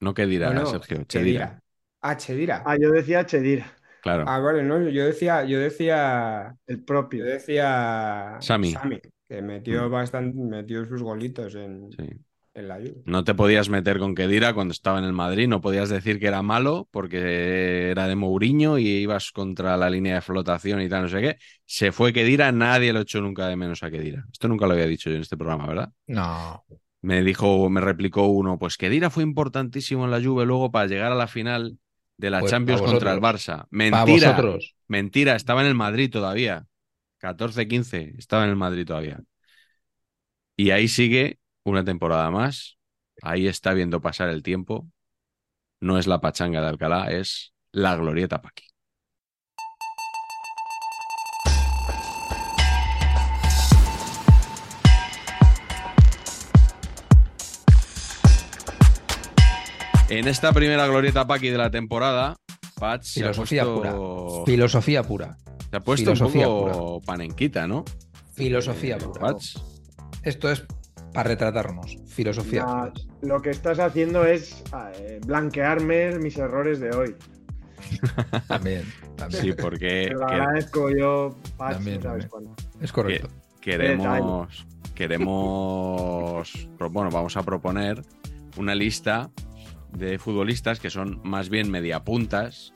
No Kedira, No, no, Sergio. Chedira. Chedira. Ah, Chedira. Ah, yo decía Chedira, Claro. Ah, vale, no, yo decía, yo decía, el yo propio. decía Sami. que metió Mm. bastante, metió sus golitos en, Sí. en la Juve. No te podías meter con Kedira cuando estaba en el Madrid. No podías decir que era malo porque era de Mourinho y ibas contra la línea de flotación y tal, no sé qué. Se fue Kedira, nadie lo echó nunca de menos a Kedira. Esto nunca lo había dicho yo en este programa, ¿verdad? No. Me dijo, me replicó uno, pues Kedira fue importantísimo en la Juve luego para llegar a la final de la Pues Champions contra el. Barça. Mentira. Mentira, estaba en el Madrid todavía. 14-15, estaba en el Madrid todavía. Y ahí sigue una temporada más. Ahí está viendo pasar el tiempo. No es la pachanga de Alcalá, es la glorieta Paqui. En esta primera glorieta Paqui de la temporada, Patch se ha Filosofía puesto- pura. Filosofía pura. Se ha puesto Filosofía un poco panenquita, ¿no? Filosofía Eh, pura. Patch. Esto es para retratarnos. Filosofía. La- lo que estás haciendo es eh, blanquearme mis errores de hoy. *laughs* También, también. Sí, porque Te lo que- agradezco yo, Patch, También, no sabes también. Es correcto. queremos, queremos, bueno, vamos a proponer una lista de futbolistas que son más bien mediapuntas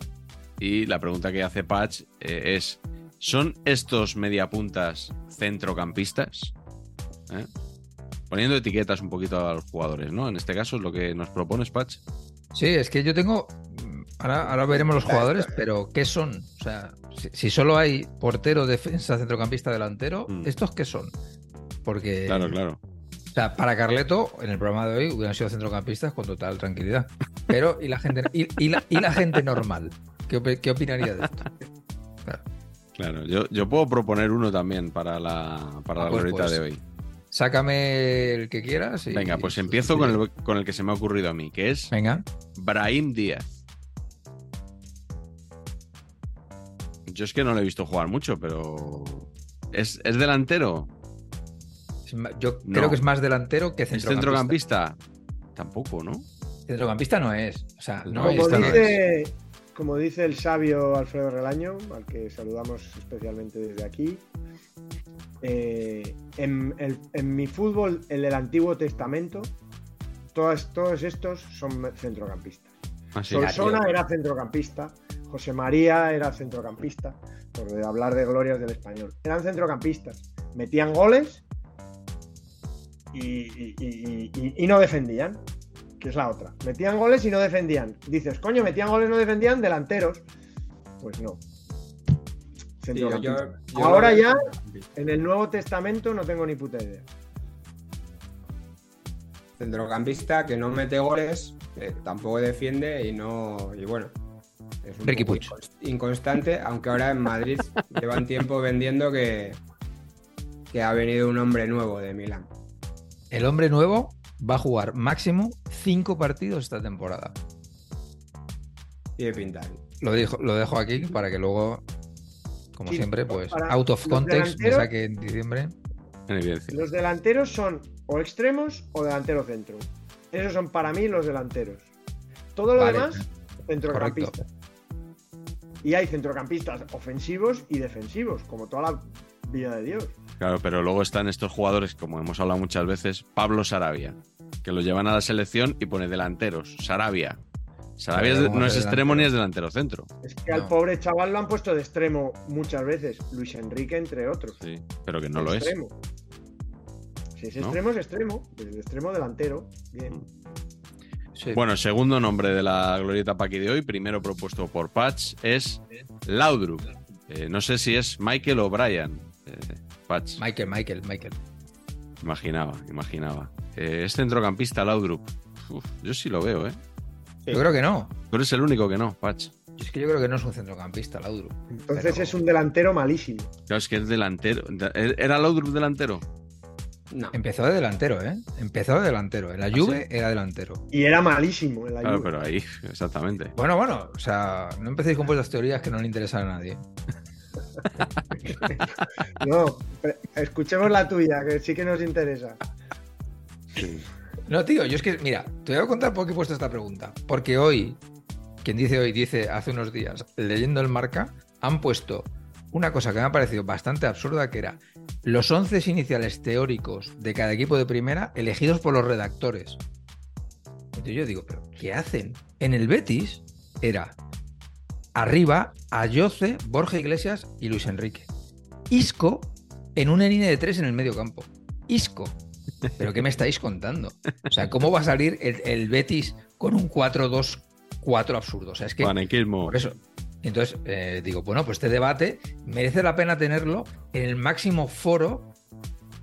y la pregunta que hace Patch eh, es, ¿son estos mediapuntas centrocampistas? ¿Eh? Poniendo etiquetas un poquito a los jugadores, ¿no? En este caso es lo que nos propones, Patch. Sí, es que yo tengo. Ahora, ahora veremos los jugadores, pero ¿qué son? O sea, si, si solo hay portero, defensa, centrocampista, delantero, Mm. ¿estos qué son? Porque. Claro, claro. O sea, para Carleto, en el programa de hoy hubieran sido centrocampistas con total tranquilidad. Pero, ¿y la gente, y, y la, y la gente normal? ¿Qué, qué opinaría de esto? Claro, yo, yo puedo proponer uno también para la, para Ah, la pues, pues, de hoy. Sácame el que quieras. y- Venga, pues empiezo con el, con el que se me ha ocurrido a mí, que es Venga. Brahim Díaz. Yo es que no lo he visto jugar mucho, pero. ¿Es, es delantero? Es Yo No. creo que es más delantero que ¿Es centrocampista. centrocampista? Tampoco, ¿no? Centrocampista no es. O sea, no, es. Como no dice, como dice el sabio Alfredo Relaño, al que saludamos especialmente desde aquí, eh, en, el- en mi fútbol, el del Antiguo Testamento, todas- todos estos son centrocampistas. Ah, sí. Solsona tío. era centrocampista, José María era centrocampista, por hablar de glorias del español. Eran centrocampistas, metían goles y, y- y- y- y no defendían, que es la otra. Metían goles y no defendían. Dices, coño, metían goles y no defendían delanteros. Pues no. Sí, yo- Centrocampista. yo- yo Ahora ya, en el Nuevo Testamento, no tengo ni puta idea. Centrocampista que no mete goles, eh, tampoco defiende y no. Y bueno. Es un poco inconstante, aunque ahora en Madrid *laughs* llevan tiempo vendiendo que, que ha venido un hombre nuevo de Milán. El hombre nuevo va a jugar máximo cinco partidos esta temporada. Tiene pinta. Lo, dijo, lo dejo aquí para que luego, como Sí, siempre, pues para out of los context me delanteros- saque en diciembre. En evidencia. Los delanteros son o extremos o delantero centro. Esos son para mí los delanteros. Todo lo Vale. demás, centrocampistas. Y hay centrocampistas ofensivos y defensivos, como toda la vida de Dios. Claro, pero luego están estos jugadores, como hemos hablado muchas veces, Pablo Sarabia, que lo llevan a la selección y pone delanteros. Sarabia. Sarabia es de- ¿cómo no es extremo ni es delantero centro. Es que al pobre chaval lo han puesto de extremo muchas veces. Luis Enrique, entre otros. Sí, pero que no De lo es. extremo. Si es ¿No? extremo, es extremo. Desde extremo delantero. Bien. Sí. Bueno, segundo nombre de la glorieta Paqui de hoy, primero propuesto por Patch, es Laudrup. Eh, no sé si es Michael o Brian. Eh, Patch, Michael, Michael, Michael. imaginaba, imaginaba. Eh, es centrocampista Laudrup. Uf, yo sí lo veo, ¿eh? Sí. Yo creo que no. Tú eres el único que no, Patch. Es que yo creo que no es un centrocampista, Laudrup. Entonces Pero- es un delantero malísimo. Claro, es que es delantero. ¿Era Laudrup delantero? No. Empezó de delantero, ¿eh? Empezó de delantero. En la Juve era delantero. Y era malísimo en la Claro, Juve. pero ahí, exactamente. Bueno, bueno, o sea, no empecéis con vuestras teorías que no le interesan a nadie. *laughs* No, escuchemos la tuya, que sí que nos interesa. No, tío, yo es que, mira, te voy a contar por qué he puesto esta pregunta. Porque hoy, quien dice hoy, dice hace unos días, leyendo el marca, han puesto una cosa que me ha parecido bastante absurda, que era los once iniciales teóricos de cada equipo de primera elegidos por los redactores. Entonces yo digo, ¿pero qué hacen? En el Betis era arriba Ayoce, Borja Iglesias y Luis Enrique. Isco en una línea de tres en el medio campo. Isco. ¿Pero qué me estáis contando? O sea, ¿cómo va a salir el, el Betis con un 4-2-4 absurdo? O sea, es que Panequismo. por eso. Entonces, eh, digo, bueno, pues este debate merece la pena tenerlo en el máximo foro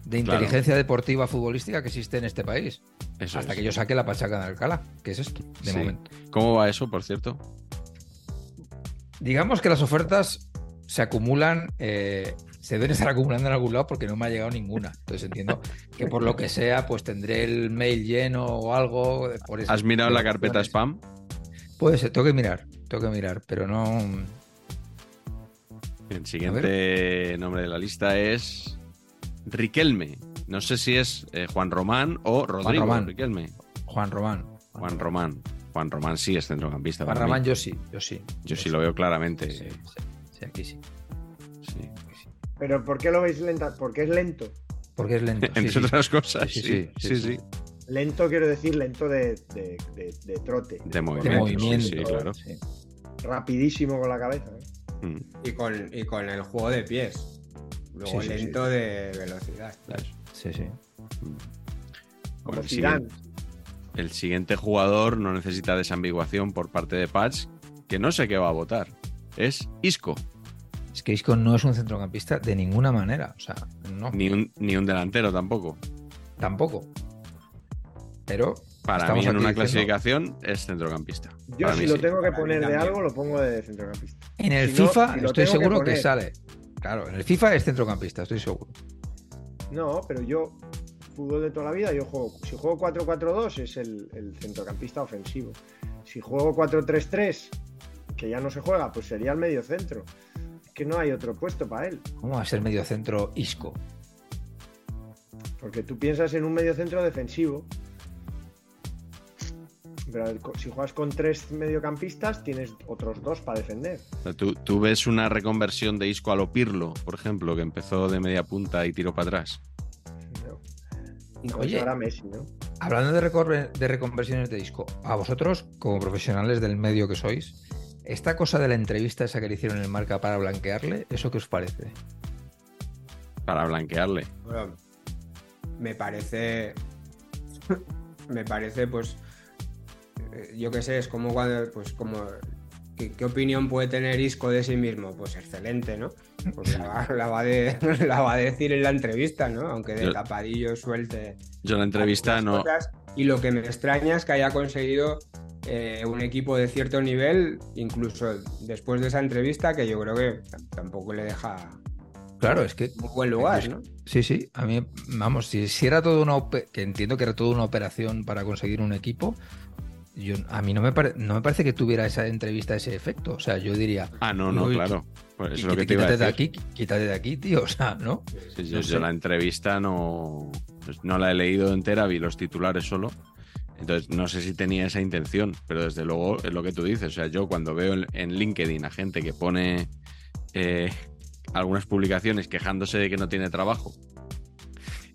de Claro. inteligencia deportiva futbolística que existe en este país. Eso hasta es. que yo saque la pachaca de Alcalá, que es esto, de Sí. momento. ¿Cómo va eso, por cierto? Digamos que las ofertas se acumulan, eh, se deben estar acumulando en algún lado porque no me ha llegado ninguna. Entonces entiendo que por lo que sea, pues tendré el mail lleno o algo. Por ¿Has mirado la carpeta spam? Puede ser, tengo que mirar, tengo que mirar, pero no. El siguiente nombre de la lista es Riquelme. No sé si es eh, Juan Román o Rodrigo Román. Riquelme. Juan Román. Juan Román. Juan Román sí es centrocampista. Juan. Román, yo sí, yo sí. Yo sí lo veo claramente. Sí, sí, sí, aquí sí. sí. Pero ¿por qué lo veis lenta? Porque es lento. Porque es lento. *laughs* Entre sí. otras cosas, Sí, sí, sí, sí, sí, sí, sí. Lento quiero decir lento de, de- de- de trote. De De movimiento. movimiento. Sí, sí, claro. sí. Rapidísimo con la cabeza. ¿eh? Mm, Y con, y con el juego de pies. Luego Sí, sí, lento de velocidad. ¿sabes? Sí, sí. Bueno, Como el, Zidane. siguiente, el siguiente jugador no necesita desambiguación por parte de Patch, que no sé qué va a votar. Es Isco, Es que Isco no es un centrocampista de ninguna manera. O sea, no, ni un, ni un delantero tampoco. tampoco. Pero Para Estamos mí en una diciendo- clasificación es centrocampista. Yo Para si mí lo sí. tengo que Para poner de algo, lo pongo de centrocampista. en el Si no, FIFA si estoy que seguro que, poner. sale. Claro, en el FIFA es centrocampista, estoy seguro. No, pero yo, fútbol de toda la vida, yo juego. Si juego 4-4-2 es el, el centrocampista ofensivo. Si juego 4-3-3, que ya no se juega, pues sería el medio centro. Es que no hay otro puesto para él. ¿Cómo va a ser medio centro Isco? Porque tú piensas en un medio centro defensivo. Pero si juegas con tres mediocampistas, tienes otros dos para defender. ¿Tú, tú ves una reconversión de Isco a lo Pirlo, por ejemplo, que empezó de media punta y tiró para atrás. Oye, si ahora Messi, ¿no? hablando de, recor- de reconversiones de disco, a vosotros, como profesionales del medio que sois, esta cosa de la entrevista esa que le hicieron en el marca para blanquearle, ¿eso qué os parece? Para blanquearle. Bueno, me parece. *laughs* me parece, pues. eh, Yo qué sé, es como cuando. Pues como. ¿Qué, qué opinión puede tener Isco de sí mismo? Pues excelente, ¿no? Pues la, va- *laughs* la va de- *laughs* la va a decir en la entrevista, ¿no? Aunque de Yo- tapadillo suelte. Yo en la entrevista no. cosas. Y lo que me extraña es que haya conseguido eh, un equipo de cierto nivel, incluso después de esa entrevista, que yo creo que tampoco le deja Claro, es que muy buen lugar, ¿no? Sí, sí, a mí, vamos, si, si era todo una, que entiendo que era toda una operación para conseguir un equipo, yo, a mí no me, pare- no me parece que tuviera esa entrevista ese efecto. O sea, yo diría, Ah, no, no, claro. Pues eso es lo "Quí- que te iba a quítate de aquí, quítate de aquí, tío, o sea, ¿no? Sí, yo, no yo sé. la entrevista no, pues no la he leído entera, vi los titulares solo. Entonces no sé si tenía esa intención, pero desde luego es lo que tú dices. O sea, yo cuando veo en, en LinkedIn a gente que pone eh, algunas publicaciones quejándose de que no tiene trabajo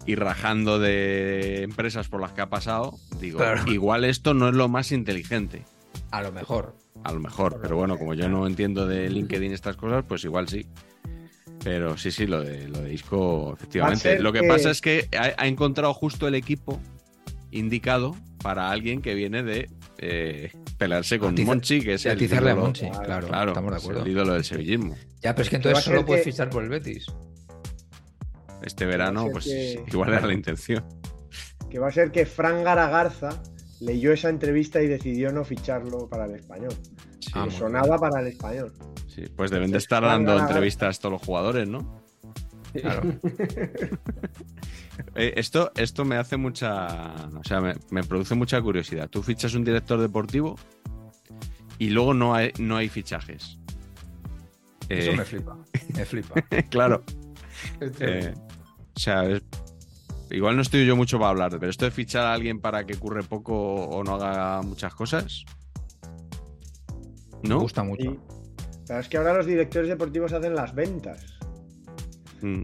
y rajando de empresas por las que ha pasado, digo, Claro. igual esto no es lo más inteligente. A lo mejor. A lo mejor, pero bueno, como yo no entiendo de LinkedIn estas cosas, pues igual sí. Pero sí, sí, lo de, lo de Isco, efectivamente. Lo que, que- pasa es que ha, ha encontrado justo el equipo indicado para alguien que viene de eh, pelearse con Atiza- Monchi, que es el atizarle a ídolo- Monchi, claro, Claro, estamos de acuerdo. el ídolo del sevillismo. Ya, pero es que entonces solo puedes que- fichar por el Betis. Este verano, pues que- igual era la intención. Que va a ser que Fran Garagarza leyó esa entrevista y decidió no ficharlo para el español. Sí, Ah, que sonaba para el español. sí, pues deben de estar Fran dando Garagarza- entrevistas a todos los jugadores, ¿no? Claro. *laughs* Eh, esto, esto me hace mucha. O sea, me, me produce mucha curiosidad. Tú fichas un director deportivo y luego no hay, no hay fichajes. Eso Eh, me flipa. Me flipa. *laughs* claro. Es tremendo. eh, o sea, es- igual no estoy yo mucho para hablar, pero esto de fichar a alguien para que curre poco o no haga muchas cosas. Me ¿No? gusta mucho. Pero es que ahora los directores deportivos hacen las ventas. Mm.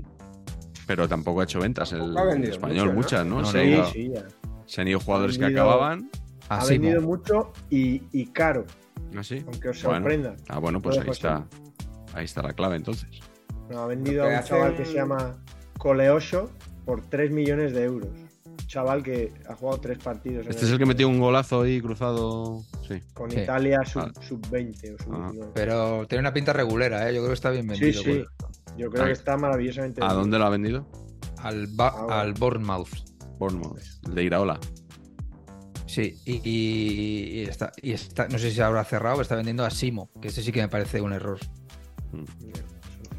Pero tampoco ha hecho ventas el, ha español, mucho, ¿no? muchas, ¿no? No, se, no. Sí, ya. se han ido jugadores que vendido- acababan. Ha Así, vendido mucho y, y caro, ¿Así? aunque os Bueno. sorprenda. Ah, bueno, pues ahí está. Ahí está la clave entonces. No, ha vendido a un chaval que se llama Coleoso por 3 millones de euros. Chaval que ha jugado tres partidos. en Este es el que metió un golazo ahí cruzado. Sí. Con Sí. Italia sub, Ah. sub 20 o sub Ah. 19. Pero tiene una pinta regulera, ¿eh? Yo creo que está bien Sí, vendido. sí. pues. Yo creo Ah. que está maravillosamente ¿A vendido. dónde lo ha vendido? Al, Ahora. al Bournemouth. Bournemouth, el de Iraola. Sí, y, y- y está, y está, no sé si se habrá cerrado, está vendiendo a Simo, que ese sí que me parece un error.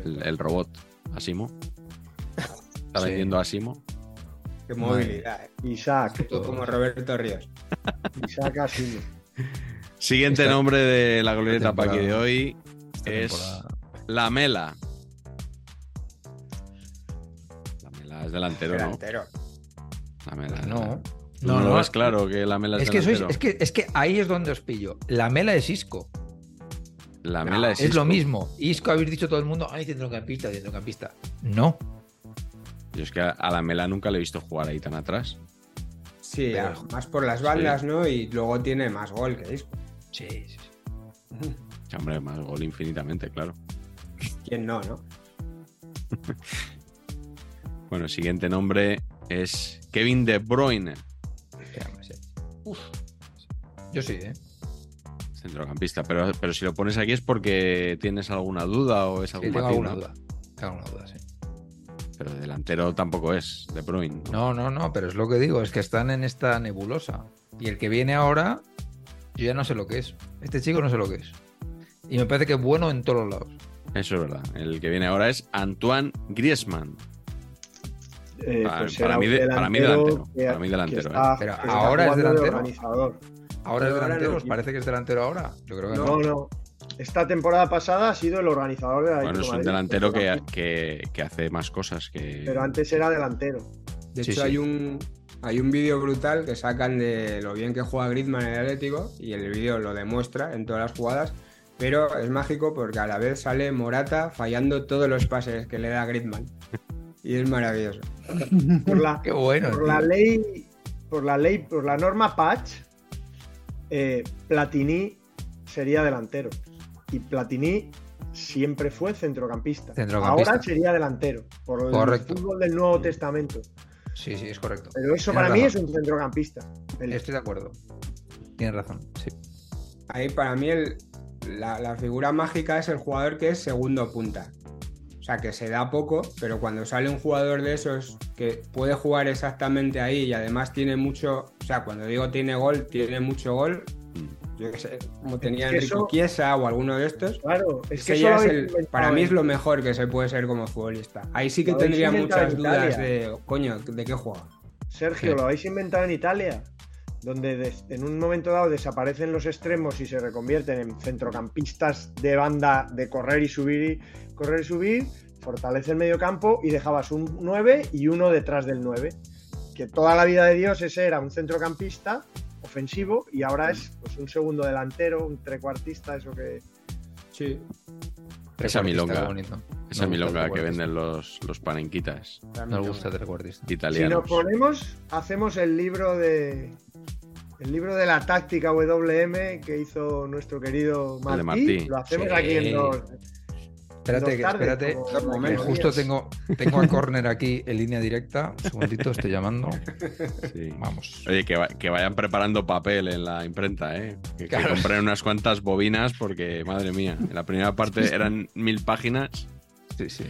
El, el robot. Asimo. Está Sí. vendiendo a Asimo. Qué movilidad, ¿eh? Isaac. Como Roberto Ríos. Isaac Asino. Siguiente nombre de la glorieta aquí de hoy esta es temporada. La Mela. Lamela es delantero, ¿no? delantero. Lamela. No. No, lo ves claro que Lamela es, Es que, sois, delantero. es, que, es que ahí es donde os pillo. La mela es Isco. Lamela es, Es lo Isco. mismo. Isco habéis dicho todo el mundo, ay, centrocampista, centrocampista. No. Yo es que a, a Lamela nunca le he visto jugar ahí tan atrás. Sí, Pero- más por las bandas, ¿no? Y luego tiene más gol que Isco. Sí, sí. sí. *laughs* Sí, hombre, más gol infinitamente, claro. ¿Quién no, no? *laughs* Bueno, el siguiente nombre es Kevin De Bruyne, sí. Yo sí, ¿eh? centrocampista. Pero, pero si lo pones aquí es porque tienes alguna duda o es Sí, algún tengo matiz, alguna duda. Tengo alguna duda, sí. Pero delantero tampoco es De Bruyne. ¿no? No, no, no, pero es lo que digo, es que están en esta nebulosa. Y el que viene ahora, yo ya no sé lo que es. Este chico no sé lo que es. Y me parece que es bueno en todos los lados. Eso es verdad. El que viene ahora es Antoine Griezmann. Eh, Para- pues para mí para delantero, que- para mí delantero, está- Pero ahora es de delantero. Ahora es Pero delantero. ¿os parece que es delantero ahora? Yo creo que no. No, no. Esta temporada pasada ha sido el organizador de la Bueno, es un Madrid, delantero que, que, que hace más cosas que. Pero antes era delantero. De Sí, hecho, sí. hay un hay un vídeo brutal que sacan de lo bien que juega Griezmann en el Atlético y el vídeo lo demuestra en todas las jugadas, pero es mágico porque a la vez sale Morata fallando todos los pases que le da Griezmann. Y es maravilloso. *laughs* Por la, Qué bueno. por tío. la ley, por la ley, por la norma Patch, eh, Platini sería delantero. Y Platini siempre fue centrocampista. Centrocampista. Ahora sería delantero. Por el Correcto. fútbol del Nuevo Testamento. Sí, sí, es correcto. Pero eso Tienes para mí es un centrocampista. El- Estoy de acuerdo. Tienes razón, sí. Ahí para mí el- la, la figura mágica es el jugador que es segundo punta. O sea, que se da poco, pero cuando sale un jugador de esos que puede jugar exactamente ahí y además tiene mucho, o sea, cuando digo tiene gol, tiene mucho gol, yo qué sé, como tenía Es Enrico Chiesa o alguno de estos, Claro, es que eso es el- para mí es lo mejor que se puede ser como futbolista. Ahí sí que Lo tendría muchas dudas de, coño, ¿de qué juega? Sergio, Sí. lo habéis inventado en Italia, donde en un momento dado desaparecen los extremos y se reconvierten en centrocampistas de banda de correr y subir y correr y subir, fortalece el medio campo y dejabas un 9 y uno detrás del 9. Que toda la vida de Dios ese era un centrocampista ofensivo y ahora es pues, un segundo delantero, un trecuartista, eso que... Sí, Esa milonga. bonito. Esa milonga que venden los, los panenquitas Nos gusta trecuartista. Si italianos. nos ponemos, hacemos el libro de... El libro de la táctica WM que hizo nuestro querido Martí, Martí. lo hacemos Sí. aquí en los, Espérate, espérate. como momentos. justo tengo, tengo a Corner aquí en línea directa. Un segundito, estoy llamando. Sí. Vamos. Oye, que, va- que vayan preparando papel en la imprenta, ¿eh? Que, compren unas cuantas bobinas porque, madre mía, en la primera parte eran mil páginas. Sí, sí.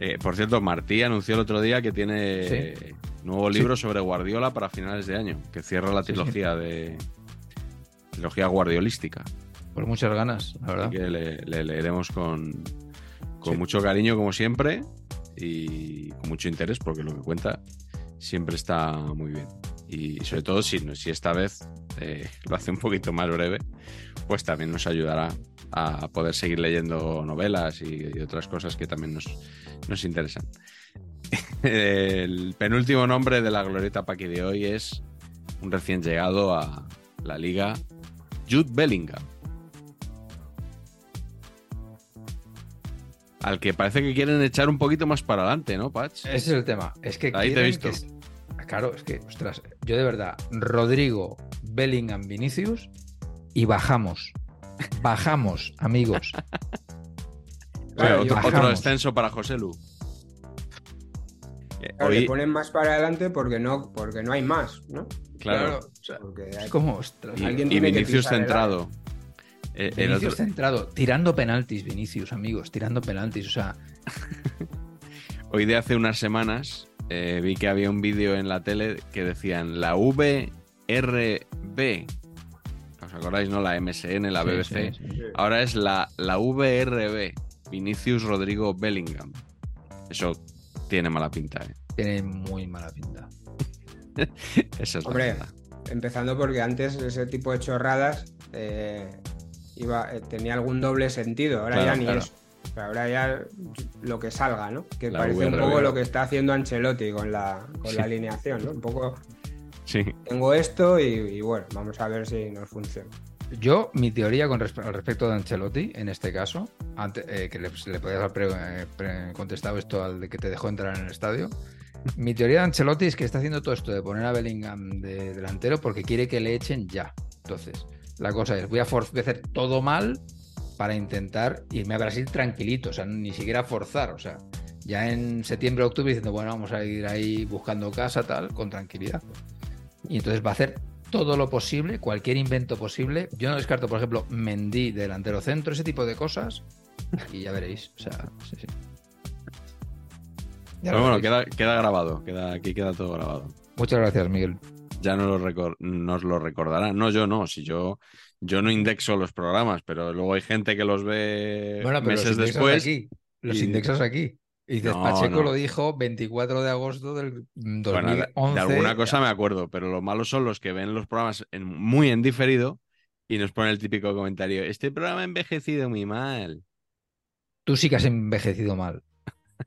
Eh, por cierto, Martí anunció el otro día que tiene nuevo libro sobre Guardiola para finales de año, que cierra la Sí, sí. trilogía de trilogía guardiolística. Por muchas ganas, la verdad. Así que le, le leeremos con, con Sí. mucho cariño, como siempre, y con mucho interés, porque lo que cuenta siempre está muy bien. Y sobre todo, si, si esta vez eh, *laughs* lo hace un poquito más breve, pues también nos ayudará a poder seguir leyendo novelas y, y otras cosas que también nos, nos interesan. *laughs* El penúltimo nombre de la glorieta Paqui de hoy es un recién llegado a la liga, Jude Bellingham. Al que parece que quieren echar un poquito más para adelante, ¿no, Patch? Ese es el tema. Es que Ahí te he visto. que Claro, es que, ostras, yo de verdad, Rodrigo, Bellingham, Vinicius y bajamos. Bajamos, amigos. *laughs* Bueno, Claro, otro, descenso para José Lu. Claro, hoy- le ponen más para adelante porque no, porque no hay más, ¿no? claro. o sea, Porque es hay- como, ostras. Y, Alguien y tiene que Vinicius centrado. Eh, el Vinicius otro- centrado, tirando penaltis, Vinicius, amigos, tirando penaltis. O sea, *laughs* hoy de hace unas semanas eh, vi que había un vídeo en la tele que decían la VRB. ¿Os acordáis, no? La MSN, la sí, BBC. sí, sí. Ahora es la, la VRB. Vinicius Rodrigo Bellingham. Eso tiene mala pinta, ¿eh? tiene muy mala pinta. *laughs* Esa es la Hombre, empezando porque antes ese tipo de chorradas eh, iba, eh, tenía algún doble sentido, ahora Claro, ya ni claro. eso. Pero ahora ya lo que salga, ¿no? Que La parece un poco lo que está haciendo Ancelotti con la, con la alineación, ¿no? Un poco, Sí. tengo esto y, y bueno, vamos a ver si nos funciona. Yo, mi teoría con respe- al respecto de Ancelotti, en este caso, antes, eh, que le, le podías haber eh, contestado esto al de que te dejó entrar en el estadio. Mi teoría de Ancelotti es que está haciendo todo esto de poner a Bellingham de delantero porque quiere que le echen ya. Entonces, la cosa es, voy a, voy a hacer todo mal para intentar irme a Brasil tranquilito, o sea, ni siquiera forzar, o sea, ya en septiembre, octubre diciendo, bueno, vamos a ir ahí buscando casa, tal, con tranquilidad. Y entonces va a hacer todo lo posible, cualquier invento posible. Yo no descarto, por ejemplo, Mendy delantero centro, ese tipo de cosas. Y ya veréis. O sea, sí, sí. Ya Pero bueno, queda, queda grabado, queda, aquí queda todo grabado. Muchas gracias, Miguel. Ya nos lo, recor- nos lo recordará. No, yo no, si yo, yo no indexo los programas, pero luego hay gente que los ve Bueno, pero meses los después. aquí. Los y- indexas aquí. Y dices, No, Pacheco no. lo dijo 24 de agosto del mm, 2011. Bueno, de, de alguna cosa me acuerdo, pero lo malo son los que ven los programas en- muy en diferido y nos ponen el típico comentario. Este programa ha envejecido muy mal. Tú sí que has envejecido mal.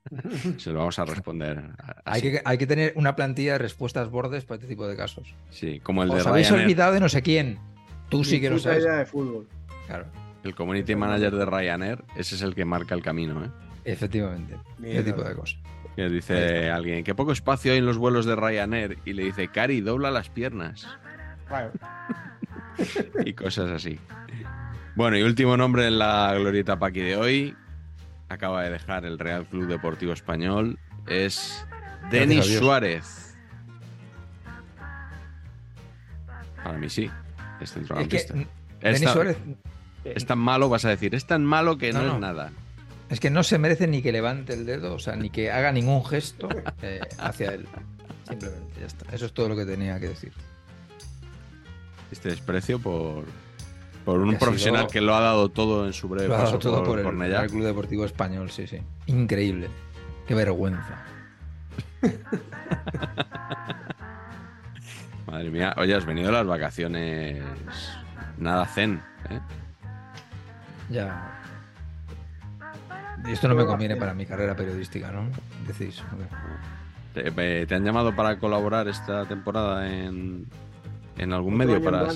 *laughs* Se lo vamos a responder. Hay que, hay que tener una plantilla de respuestas bordes para este tipo de casos. Sí, como el de Os habéis Ryanair, olvidado de no sé quién. Tú sí que lo sabes. idea de fútbol. Claro, el community manager de Ryanair, ese es el que marca el camino, ¿eh? efectivamente. Ese tipo de cosas. Que dice alguien, qué poco espacio hay en los vuelos de Ryanair. Y le dice, Cari, dobla las piernas. Claro. *laughs* y cosas así. Bueno, y último nombre en la glorieta Paqui de hoy. Acaba de dejar el Real Club Deportivo Español. Es Denis. Suárez. Para mí sí. Es Es que centrocampista. es, Denis tan, Suárez es tan malo, vas a decir. Es tan malo que no, No, no. es nada. es que no se merece ni que levante el dedo, o sea, ni que haga ningún gesto eh, hacia él. Simplemente, ya está. Eso es todo lo que tenía que decir. Este desprecio por, por un Que profesional sido- que lo ha dado todo en su breve Lo ha paso dado todo por el Club Deportivo Español, sí, sí. Increíble. Qué vergüenza. *laughs* Madre mía, oye, has venido a las vacaciones nada zen, ¿eh? Ya. Y esto no me conviene para mi carrera periodística, ¿no? Decís. ¿Te, eh, te han llamado para colaborar esta temporada en, en algún medio para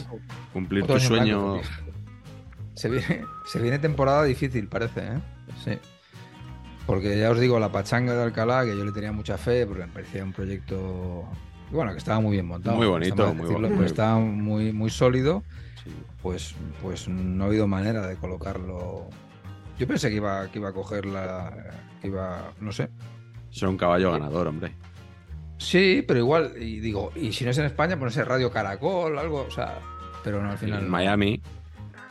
cumplir Otro tu sueño? blanco, se, viene, se viene temporada difícil, parece, ¿eh? Sí. Porque ya os digo, la pachanga de Alcalá, que yo le tenía mucha fe, porque me parecía un proyecto. Bueno, que estaba muy bien montado. Muy no bonito, muy decirlo, bo- pero muy- estaba muy, muy sólido. Sí. Pues, pues no ha habido manera de colocarlo. Yo pensé que iba, que iba a coger la. que iba. no sé. Será un caballo ganador, hombre. Sí, pero igual, y digo, y si no es en España, ponerse Radio Caracol, algo, o sea. Pero no, al final. en. Miami,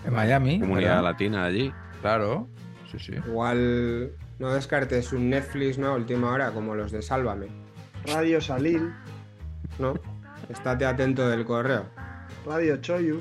En Miami. comunidad ¿verdad? latina allí. Claro. Sí, sí. Igual no descartes un Netflix, ¿no? Última hora, como los de Sálvame, Radio Salil, ¿no? Estate atento del correo. Radio Choyu.